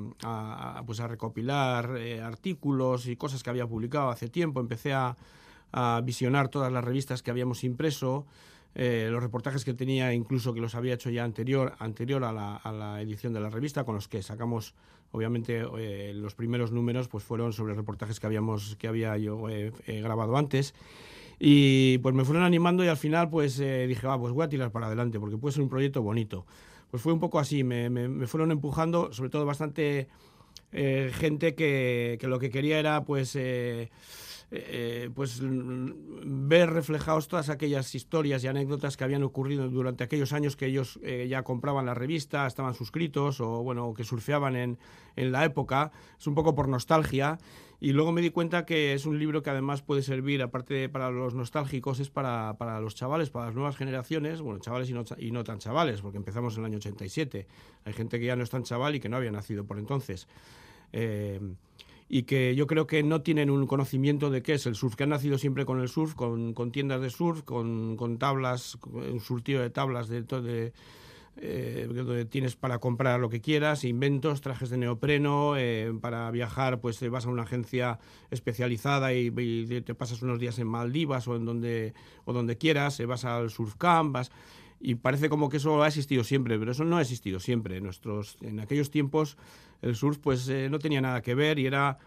pues a recopilar eh, artículos y cosas que había publicado hace tiempo. Empecé a, visionar todas las revistas que habíamos impreso, eh, los reportajes que tenía, incluso que los había hecho ya anterior, anterior a, la, edición de la revista, con los que sacamos, obviamente, eh, los primeros números pues fueron sobre reportajes que, habíamos, que había yo grabado antes. Y pues me fueron animando y al final pues eh, dije, va, pues voy a tirar para adelante porque puede ser un proyecto bonito. Pues fue un poco así, me, me- fueron empujando, sobre todo bastante eh, gente que, que lo que quería era pues eh, eh, pues ver reflejados todas aquellas historias y anécdotas que habían ocurrido durante aquellos años que ellos ya compraban la revista, estaban suscritos o bueno que surfeaban en, en la época. Es un poco por nostalgia. Y luego me di cuenta que es un libro que además puede servir, aparte para los nostálgicos, es para, para los chavales, para las nuevas generaciones, bueno, chavales y no, y no tan chavales, porque empezamos en el año 87. Hay gente que ya no es tan chaval y que no había nacido por entonces. Eh, y que yo creo que no tienen un conocimiento de qué es el surf, que han nacido siempre con el surf, con, con tiendas de surf, con, con tablas, un surtido de tablas de, de, eh, donde tienes para comprar lo que quieras, inventos, trajes de neopreno, eh, para viajar pues vas a una agencia especializada y, y te pasas unos días en Maldivas o en donde, o donde quieras, eh, vas al surf camp, vas, y parece como que eso ha existido siempre, pero eso no ha existido siempre. En, nuestros, en aquellos tiempos el surf pues eh, no tenía nada que ver y era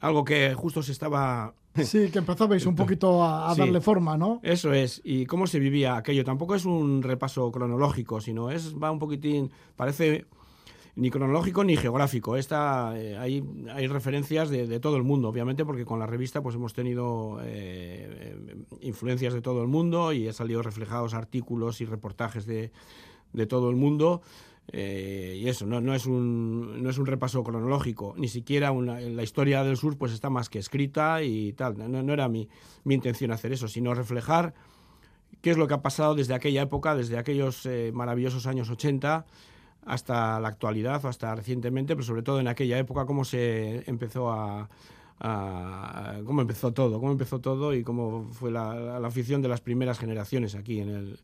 algo que justo se estaba
Sí, que empezabais un poquito a, a
Sí.
darle forma, ¿no?
eso es. ¿Y cómo se vivía aquello? Tampoco es un repaso cronológico, sino es va un poquitín, parece ni cronológico ni geográfico. Esta, eh, hay, hay referencias de, de todo el mundo, obviamente, porque con la revista pues hemos tenido eh, eh, influencias de todo el mundo y han salido reflejados artículos y reportajes de, de todo el mundo. Eh, y eso, no, no, es un, no es un repaso cronológico, ni siquiera una- la historia del sur pues está más que escrita y tal. No, era mi, mi intención hacer eso, sino reflejar qué es lo que ha pasado desde aquella época, desde aquellos eh, maravillosos años 80 hasta la actualidad o hasta recientemente, pero sobre todo en aquella época, cómo se empezó a, cómo empezó todo, cómo empezó todo y cómo fue la afición de las primeras generaciones aquí en el,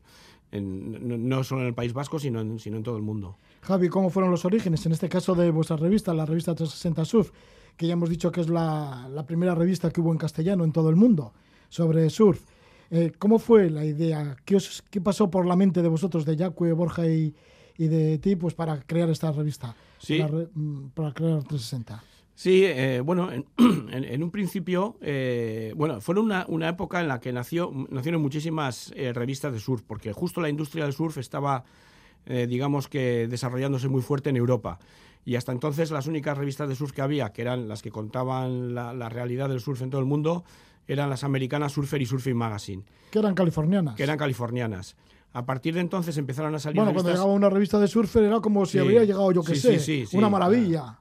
en- no, solo en el País Vasco, sino en, sino en todo el mundo.
Javi, ¿cómo fueron los orígenes? En este caso de vuestra revista, la revista 360 Surf, que ya hemos dicho que es la, la primera revista que hubo en castellano en todo el mundo sobre surf. Eh, ¿Cómo fue la idea? ¿Qué, os- qué pasó por la mente de vosotros, de Yacue, Borja y, y de ti, pues para crear esta revista?
Sí.
La re- mm, para crear 360.
Sí, eh, bueno, en, en- en un principio, eh, bueno, fue una, una época en la que nació, nacieron muchísimas eh, revistas de surf, porque justo la industria del surf estaba, eh, digamos que, desarrollándose muy fuerte en Europa. Y hasta entonces las únicas revistas de surf que había, que eran las que contaban la, la realidad del surf en todo el mundo, eran las americanas Surfer y Surfing Magazine,
Que eran californianas.
que eran californianas. A partir de entonces empezaron a salir
bueno, cuando llegaba una revista de surfer era como si
Sí.
habría llegado, yo que
Sí,
sé,
sí,
una maravilla.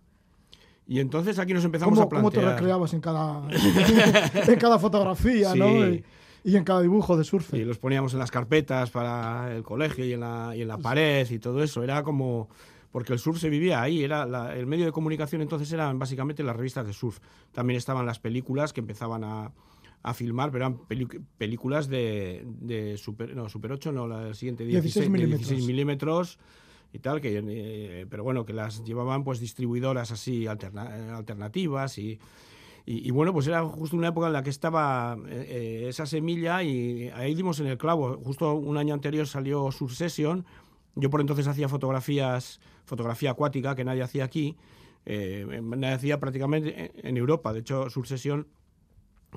Y entonces aquí nos empezamos
¿Cómo,
a
cómo te
plantear...
recreabas en cada, en cada fotografía
Sí.
¿no? y, y en cada dibujo de surfer?
Y los poníamos en las carpetas para el colegio y en la, y en la pared y todo eso. Era como... Porque el surf se vivía ahí, era la- el medio de comunicación entonces eran básicamente las revistas de surf. También estaban las películas que empezaban a, a filmar, pero eran películas de, de super, no, Super 8, no, la siguiente
16
16, de
milímetros.
16 milímetros y tal, que, eh, pero bueno, que las llevaban pues distribuidoras así alterna- eh, alternativas y, y, y bueno, pues era justo una época en la que estaba eh, esa semilla y ahí dimos en el clavo. Justo un año anterior salió Sur Session. Yo por entonces hacía fotografías, fotografía acuática que nadie hacía aquí. eh, nadie hacía prácticamente en- Europa. De hecho, Sur Session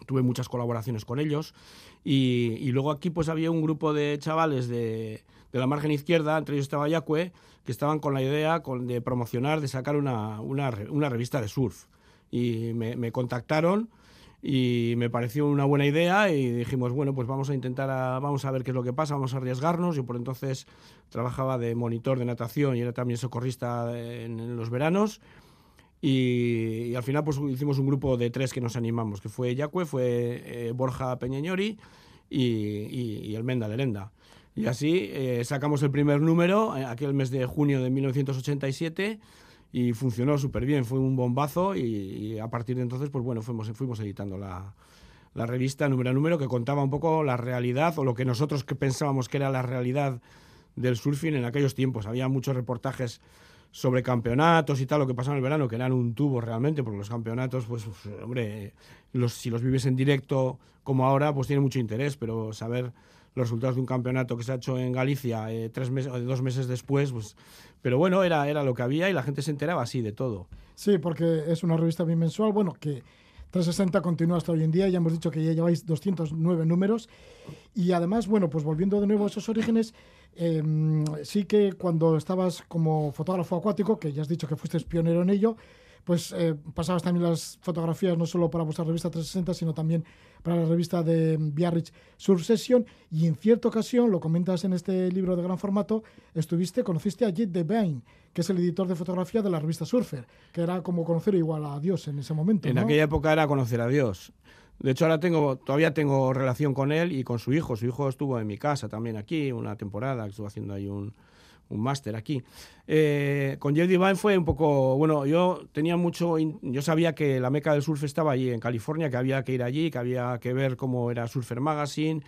tuve muchas colaboraciones con ellos. Y, y luego aquí pues había un grupo de chavales de, de la margen izquierda, entre ellos estaba Yacue, que estaban con la idea con- de promocionar, de sacar una, una, una revista de surf. Y me, me contactaron y me pareció una buena idea y dijimos, bueno, pues vamos a intentar, a- vamos a ver qué es lo que pasa, vamos a arriesgarnos. Yo por entonces trabajaba de monitor de natación y era también socorrista en, en los veranos. Y, y al final pues hicimos un grupo de tres que nos animamos, que fue Yacue, fue eh, Borja Peñañori y, y, y el Menda Lerenda. Y así eh, sacamos el primer número, eh, aquel mes de junio de 1987, y funcionó súper bien, fue un bombazo y, a partir de entonces pues bueno, fuimos, fuimos editando la, la revista número a número que contaba un poco la realidad o lo que nosotros pensábamos que era la realidad del surfing en aquellos tiempos. Había muchos reportajes sobre campeonatos y tal, lo que pasaba en el verano, que eran un tubo realmente, porque los campeonatos, pues, hombre, si los vives en directo como ahora, pues tiene mucho interés, pero saber los resultados de un campeonato que se ha hecho en Galicia eh, tres meses, dos meses después, pues, pero bueno, era, era lo que había y la gente se enteraba así de todo.
Sí, porque es una revista bimensual, bueno, que 360 continúa hasta hoy en día, ya hemos dicho que ya lleváis 209 números y además, bueno, pues volviendo de nuevo a esos orígenes, eh, sí que cuando estabas como fotógrafo acuático, que ya has dicho que fuiste pionero en ello, pues eh, pasabas también las fotografías no solo para vuestra revista 360, sino también para la revista de Biarritz Surf Session. Y en cierta ocasión, lo comentas en este libro de gran formato, estuviste, conociste a Jet Devine, que es el editor de fotografía de la revista Surfer, que era como conocer igual a Dios en ese momento.
En
¿no?
aquella época era conocer a Dios. De hecho, ahora tengo, todavía tengo relación con él y con su hijo. Su hijo estuvo en mi casa también aquí, una temporada, estuvo haciendo ahí un, un máster aquí. Eh, con Jeff Divine fue un poco, bueno, yo tenía mucho, yo sabía que la meca del surf estaba allí en California, que había que ir allí, que había que ver cómo era Surfer Magazine,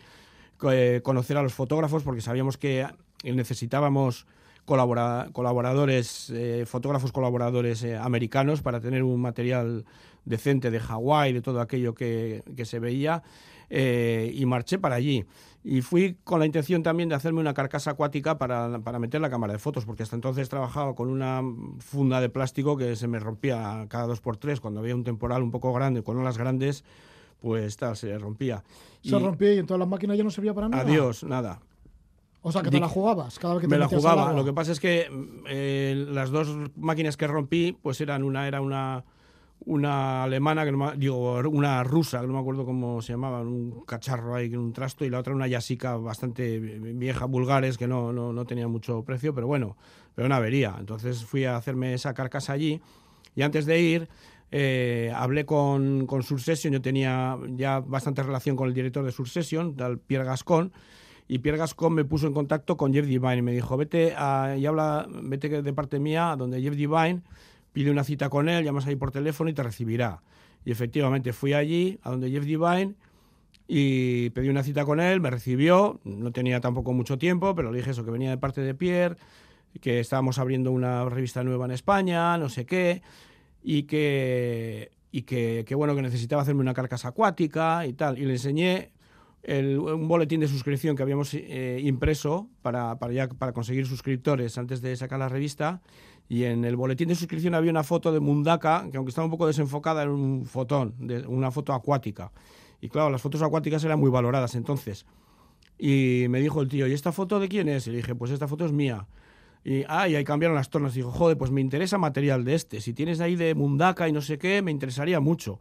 eh, conocer a los fotógrafos, porque sabíamos que necesitábamos colabora- colaboradores, eh, fotógrafos colaboradores eh, americanos para tener un material decente de Hawái, de todo aquello que, que se veía, eh, y marché para allí. Y fui con la intención también de hacerme una carcasa acuática para, para meter la cámara de fotos, porque hasta entonces trabajaba con una funda de plástico que se me rompía cada dos por tres, cuando había un temporal un poco grande, con olas grandes, pues tal, se rompía.
Se
Y
rompía y en todas las máquinas ya no servía para nada.
Adiós, nada.
O sea, que te la jugabas cada vez que te
me la jugaba. Lo que pasa es que mm, eh, las dos máquinas que rompí, pues eran una era una una alemana digo una rusa que no me acuerdo cómo se llamaba, un cacharro ahí, un trasto y la otra una yasica bastante vieja, vulgares que no, no, no tenía mucho precio, pero bueno, pero una avería. Entonces fui a hacerme esa carcasa allí y antes de ir eh, hablé con, con Sursession, yo tenía ya bastante relación con el director de Sursession, tal Pierre Gascon, y Pierre Gascon me puso en contacto con Jeff Divine y me dijo, vete a, y habla, vete de parte mía donde Jeff Divine, pide una cita con él, llamas ahí por teléfono y te recibirá. Y efectivamente fui allí, a donde Jeff Divine, y pedí una cita con él, me recibió, no tenía tampoco mucho tiempo, pero le dije eso, que venía de parte de Pierre, que estábamos abriendo una revista nueva en España, no sé qué, y que, y que, que bueno, que necesitaba hacerme una carcasa acuática y tal, y le enseñé el- un boletín de suscripción que habíamos eh, impreso para, para, ya, para conseguir suscriptores antes de sacar la revista. Y en el boletín de suscripción había una foto de Mundaka, que aunque estaba un poco desenfocada, era un fotón, de, una foto acuática. Y claro, las fotos acuáticas eran muy valoradas entonces. Y me dijo el tío, ¿y esta foto de quién es? Y le dije, pues esta foto es mía. Y, ah, y ahí cambiaron las tornas. Y dijo, joder, pues me interesa material de este. Si tienes ahí de Mundaka y no sé qué, me interesaría mucho.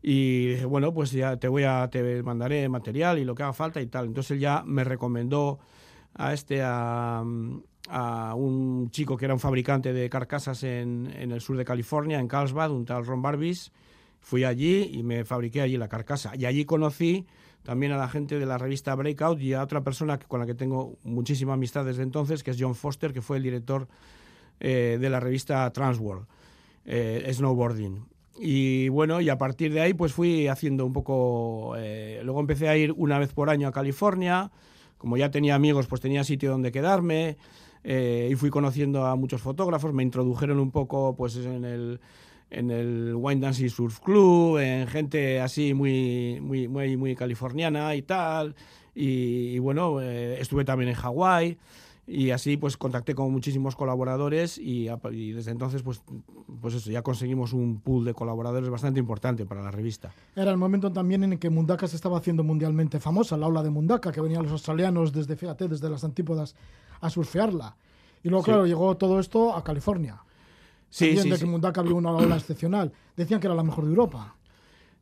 Y dije, bueno, pues ya te voy a, te mandaré material y lo que haga falta y tal. Entonces él ya me recomendó a este, a, a un chico que era un fabricante de carcasas en, en el sur de California, en Carlsbad, un tal Ron Barbis. Fui allí y me fabriqué allí la carcasa. Y allí conocí también a la gente de la revista Breakout y a otra persona con la que tengo muchísima amistad desde entonces, que es John Foster, que fue el director eh, de la revista Transworld, eh, Snowboarding. Y bueno, y a partir de ahí pues fui haciendo un poco... eh, luego empecé a ir una vez por año a California, como ya tenía amigos pues tenía sitio donde quedarme, eh, y fui conociendo a muchos fotógrafos, me introdujeron un poco pues en el en el Wine Dancing Surf Club, en gente así muy, muy, muy, muy californiana y tal. Y, bueno, eh, estuve también en Hawái y así pues contacté con muchísimos colaboradores y, y desde entonces pues, pues eso, ya conseguimos un pool de colaboradores bastante importante para la revista.
Era el momento también en el que Mundaka se estaba haciendo mundialmente famosa, la ola de Mundaka, que venían los australianos desde, fíjate, desde las antípodas a surfearla. Y luego,
Sí.
claro, llegó todo esto a California.
Sí,
También
sí,
de
sí.
que Mundaka había una ola excepcional. Decían que era la mejor de Europa.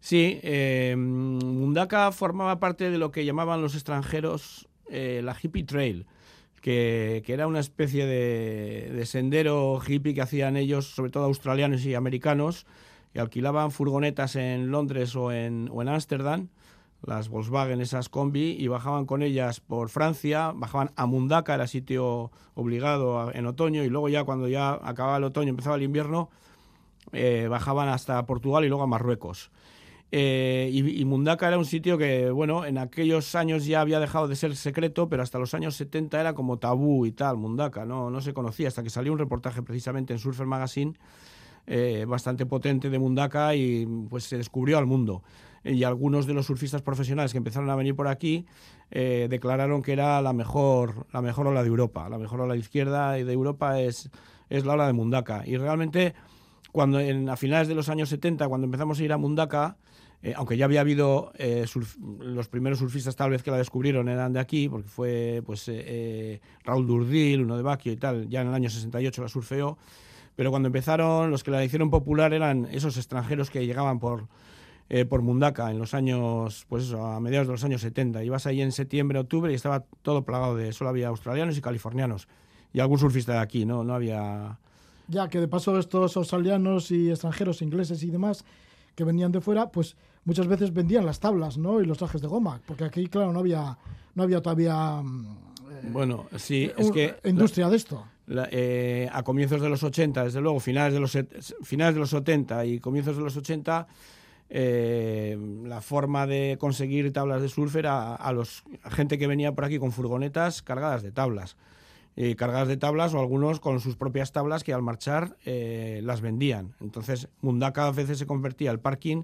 Sí, eh, Mundaka formaba parte de lo que llamaban los extranjeros eh, la hippie trail, que, era una especie de, de sendero hippie que hacían ellos, sobre todo australianos y americanos, que alquilaban furgonetas en Londres o en o en Ámsterdam, las Volkswagen, esas combi, y bajaban con ellas por Francia, bajaban a Mundaka, era sitio obligado en otoño, y luego ya cuando ya acababa el otoño, empezaba el invierno, eh, bajaban hasta Portugal y luego a Marruecos. Eh, y, y Mundaka era un sitio que, bueno, en aquellos años ya había dejado de ser secreto, pero hasta los años 70 era como tabú y tal, Mundaka, no, no se conocía, hasta que salió un reportaje precisamente en Surfer Magazine eh, bastante potente de Mundaka y pues se descubrió al mundo. Y algunos de los surfistas profesionales que empezaron a venir por aquí eh, declararon que era la mejor, la mejor ola de Europa. La mejor ola de izquierda y de Europa es, es la ola de Mundaka. Y realmente, cuando en, a finales de los años 70, cuando empezamos a ir a Mundaka, eh, aunque ya había habido eh, surf- los primeros surfistas tal vez que la descubrieron eran de aquí, porque fue pues eh, eh, Raúl Durdil, uno de Baquio y tal, ya en el año 68 la surfeó, pero cuando empezaron, los que la hicieron popular eran esos extranjeros que llegaban por, eh, por Mundaka en los años, pues eso, a mediados de los años 70. Ibas ahí en septiembre, octubre y estaba todo plagado de, solo había australianos y californianos. Y algún surfista de aquí, no, no había...
Ya que de paso estos australianos y extranjeros, ingleses y demás, que venían de fuera, pues muchas veces vendían las tablas, ¿no? Y los trajes de goma, porque aquí, claro, no había, no había todavía mm,
Bueno, sí, es que...
industria de esto.
la- eh, a comienzos de los 80, desde luego, finales de los, finales de los 70 y comienzos de los 80, eh, la forma de conseguir tablas de surf era a, los, a gente que venía por aquí con furgonetas cargadas de tablas. eh, cargadas de tablas o algunos con sus propias tablas que al marchar eh, las vendían. Entonces, Mundaka a veces se convertía el parking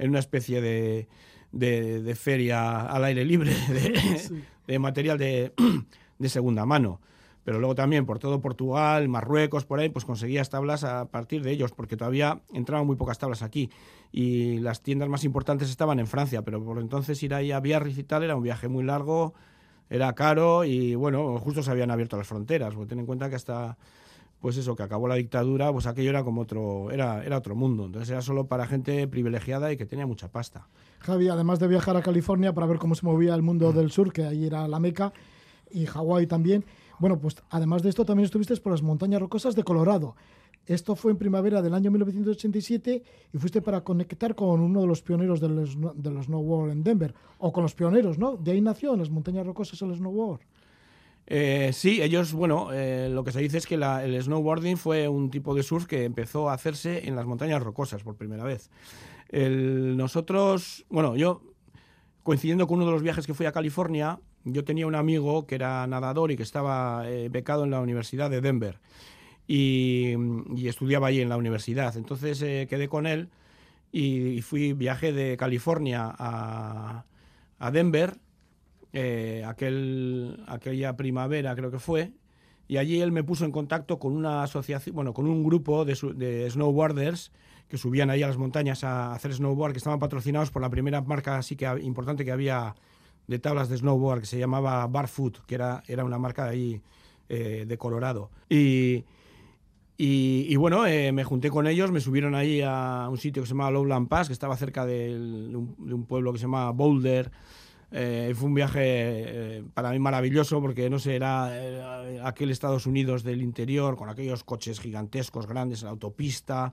en una especie de, de- de feria al aire libre de, de material de, de segunda mano. Pero luego también por todo Portugal, Marruecos, por ahí, pues conseguías tablas a partir de ellos, porque todavía entraban muy pocas tablas aquí. Y las tiendas más importantes estaban en Francia, pero por entonces ir ahí a Biarritz y tal era un viaje muy largo, era caro y bueno, justo se habían abierto las fronteras. Porque ten en cuenta que hasta, pues eso, que acabó la dictadura, pues aquello era como otro, era, era otro mundo. Entonces era solo para gente privilegiada y que tenía mucha pasta.
Javi, además de viajar a California para ver cómo se movía el
Mm.
mundo del sur, que ahí era la meca, y Hawái también, bueno, pues además de esto también estuviste por las montañas rocosas de Colorado. Esto fue en primavera del año 1987 y fuiste para conectar con uno de los pioneros del, del snowboard en Denver, o con los pioneros, ¿no? De ahí nació en las montañas rocosas el snowboard.
Eh, sí, ellos, bueno, eh, lo que se dice es que el snowboarding fue un tipo de surf que empezó a hacerse en las montañas rocosas por primera vez. Nosotros, bueno, yo coincidiendo con uno de los viajes que fui a California, yo tenía un amigo que era nadador y que estaba eh, becado en la Universidad de Denver y, estudiaba allí en la universidad. Entonces quedé con él y, y fui, viajé de California a Denver, eh, aquel, aquella primavera creo que fue, y allí él me puso en contacto con una asociación, bueno, con un grupo de, snowboarders que subían ahí a las montañas a hacer snowboard, que estaban patrocinados por la primera marca así que importante que había de tablas de snowboard, que se llamaba Barfoot, que era, era una marca de ahí eh, de Colorado. Y, y, bueno, eh, me junté con ellos, me subieron ahí a un sitio que se llama Lowland Pass, que estaba cerca de, un, de un pueblo que se llama Boulder. Eh, fue un viaje eh, para mí maravilloso porque, no sé, era eh, aquel Estados Unidos del interior con aquellos coches gigantescos, grandes en la autopista.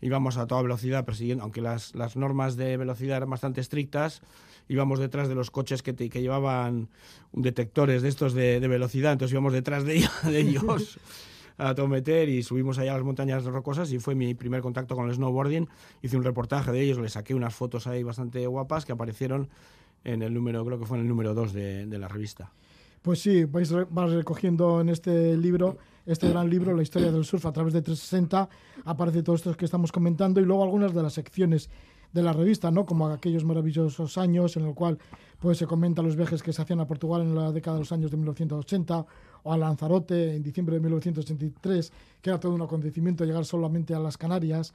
Íbamos a toda velocidad persiguiendo, aunque las, las normas de velocidad eran bastante estrictas, íbamos detrás de los coches que, te- que llevaban detectores de estos de, de velocidad, entonces íbamos detrás de, ellos- de ellos a todo meter y subimos allá a las montañas rocosas y fue mi primer contacto con el snowboarding. Hice un reportaje de ellos, les saqué unas fotos ahí bastante guapas que aparecieron en el número, creo que fue en el número 2 de, de la revista.
Pues sí, vais, vas recogiendo en este libro, este gran libro, la historia del surf a través de 360, aparece todo esto que estamos comentando y luego algunas de las secciones de la revista, ¿no? Como aquellos maravillosos años en el cual pues se comentan los viajes que se hacían a Portugal en la década de los años de 1980 o a Lanzarote en diciembre de 1983, que era todo un acontecimiento llegar solamente a las Canarias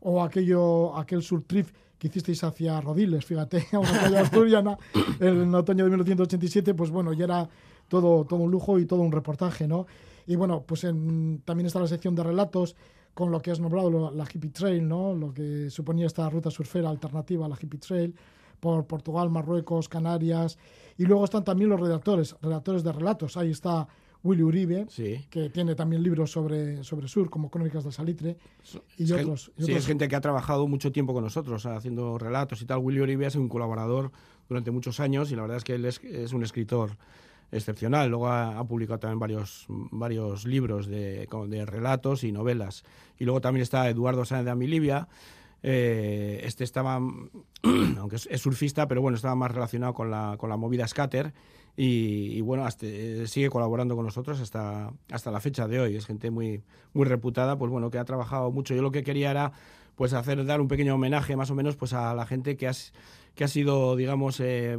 o aquello, aquel surf trip que hicisteis hacia Rodiles, fíjate, a una playa asturiana en otoño de 1987, pues bueno, ya era todo, todo un lujo y todo un reportaje, ¿no? Y bueno, pues en- también está la sección de relatos con lo que has nombrado, lo- la Hippie Trail, ¿no? Lo que suponía esta ruta surfera alternativa a la Hippie Trail por Portugal, Marruecos, Canarias. Y luego están también los redactores, redactores de relatos. Ahí está Willy Uribe,
Sí.
que tiene también libros sobre, sobre sur, como Crónicas del Salitre, y
Es
otros. y
sí, es gente que ha trabajado mucho tiempo con nosotros, haciendo relatos y tal. Willy Oribe es un colaborador durante muchos años y la verdad es que él es, es un escritor excepcional. Luego ha, ha publicado también varios, varios libros de, de relatos y novelas. Y luego también está Eduardo Sáenz de Amilibia. Eh, este estaba, aunque es, es surfista, pero bueno, estaba más relacionado con la, con la movida scatter y, y bueno, hasta, eh, sigue colaborando con nosotros hasta, hasta la fecha de hoy. Es gente muy, muy reputada, pues bueno, que ha trabajado mucho. Yo lo que quería era pues hacer, dar un pequeño homenaje más o menos pues a la gente que, que ha sido, digamos, eh,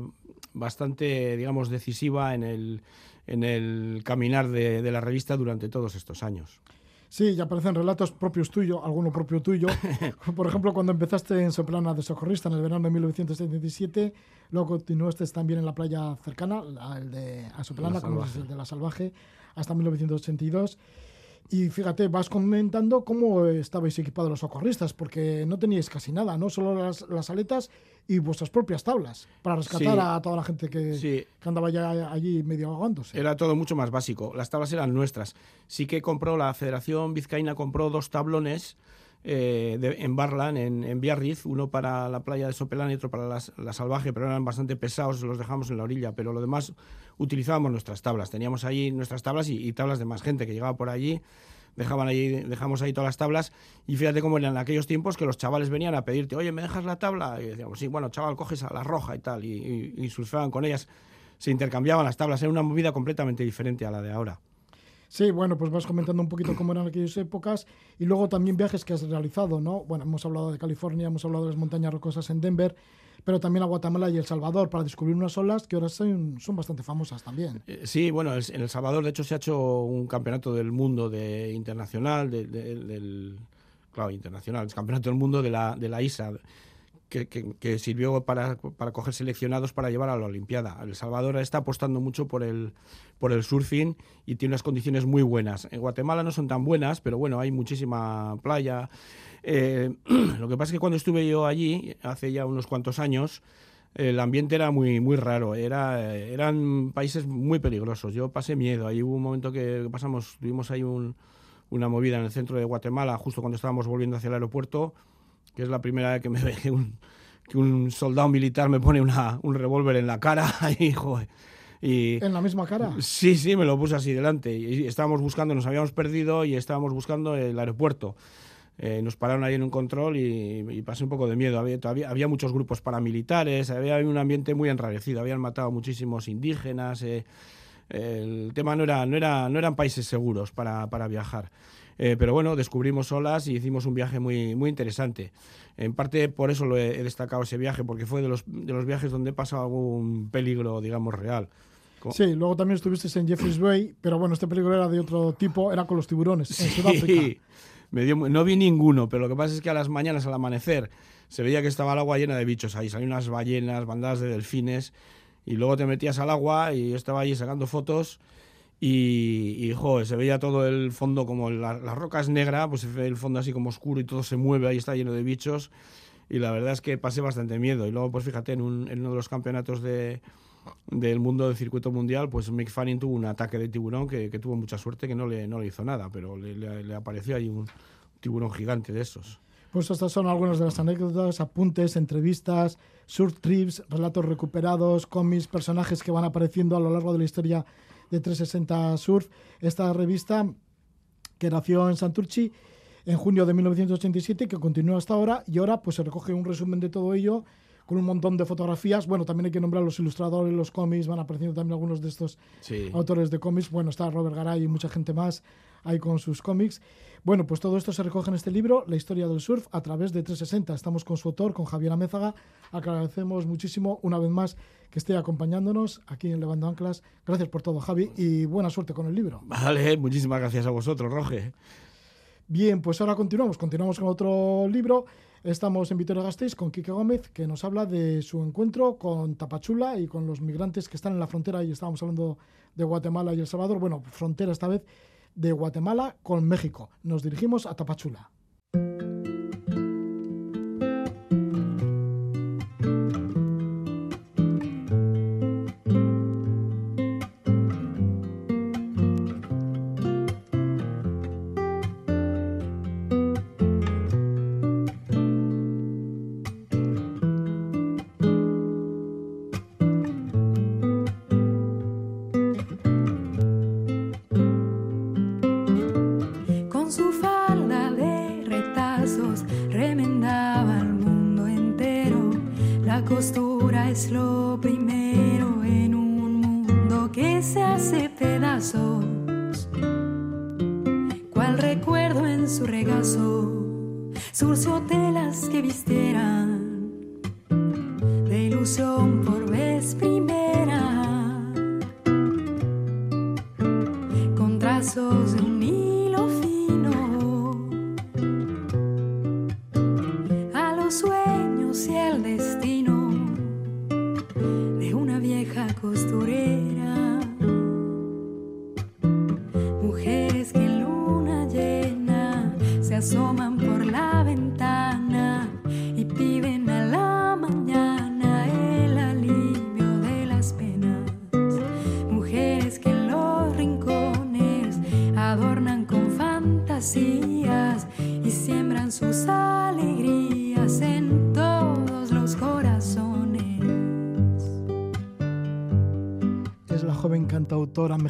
bastante, digamos, decisiva en el, en el caminar de la revista durante todos estos años.
Sí, y aparecen relatos propios tuyos, alguno propio tuyo. Por ejemplo, cuando empezaste en Soplana de socorrista en el verano de 1977, luego continuaste también en la playa cercana, el de a Soplana,
La
como es el de la Salvaje, hasta 1982. Y fíjate, vas comentando cómo estabais equipados los socorristas, porque no teníais casi nada, ¿no? Solo las, las aletas y vuestras propias tablas, para rescatar
Sí.
a toda la gente que,
Sí.
que andaba ya allí medio ahogándose.
Era todo mucho más básico. Las tablas eran nuestras. Sí que compró la Federación Vizcaína compró dos tablones eh, en Barlan, en, Biarritz, uno para la playa de Sopelán y otro para la, Salvaje, pero eran bastante pesados, los dejamos en la orilla. Pero lo demás utilizábamos nuestras tablas. Teníamos ahí nuestras tablas y, tablas de más gente que llegaba por allí. Dejaban ahí, dejamos ahí todas las tablas y fíjate cómo eran aquellos tiempos que los chavales venían a pedirte, oye, ¿me dejas la tabla? Y decíamos, sí, bueno, chaval, coges a la roja y tal, y, y- y surfeaban con ellas se intercambiaban las tablas, era una movida completamente diferente a la de ahora.
Sí, bueno, pues vas comentando un poquito cómo eran aquellas épocas y luego también viajes que has realizado, ¿no? Bueno, hemos hablado de California, hemos hablado de las montañas rocosas en Denver, pero también a Guatemala y El Salvador para descubrir unas olas que ahora son, bastante famosas también.
Eh, Sí, bueno, en El Salvador de hecho se ha hecho un campeonato del mundo de internacional, de- de- del, claro, internacional, el campeonato del mundo de la, de la ISA, que, sirvió para, para coger seleccionados para llevar a la Olimpiada. El Salvador está apostando mucho por el, por el surfing y tiene unas condiciones muy buenas. En Guatemala no son tan buenas, pero bueno, hay muchísima playa. Eh, lo que pasa es que cuando estuve yo allí, hace ya unos cuantos años, el ambiente era muy, muy raro, era, eran países muy peligrosos. Yo pasé miedo. Ahí hubo un momento que pasamos, tuvimos ahí un- una movida en el centro de Guatemala, justo cuando estábamos volviendo hacia el aeropuerto, que es la primera vez que me ve que un, que un soldado militar me pone una, un revólver en la cara. Y, joder, y,
¿En la misma cara?
Sí, sí, me lo puse así delante. Y estábamos buscando, nos habíamos perdido y estábamos buscando el aeropuerto. eh, nos pararon ahí en un control y, y pasé un poco de miedo. Había, todavía, había muchos grupos paramilitares, había un ambiente muy enrarecido, habían matado muchísimos indígenas. eh, el tema no, era, no, era, no eran países seguros para, para viajar. Eh, pero bueno, descubrimos olas y hicimos un viaje muy, muy interesante. En parte por eso lo he, he destacado ese viaje, porque fue de los, de los viajes donde he pasado algún peligro, digamos, real.
Sí, luego también estuviste en Jeffreys Bay, pero bueno, este peligro era de otro tipo, era con los tiburones, en Sudáfrica.
Me dio, no vi ninguno, pero lo que pasa es que a las mañanas, al amanecer, se veía que estaba el agua llena de bichos ahí. Salían unas ballenas, bandadas de delfines, y luego te metías al agua y yo estaba allí sacando fotos. Y, y se veía todo el fondo como la, la roca es negra, pues se ve el fondo así como oscuro y todo se mueve, ahí está lleno de bichos. Y la verdad es que pasé bastante miedo. Y luego, pues fíjate, en, un- en uno de los campeonatos de, del mundo del circuito mundial, pues Mick Fanning tuvo un ataque de tiburón que, que tuvo mucha suerte, que no le, no le hizo nada, pero le, le- le apareció ahí un tiburón gigante de esos.
Pues estas son algunas de las anécdotas, apuntes, entrevistas, surf trips, relatos recuperados, cómics, personajes que van apareciendo a lo largo de la historia de 360 Surf. Esta revista que nació en Santurchi en junio de 1987 que continúa hasta ahora y ahora pues se recoge un resumen de todo ello con un montón de fotografías. Bueno, también hay que nombrar los ilustradores, los cómics, van apareciendo también algunos de estos
Sí.
autores de cómics. Bueno, está Robert Garay y mucha gente más ahí con sus cómics. Bueno, pues todo esto se recoge en este libro, La historia del surf, a través de 360. Estamos con su autor, con Javier Amézaga. Agradecemos muchísimo una vez más que esté acompañándonos aquí en Levando Anclas. Gracias por todo, Javi, y buena suerte con el libro.
Vale, muchísimas gracias a vosotros, Roge.
Bien, pues ahora continuamos, continuamos con otro libro. Estamos en Vitoria Gasteiz con Quique Gómez, que nos habla de su encuentro con Tapachula y con los migrantes que están en la frontera. Y estábamos hablando de Guatemala y El Salvador. Bueno, frontera esta vez de Guatemala con México. Nos dirigimos a Tapachula.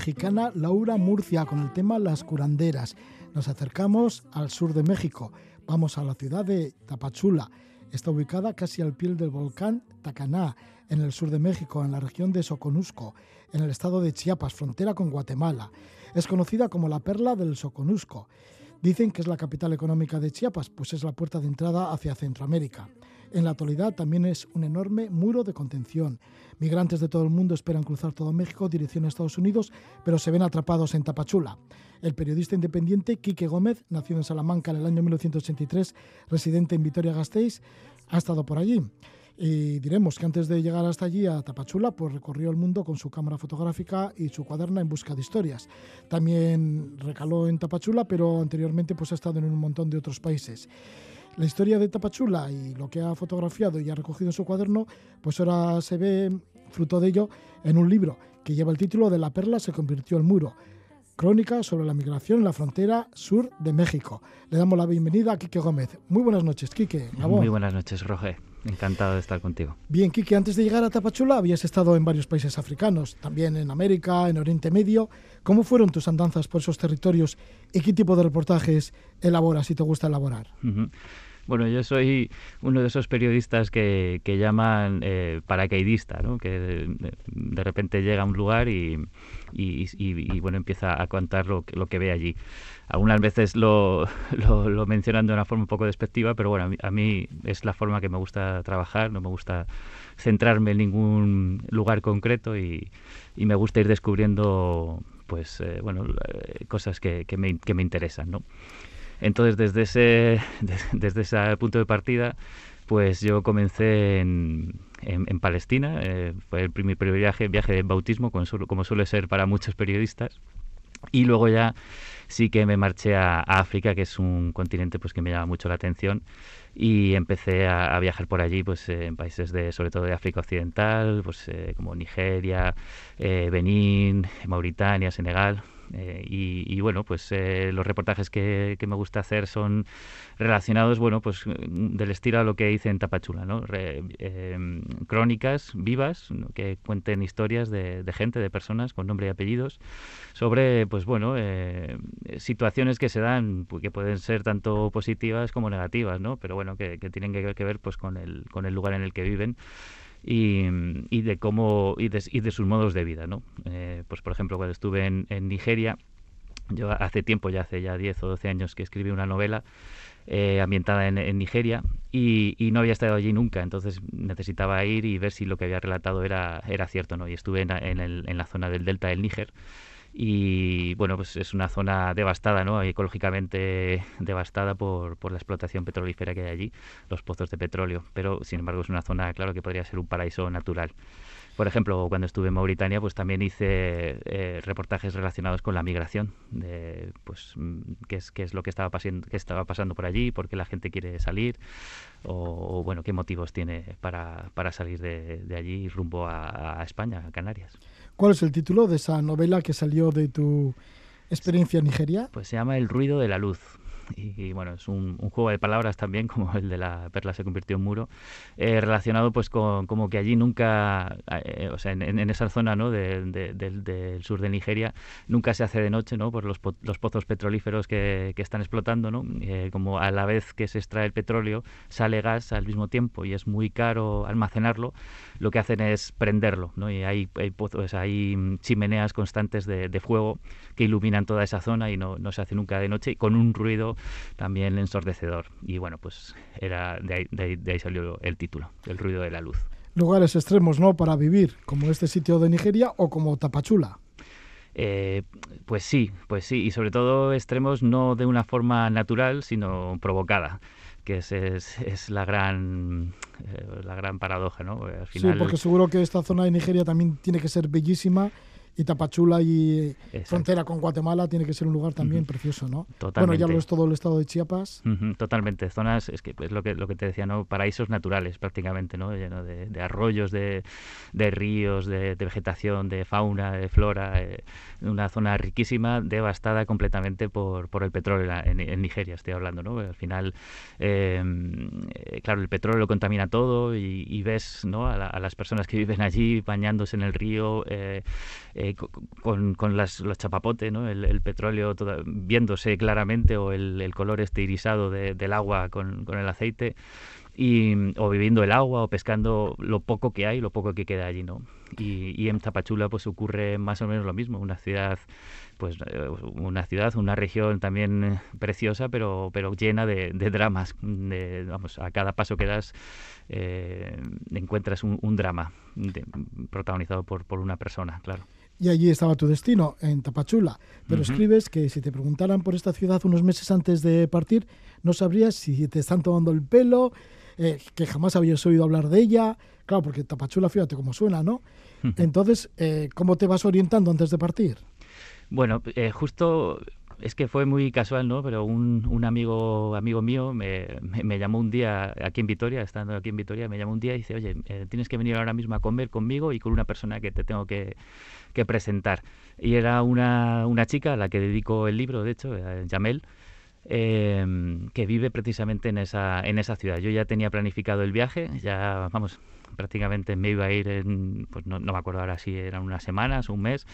Mexicana Laura Murcia con el tema Las curanderas. Nos acercamos al sur de México. Vamos a la ciudad de Tapachula. Está ubicada casi al pie del volcán Tacaná, en el sur de México, en la región de Soconusco, en el estado de Chiapas, frontera con Guatemala. Es conocida como la perla del Soconusco. Dicen que es la capital económica de Chiapas, pues es la puerta de entrada hacia Centroamérica. En la actualidad también es un enorme muro de contención. Migrantes de todo el mundo esperan cruzar todo México dirección a Estados Unidos, pero se ven atrapados en Tapachula. El periodista independiente Quique Gómez, nacido en Salamanca en el año 1983, residente en Vitoria-Gasteiz, ha estado por allí. Y diremos que antes de llegar hasta allí, a Tapachula, pues recorrió el mundo con su cámara fotográfica y su cuaderna en busca de historias. También recaló en Tapachula, pero anteriormente pues ha estado en un montón de otros países. La historia de Tapachula y lo que ha fotografiado y ha recogido en su cuaderno, pues ahora se ve fruto de ello en un libro que lleva el título de La perla se convirtió en muro. Crónica sobre la migración en la frontera sur de México. Le damos la bienvenida a Quique Gómez. Muy buenas noches, Quique. Gabón.
Muy buenas noches, Roge. Encantado de estar contigo.
Bien, Kiki, antes de llegar a Tapachula habías estado en varios países africanos, también en América, en Oriente Medio. ¿Cómo fueron tus andanzas por esos territorios y qué tipo de reportajes elaboras si te gusta elaborar?
Bueno, yo soy uno de esos periodistas que, que llaman eh, paracaidista, ¿no? que de, repente llega a un lugar y, y, bueno empieza a contar lo, lo que ve allí. Algunas veces lo, lo, lo mencionan de una forma un poco despectiva, pero bueno, a mí, a mí es la forma que me gusta trabajar, no me gusta centrarme en ningún lugar concreto y, y me gusta ir descubriendo pues eh, bueno eh, cosas que, que me, que me interesan, ¿no? Entonces, desde ese, des- desde ese punto de partida, pues yo comencé en, en, en Palestina. eh, fue el primer primer viaje, viaje de bautismo, como suele, como suele ser para muchos periodistas. Y luego ya sí que me marché a, a África, que es un continente pues que me llama mucho la atención. Y empecé a, a viajar por allí, pues eh, en países de, sobre todo de África Occidental, pues eh, como Nigeria, eh, Benín, Mauritania, Senegal. Eh, y, bueno, pues eh, los reportajes que, me gusta hacer son relacionados, bueno, pues del estilo a lo que hice en Tapachula, ¿no? Re- eh, crónicas vivas que cuenten historias de, de gente, de personas con nombre y apellidos sobre, pues bueno, eh, situaciones que se dan, pues, que pueden ser tanto positivas como negativas, ¿no? Pero bueno, que, que tienen que, que ver pues con el, con el lugar en el que viven y, y de cómo y de, y de sus modos de vida, ¿no? Eh, pues por ejemplo, cuando estuve en, Nigeria, yo hace tiempo, ya hace ya 10 o 12 años que escribí una novela eh, ambientada en, Nigeria y, no había estado allí nunca, entonces necesitaba ir y ver si lo que había relatado era, era cierto, ¿no? Y estuve en, en la zona del delta del Níger y bueno, pues es una zona devastada, ¿no? Ecológicamente devastada por, por la explotación petrolífera que hay allí, los pozos de petróleo, pero sin embargo es una zona, claro, que podría ser un paraíso natural. Por ejemplo, cuando estuve en Mauritania, pues también hice eh, reportajes relacionados con la migración, de, pues mm, qué es, qué es lo que estaba, pasando, qué estaba pasando por allí, por qué la gente quiere salir, o, bueno, qué motivos tiene para, para salir de, de allí rumbo a España, a Canarias.
¿Cuál es el título de esa novela que salió de tu experiencia en Nigeria?
Pues se llama El ruido de la luz. Y, y, bueno, es un, un, juego de palabras también, como el de la perla se convirtió en muro, eh, relacionado pues con como que allí nunca, eh, o sea, en, en, esa zona ¿no? de, de, del, del sur de Nigeria, nunca se hace de noche, ¿no? Por los, los pozos petrolíferos que, que están explotando, ¿no? Eh, como a la vez que se extrae el petróleo, sale gas al mismo tiempo y es muy caro almacenarlo, lo que hacen es prenderlo, ¿no? Y hay, hay, pozos, hay chimeneas constantes de, de fuego que iluminan toda esa zona y no, no se hace nunca de noche, y con un ruido también ensordecedor. Y bueno, pues era de ahí, de ahí, de ahí salió el título, El ruido de la luz.
Lugares extremos, ¿no? Para vivir, como este sitio de Nigeria o como Tapachula.
Eh, pues sí, pues sí, y sobre todo extremos no de una forma natural, sino provocada que es, es, es la gran eh, la gran paradoja, ¿no?
Al final... Sí, porque seguro que esta zona de Nigeria también tiene que ser bellísima y Tapachula y Exacto. frontera con Guatemala tiene que ser un lugar también uh -huh. precioso, ¿no?
Totalmente.
Bueno, ya lo es todo el estado de Chiapas.
Uh -huh. Totalmente, zonas, es que es pues, lo que lo que te decía, ¿no? Paraísos naturales prácticamente, ¿no? Lleno de, de arroyos, de, de ríos, de, de, vegetación, de fauna, de flora, eh, una zona riquísima, devastada completamente por, por el petróleo en, en, Nigeria, estoy hablando, ¿no? Al final, eh, claro, el petróleo lo contamina todo y, y ves, ¿no? A, la, a, las personas que viven allí bañándose en el río. Eh, eh, con, las, los chapapote, ¿no? el, petróleo toda, viéndose claramente o el, color este irisado de, del agua con, el aceite. Y, o viviendo el agua o pescando lo poco que hay, lo poco que queda allí, ¿no? Y, y en Tapachula pues ocurre más o menos lo mismo, una ciudad pues una ciudad, una región también preciosa, pero, pero llena de, dramas. De, vamos, a cada paso que das eh, encuentras un, un drama protagonizado por, por una persona, claro
y allí estaba tu destino, en Tapachula. Pero uh -huh. escribes que si te preguntaran por esta ciudad unos meses antes de partir, no sabrías si te están tomando el pelo, eh, que jamás habías oído hablar de ella. Claro, porque Tapachula, fíjate cómo suena, ¿no? Uh -huh. Entonces, eh, ¿cómo te vas orientando antes de partir?
Bueno, eh, justo es que fue muy casual, ¿no? Pero un, un amigo amigo mío me, me, llamó un día aquí en Vitoria, estando aquí en Vitoria, me llamó un día y dice, oye, eh, tienes que venir ahora mismo a comer conmigo y con una persona que te tengo que, que presentar. Y era una, una chica a la que dedico el libro, de hecho, Jamel, eh, que vive precisamente en esa, en esa ciudad. Yo ya tenía planificado el viaje, ya, vamos, prácticamente me iba a ir en, pues no, me acuerdo ahora si eran unas semanas, un mes,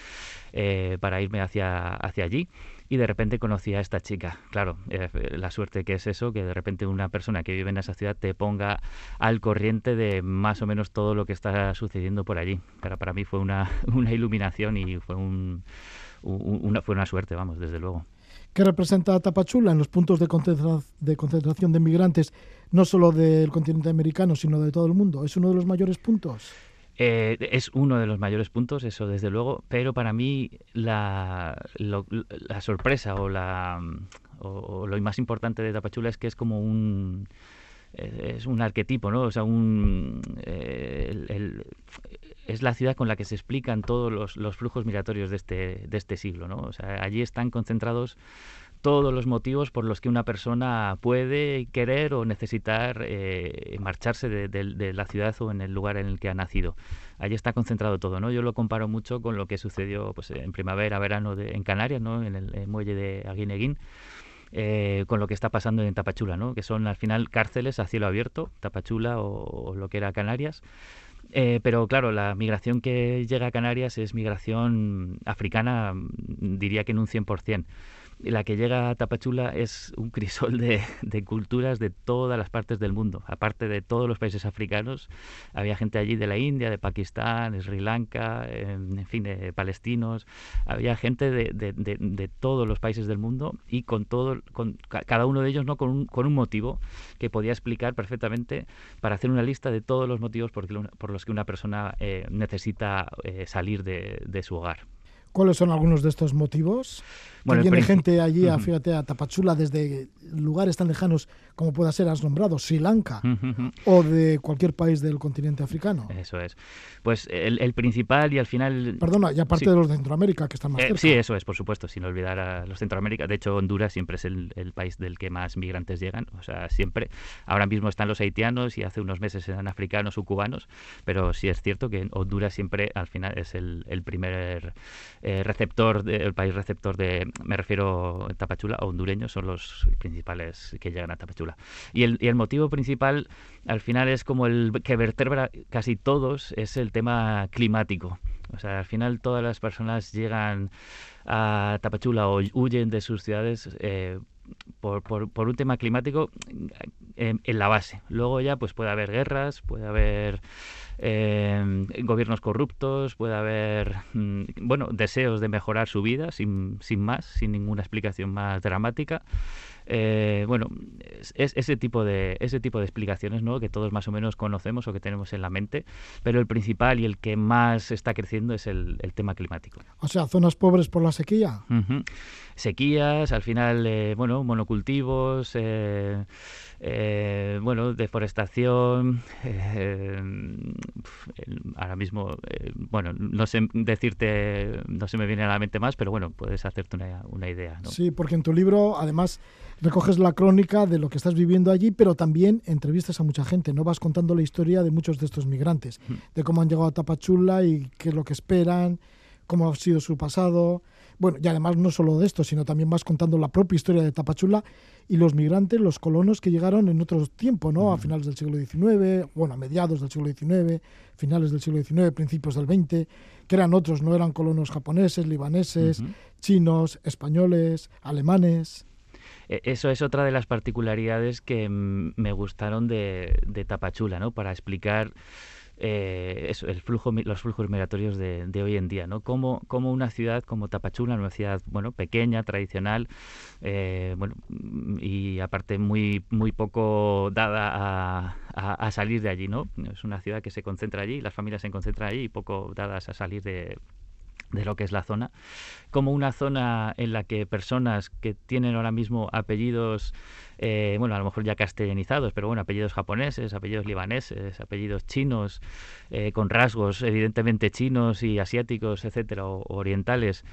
eh, para irme hacia, hacia allí. Y de repente conocí a esta chica. Claro, eh, la suerte que es eso, que de repente una persona que vive en esa ciudad te ponga al corriente de más o menos todo lo que está sucediendo por allí. Para, para mí fue una, una iluminación y fue, un- una, fue una suerte, vamos, desde luego.
¿Qué representa Tapachula en los puntos de, concentra- de concentración de migrantes, no solo del continente americano, sino de todo el mundo? ¿Es uno de los mayores puntos?
Eh, es uno de los mayores puntos, eso desde luego, pero para mí la, la sorpresa o, la, o, lo más importante de Tapachula es que es como un eh, es un arquetipo, ¿no? O sea, un, eh, el- es la ciudad con la que se explican todos los, flujos migratorios de este, de este siglo, ¿no? O sea, allí están concentrados todos los motivos por los que una persona puede querer o necesitar eh, marcharse de, la ciudad o en el lugar en el que ha nacido. Allí está concentrado todo, ¿no? Yo lo comparo mucho con lo que sucedió pues, en primavera, verano en Canarias, ¿no? En el, el muelle de Aguineguín. eh, con lo que está pasando en Tapachula, ¿no? que son al final cárceles a cielo abierto, Tapachula o lo que era Canarias, eh, pero claro, la migración que llega a Canarias es migración africana, diría que en un 100%. La que llega a Tapachula es un crisol de, culturas de todas las partes del mundo. Aparte de todos los países africanos, había gente allí de la India, de Pakistán, Sri Lanka, en fin, de palestinos. Había gente de, todos los países del mundo y con todo, con ca- cada uno de ellos no con un, motivo que podía explicar perfectamente para hacer una lista de todos los motivos por, los que una persona eh, necesita eh, salir de su hogar.
¿Cuáles son algunos de estos motivos?
Bueno,
que viene gente allí, a, fíjate, a Tapachula desde lugares tan lejanos como pueda ser, has nombrado, Sri Lanka o de cualquier país del continente africano.
Eso es. Pues el, el principal y al final...
Perdona, y aparte
Sí.
de los de Centroamérica, que están más
Eh,
cerca.
sí, eso es, por supuesto, sin olvidar a los Centroamérica. De hecho, Honduras siempre es el, el país del que más migrantes llegan, o sea, siempre. Ahora mismo están los haitianos y hace unos meses eran africanos o cubanos, pero sí es cierto que Honduras siempre al final es el, el primer eh, receptor, de- el país receptor de, me refiero a Tapachula, hondureños son los principales que llegan a Tapachula. Y el, y el motivo principal al final es como el que vertebra casi todos, es el tema climático. O sea, al final todas las personas llegan a Tapachula o huyen de sus ciudades eh, por, por- por un tema climático en, en la base. Luego ya pues puede haber guerras, puede haber eh, gobiernos corruptos, puede haber mm, bueno deseos de mejorar su vida sin, sin más, sin ninguna explicación más dramática. Eh, bueno, es, es ese tipo de ese tipo de explicaciones, ¿no? Que todos más o menos conocemos o que tenemos en la mente, pero el principal y el que más está creciendo es el, el tema climático.
O sea, zonas pobres por la sequía.
Ujú. Sequías, al final, eh, bueno, monocultivos, eh, eh, bueno, deforestación. eh, ahora mismo, eh, bueno, no sé decirte, no se me viene a la mente más, pero bueno, puedes hacerte una, una idea, ¿no?
Sí, porque en tu libro, además, recoges la crónica de lo que estás viviendo allí, pero también entrevistas a mucha gente, ¿no? Vas contando la historia de muchos de estos migrantes, de cómo han llegado a Tapachula y qué es lo que esperan, cómo ha sido su pasado. Bueno, y además no solo de esto, sino también vas contando la propia historia de Tapachula y los migrantes, los colonos que llegaron en otro tiempo, ¿no? A finales del siglo XIX, bueno, a mediados del siglo XIX, finales del siglo XIX, principios del XX, que eran otros, no eran colonos japoneses, libaneses, chinos, españoles, alemanes.
E- Eso es otra de las particularidades que mm, me gustaron de, de Tapachula, ¿no? Para explicar eh, el flujo, los flujos migratorios de, de hoy en día, ¿no? Cómo, cómo una ciudad como Tapachula, una ciudad, bueno, pequeña, tradicional, eh, bueno, y aparte muy, muy poco dada a, a- a salir de allí, ¿no? Es una ciudad que se concentra allí, las familias se concentran allí y poco dadas a salir de, de lo que es la zona, como una zona en la que personas que tienen ahora mismo apellidos, eh, bueno, a lo mejor ya castellanizados, pero bueno, apellidos japoneses, apellidos libaneses, apellidos chinos, eh, con rasgos evidentemente chinos y asiáticos, etcétera, o orientales,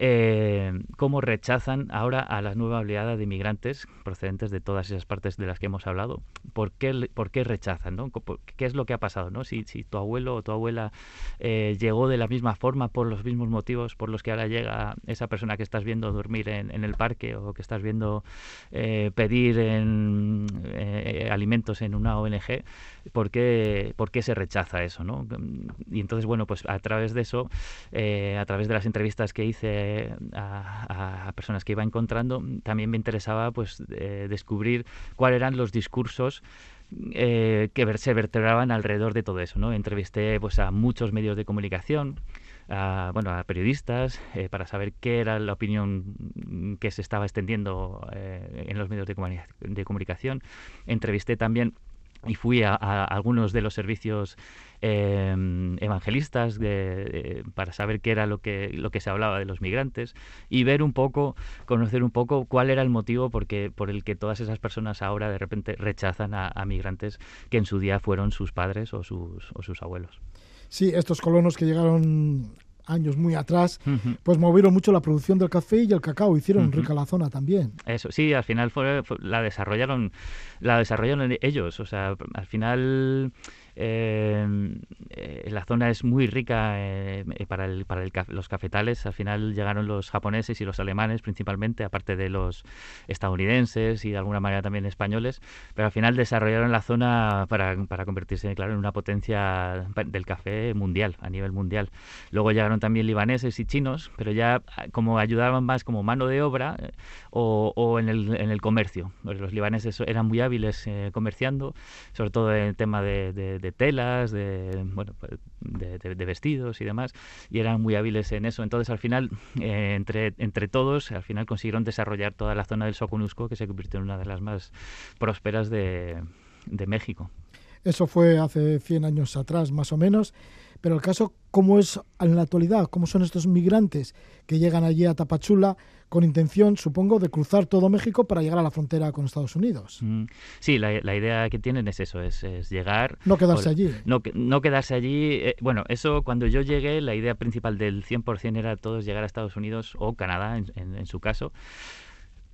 eh, cómo rechazan ahora a la nueva oleada de inmigrantes procedentes de todas esas partes de las que hemos hablado. ¿Por qué, por qué rechazan? ¿no? ¿Qué es lo que ha pasado? ¿no? Si, si tu abuelo o tu abuela eh, llegó de la misma forma, por los mismos motivos por los que ahora llega esa persona que estás viendo dormir en, en el parque o que estás viendo eh, pedir en, eh, alimentos en una ONG, ¿por qué, ¿por qué se rechaza eso? ¿no? Y entonces, bueno, pues a través de eso, a través de las entrevistas que hice a, personas que iba encontrando, también me interesaba pues descubrir cuáles eran los discursos eh, que se vertebraban alrededor de todo eso. ¿no? Entrevisté pues, a muchos medios de comunicación, a, bueno, a periodistas, eh, para saber qué era la opinión que se estaba extendiendo eh, en los medios de comunicación. Entrevisté también y fui a, algunos de los servicios em, evangelistas para saber qué era lo que, lo que se hablaba de los migrantes y ver un poco, conocer un poco cuál era el motivo porque, por el que todas esas personas ahora de repente rechazan a, a migrantes que en su día fueron sus padres o sus, o sus abuelos.
Sí, estos colonos que llegaron años muy atrás, pues movieron mucho la producción del café y el cacao, hicieron rica la zona también.
Eso, sí, al final fue, la desarrollaron, la desarrollaron ellos, o sea, al final la zona es muy rica eh, para, el, para el, los cafetales. Al final llegaron los japoneses y los alemanes principalmente, aparte de los estadounidenses y de alguna manera también españoles, pero al final desarrollaron la zona para, para convertirse claro, en una potencia del café mundial, a nivel mundial. Luego llegaron también libaneses y chinos, pero ya ah, como ayudaban más como mano de obra eh, o, o en, el, en el comercio. Los libaneses eran muy hábiles comerciando, sobre todo en el tema de, de de telas, de, bueno, pues, de, vestidos y demás, y eran muy hábiles en eso. Entonces, al final, eh, entre, entre todos, al final consiguieron desarrollar toda la zona del Soconusco, que se convirtió en una de las más prósperas de, de México.
Eso fue hace 100 años atrás, más o menos. Pero el caso, ¿cómo es en la actualidad? ¿Cómo son estos migrantes que llegan allí a Tapachula con intención, supongo, de cruzar todo México para llegar a la frontera con Estados Unidos?
Mm, sí, la, idea que tienen es eso, es, llegar...
No quedarse allí.
No, no quedarse allí. Eh, bueno, eso cuando yo llegué, la idea principal del 100% era todos llegar a Estados Unidos o Canadá, en su caso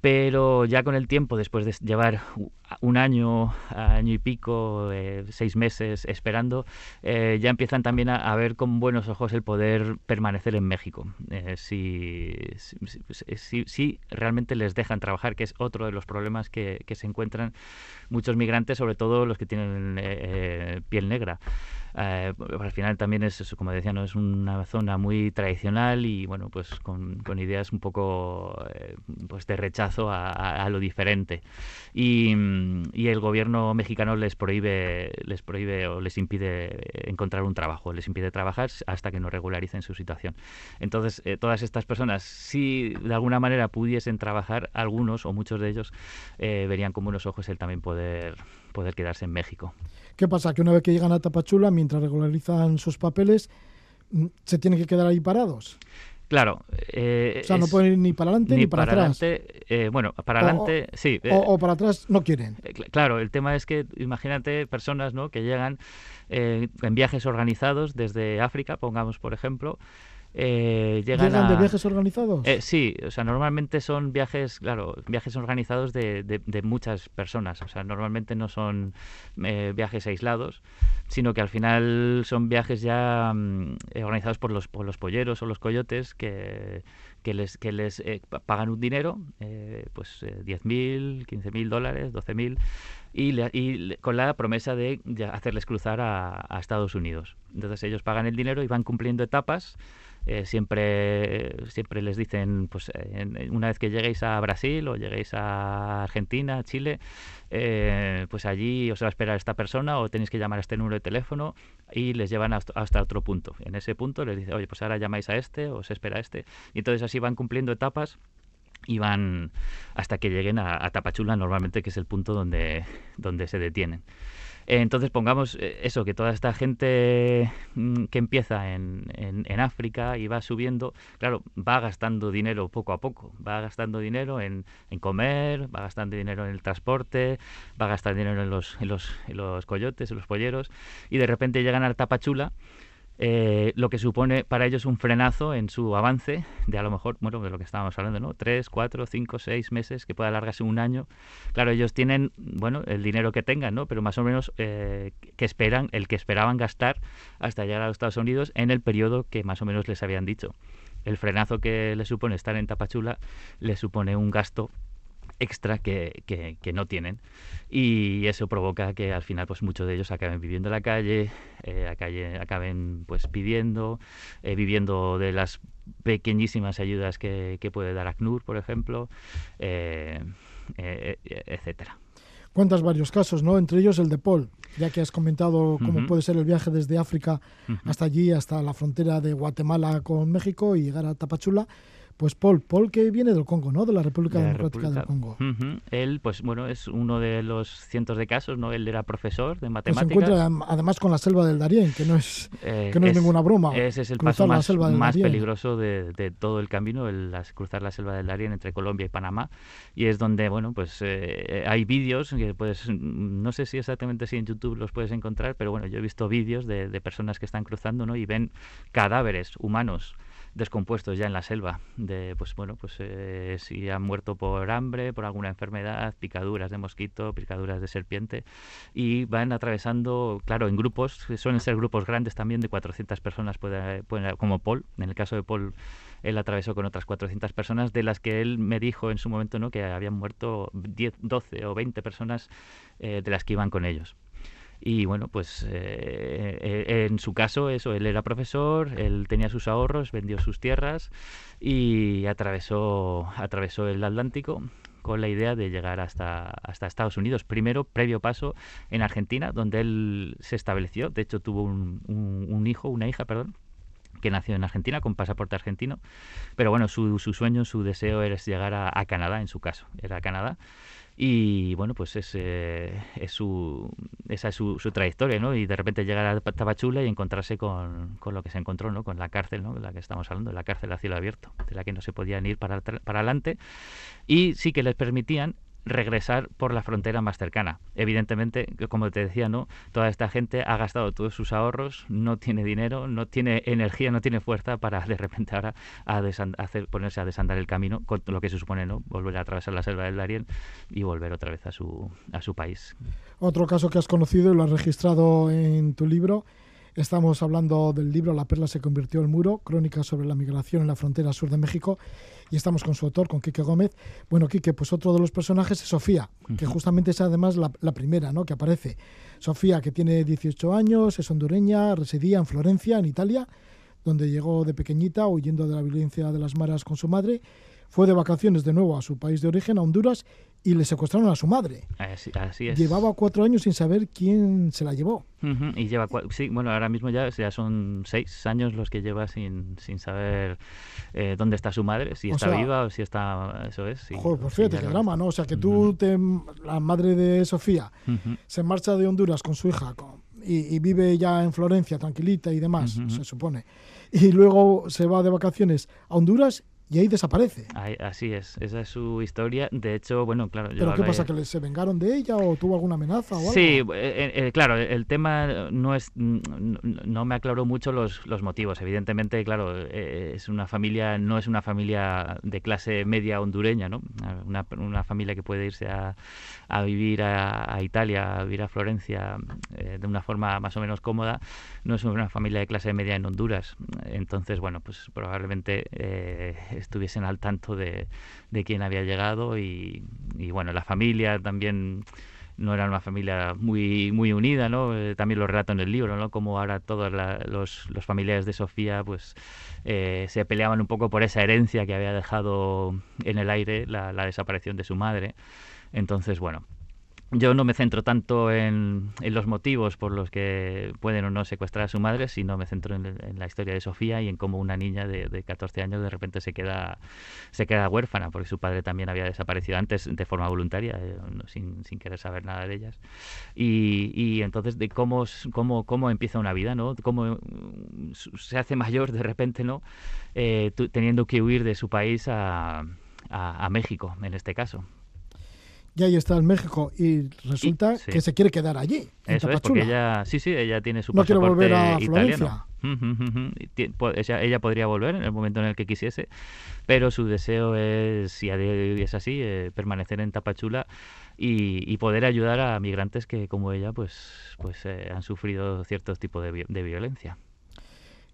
pero ya con el tiempo, después de llevar un año, año y pico, eh, seis meses esperando, eh, ya empiezan también a, ver con buenos ojos el poder permanecer en México. Eh, si, si, si, realmente les dejan trabajar, que es otro de los problemas que, que se encuentran muchos migrantes, sobre todo los que tienen piel negra. Eh, al final también es, como decía, no es una zona muy tradicional y bueno, pues con, ideas un poco eh, pues de rechazo a, lo diferente. Y, el gobierno mexicano les prohíbe, les prohíbe o les impide encontrar un trabajo, les impide trabajar hasta que no regularicen su situación. Entonces, eh, todas estas personas, si de alguna manera pudiesen trabajar, algunos o muchos de ellos verían con buenos ojos el también poder, poder quedarse en México.
¿Qué pasa? Que una vez que llegan a Tapachula, mientras regularizan sus papeles, mm, se tienen que quedar ahí parados.
Claro.
Eh, o sea, no pueden ir ni para adelante ni, para, atrás.
Eh, bueno, para adelante, sí.
Eh, o, para atrás no quieren.
claro, el tema es que imagínate personas ¿no? que llegan en viajes organizados desde África, pongamos por ejemplo,
eh, llegan, de viajes organizados?
Eh, sí, o sea, normalmente son viajes, claro, viajes organizados de, de, muchas personas. O sea, normalmente no son eh, viajes aislados, sino que al final son viajes ya mm, organizados por los, por los polleros o los coyotes que, que les, que les pagan un dinero, pues 10.000, 15.000 dólares, 12.000, y, y con la promesa de hacerles cruzar a, a Estados Unidos. Entonces ellos pagan el dinero y van cumpliendo etapas eh, siempre, siempre les dicen, pues una vez que lleguéis a Brasil o lleguéis a Argentina, Chile, eh, pues allí os va a esperar esta persona o tenéis que llamar a este número de teléfono y les llevan hasta, otro punto. En ese punto les dice, oye, pues ahora llamáis a este o se espera a este. Y entonces así van cumpliendo etapas y van hasta que lleguen a, a Tapachula normalmente, que es el punto donde, donde se detienen. Entonces pongamos eh, eso, que toda esta gente mm, que empieza en, en, África y va subiendo, claro, va gastando dinero poco a poco, va gastando dinero en, en comer, va gastando dinero en el transporte, va a gastar dinero en los, en los, en los coyotes, en los polleros, y de repente llegan al Tapachula eh, lo que supone para ellos un frenazo en su avance de a lo mejor, bueno, de lo que estábamos hablando, ¿no? Tres, cuatro, cinco, seis meses, que puede alargarse un año. Claro, ellos tienen, bueno, el dinero que tengan, ¿no? Pero más o menos eh, que esperan, el que esperaban gastar hasta llegar a los Estados Unidos en el periodo que más o menos les habían dicho. El frenazo que les supone estar en Tapachula les supone un gasto extra que, que, que, no tienen y eso provoca que al final pues muchos de ellos acaben viviendo en la calle, eh, a calle acaben pues pidiendo, eh, viviendo de las pequeñísimas ayudas que, que puede dar ACNUR, por ejemplo, eh, eh, etcétera.
Cuentas varios casos, ¿no? Entre ellos el de Paul, ya que has comentado cómo uh -huh. puede ser el viaje desde África uh -huh. hasta allí, hasta la frontera de Guatemala con México y llegar a Tapachula. Pues Paul, Paul que viene del Congo, ¿no? De la República
de la
Democrática
República.
del Congo.
Uh -huh. Él, pues bueno, es uno de los cientos de casos, ¿no? Él era profesor de
Que se
matemáticas.
encuentra am- además con la selva del Darién, que no es,
Eh,
que no es, ninguna broma.
Ese es el
cruzar
paso más, peligroso de, de todo el camino, el las- cruzar la selva del Darién entre Colombia y Panamá. Y es donde, bueno, pues eh, hay vídeos que puedes, no sé si exactamente si en YouTube los puedes encontrar, pero bueno, yo he visto vídeos de, de personas que están cruzando, ¿no? Y ven cadáveres humanos descompuestos ya en la selva de pues bueno pues eh, si han muerto por hambre por alguna enfermedad picaduras de mosquito picaduras de serpiente y van atravesando claro en grupos suelen ser grupos grandes también de 400 personas como Paul en el caso de Paul él atravesó con otras 400 personas de las que él me dijo en su momento no que habían muerto 10 12 o 20 personas eh, de las que iban con ellos y bueno, pues eh, eh, en su caso, eso, él era profesor, él tenía sus ahorros, vendió sus tierras y atravesó, atravesó el Atlántico con la idea de llegar hasta, hasta Estados Unidos. Primero, previo paso en Argentina, donde él se estableció. De hecho, tuvo un, hijo, una hija, perdón, que nació en Argentina con pasaporte argentino. Pero bueno, su, su sueño, su deseo era llegar a, a Canadá, en su caso, era Canadá. Y bueno, pues es, es su, esa es su, su trayectoria, ¿no? Y de repente llegar a Tapachula y encontrarse con, con lo que se encontró, ¿no? Con la cárcel, ¿no? De la que estamos hablando, la cárcel a cielo abierto, de la que no se podían ir para, para adelante. Y sí que les permitían regresar por la frontera más cercana. Evidentemente, como te decía, ¿no? Toda esta gente ha gastado todos sus ahorros, no tiene dinero, no tiene energía, no tiene fuerza para de repente ahora a hacer, ponerse a desandar el camino, con lo que se supone, ¿no? Volver a atravesar la selva del Darién y volver otra vez a su, a su país.
Otro caso que has conocido y lo has registrado en tu libro. Estamos hablando del libro La perla se convirtió en muro, crónicas sobre la migración en la frontera sur de México. Y estamos con su autor, con Quique Gómez. Bueno, Quique, pues otro de los personajes es Sofía, que justamente es además la, la primera ¿no? que aparece. Sofía, que tiene 18 años, es hondureña, residía en Florencia, en Italia, donde llegó de pequeñita huyendo de la violencia de las maras con su madre. Fue de vacaciones de nuevo a su país de origen, a Honduras, y le secuestraron a su madre.
Así, así es.
Llevaba cuatro años sin saber quién se la llevó.
Y lleva, sí, bueno, ahora mismo ya, ya son seis años los que lleva sin, sin saber eh, dónde está su madre, si
O
está
sea-
viva o si está, eso es.
Joder, pues fíjate qué drama, ¿no? O sea, que tú, te, la madre de Sofía, se marcha de Honduras con su hija con- y, y vive ya en Florencia, tranquilita y demás, se supone. Y luego se va de vacaciones a Honduras y ahí desaparece.
Ahí- así es, esa es su historia. De hecho, bueno, claro, yo
¿Pero qué pasa? ¿Que se vengaron de ella o tuvo alguna amenaza o algo?
Sí, eh, eh, claro, el tema no es no, me aclaró mucho los, los motivos. Evidentemente, claro, eh, es una familia no es una familia de clase media hondureña, ¿no? Una, una familia que puede irse a, a vivir a, a Italia, a vivir a Florencia eh, de una forma más o menos cómoda. No es una familia de clase media en Honduras. Entonces, bueno, pues probablemente eh, estuviesen al tanto de, de quién había llegado y, bueno, la familia también no era una familia muy muy unida, ¿no? Eh, también lo relato en el libro, ¿no? Como ahora todos la- los, los familiares de Sofía, pues eh, se peleaban un poco por esa herencia que había dejado en el aire la desaparición de su madre. Entonces, bueno, yo no me centro tanto en, los motivos por los que pueden o no secuestrar a su madre, sino me centro en, la historia de Sofía y en cómo una niña de, de 14 años de repente se queda, se queda huérfana, porque su padre también había desaparecido antes de forma voluntaria, eh, sin, sin querer saber nada de ellas. Y, y entonces de cómo, cómo, cómo empieza una vida, ¿no? Cómo se hace mayor de repente, ¿no? Eh, teniendo que huir de su país a- a México, en este caso.
Y ahí está en México y resulta
Y- sí.
que se quiere quedar allí, en
Eso es, porque ella, sí, sí, ella tiene su
No quiere
pasaporte
volver a
italiano. Ella, ella podría volver en el momento en el que quisiese, pero su deseo es, y a día de hoy es así, eh, permanecer en Tapachula y, y poder ayudar a migrantes que, como ella, pues, pues eh, han sufrido ciertos tipos de violencia.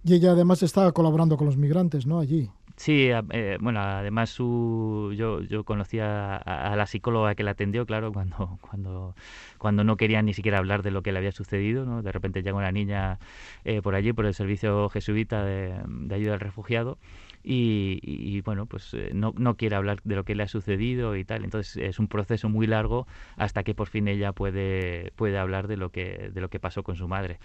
Y ella además está colaborando con los migrantes, ¿no? Allí.
Sí, a- eh, bueno, además su, yo, yo conocía a, la psicóloga que la atendió, claro, cuando, cuando, cuando no quería ni siquiera hablar de lo que le había sucedido, ¿no? De repente llega una niña eh, por allí, por el servicio jesuita de, ayuda al refugiado, y, y- y, bueno, pues eh, no, no quiere hablar de lo que le ha sucedido y tal. Entonces es un proceso muy largo hasta que por fin ella puede, puede hablar de lo que, de lo que pasó con su madre.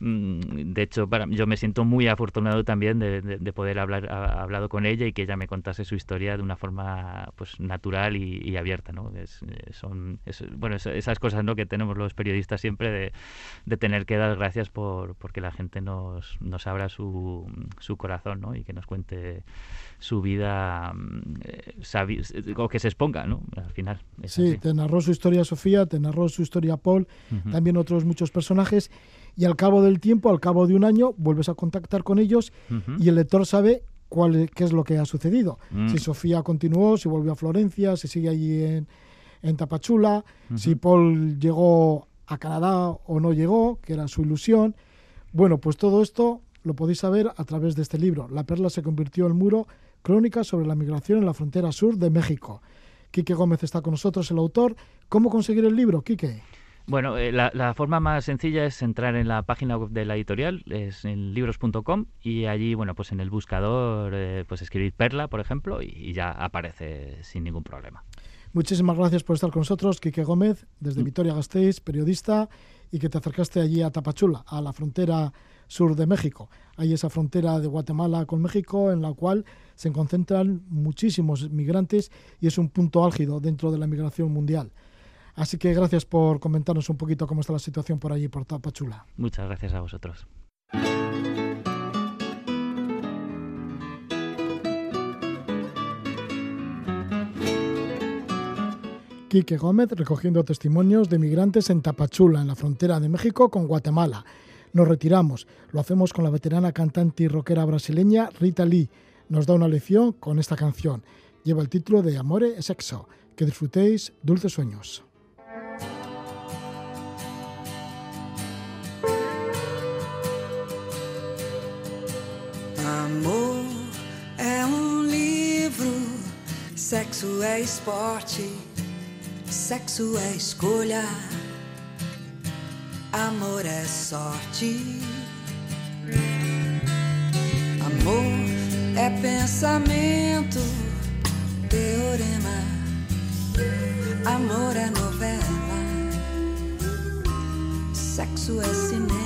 Mm, De hecho, para, yo me siento muy afortunado también de, de- de poder hablar ha- hablado con ella y que ella me contase su historia de una forma pues natural y, y abierta, ¿no? Es- eh, son es- bueno es- esas cosas ¿no? que tenemos los periodistas siempre de, de tener que dar gracias por porque la gente nos, nos abra su, su corazón, ¿no? Y que nos cuente su vida mm, eh, o que se exponga, ¿no? Al final.
Sí,
así.
te narró su historia Sofía, te narró su historia Paul, también otros muchos personajes. Y al cabo del tiempo, al cabo de un año, vuelves a contactar con ellos y el lector sabe cuál, qué es lo que ha sucedido.
Mm.
Si Sofía continuó, si volvió a Florencia, si sigue allí en, en Tapachula, si Paul llegó a Canadá o no llegó, que era su ilusión. Bueno, pues todo esto lo podéis saber a través de este libro. La perla se convirtió en muro, crónicas sobre la migración en la frontera sur de México. Quique Gómez está con nosotros, el autor. ¿Cómo conseguir el libro, Quique?
Bueno, eh, la, la forma más sencilla es entrar en la página web de la editorial, es en libros.com y allí, bueno, pues en el buscador, eh, pues escribir Perla, por ejemplo, y, y ya aparece sin ningún problema.
Muchísimas gracias por estar con nosotros, Quique Gómez, desde Vitoria Gasteiz, periodista, y que te acercaste allí a Tapachula, a la frontera sur de México. Hay esa frontera de Guatemala con México en la cual se concentran muchísimos migrantes y es un punto álgido dentro de la migración mundial. Así que gracias por comentarnos un poquito cómo está la situación por allí, por Tapachula.
Muchas gracias a vosotros.
Quique Gómez recogiendo testimonios de migrantes en Tapachula, en la frontera de México con Guatemala. Nos retiramos. Lo hacemos con la veterana cantante y rockera brasileña Rita Lee. Nos da una lección con esta canción. Lleva el título de Amore e Sexo. Que disfrutéis dulces sueños.
Amor é um livro, sexo é esporte, sexo é escolha, amor é sorte. Amor é pensamento, teorema, amor é novela, sexo é cinema.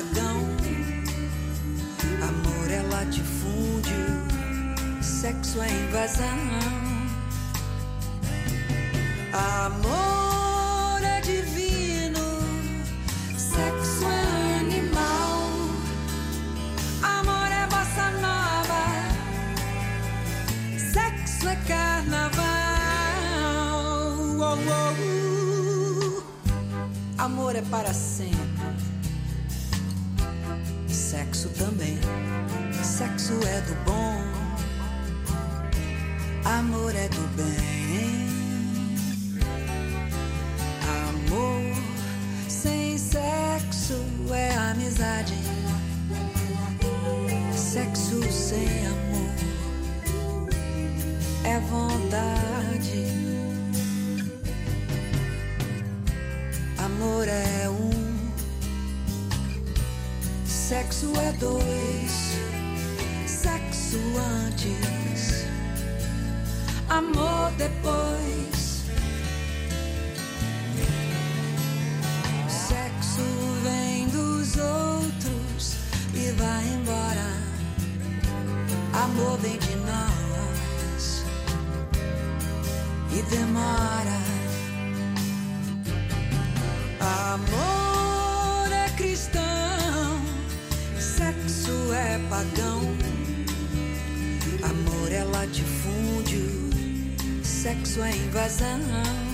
Sexo é pagão. Amor é latifúndio, sexo é invasão. Amor é divino, sexo é animal. Amor é bossa nova, sexo é carnaval. Oh, oh, uh. Amor é para sempre. Também. Sexo é do bom. Amor é do bem. Amor sem sexo é amizade. Sexo sem amor é vontade. Sexo é dois, sexo antes, amor depois. Sexo vem dos outros e vai embora. Amor vem de nós e demora. xoay và giang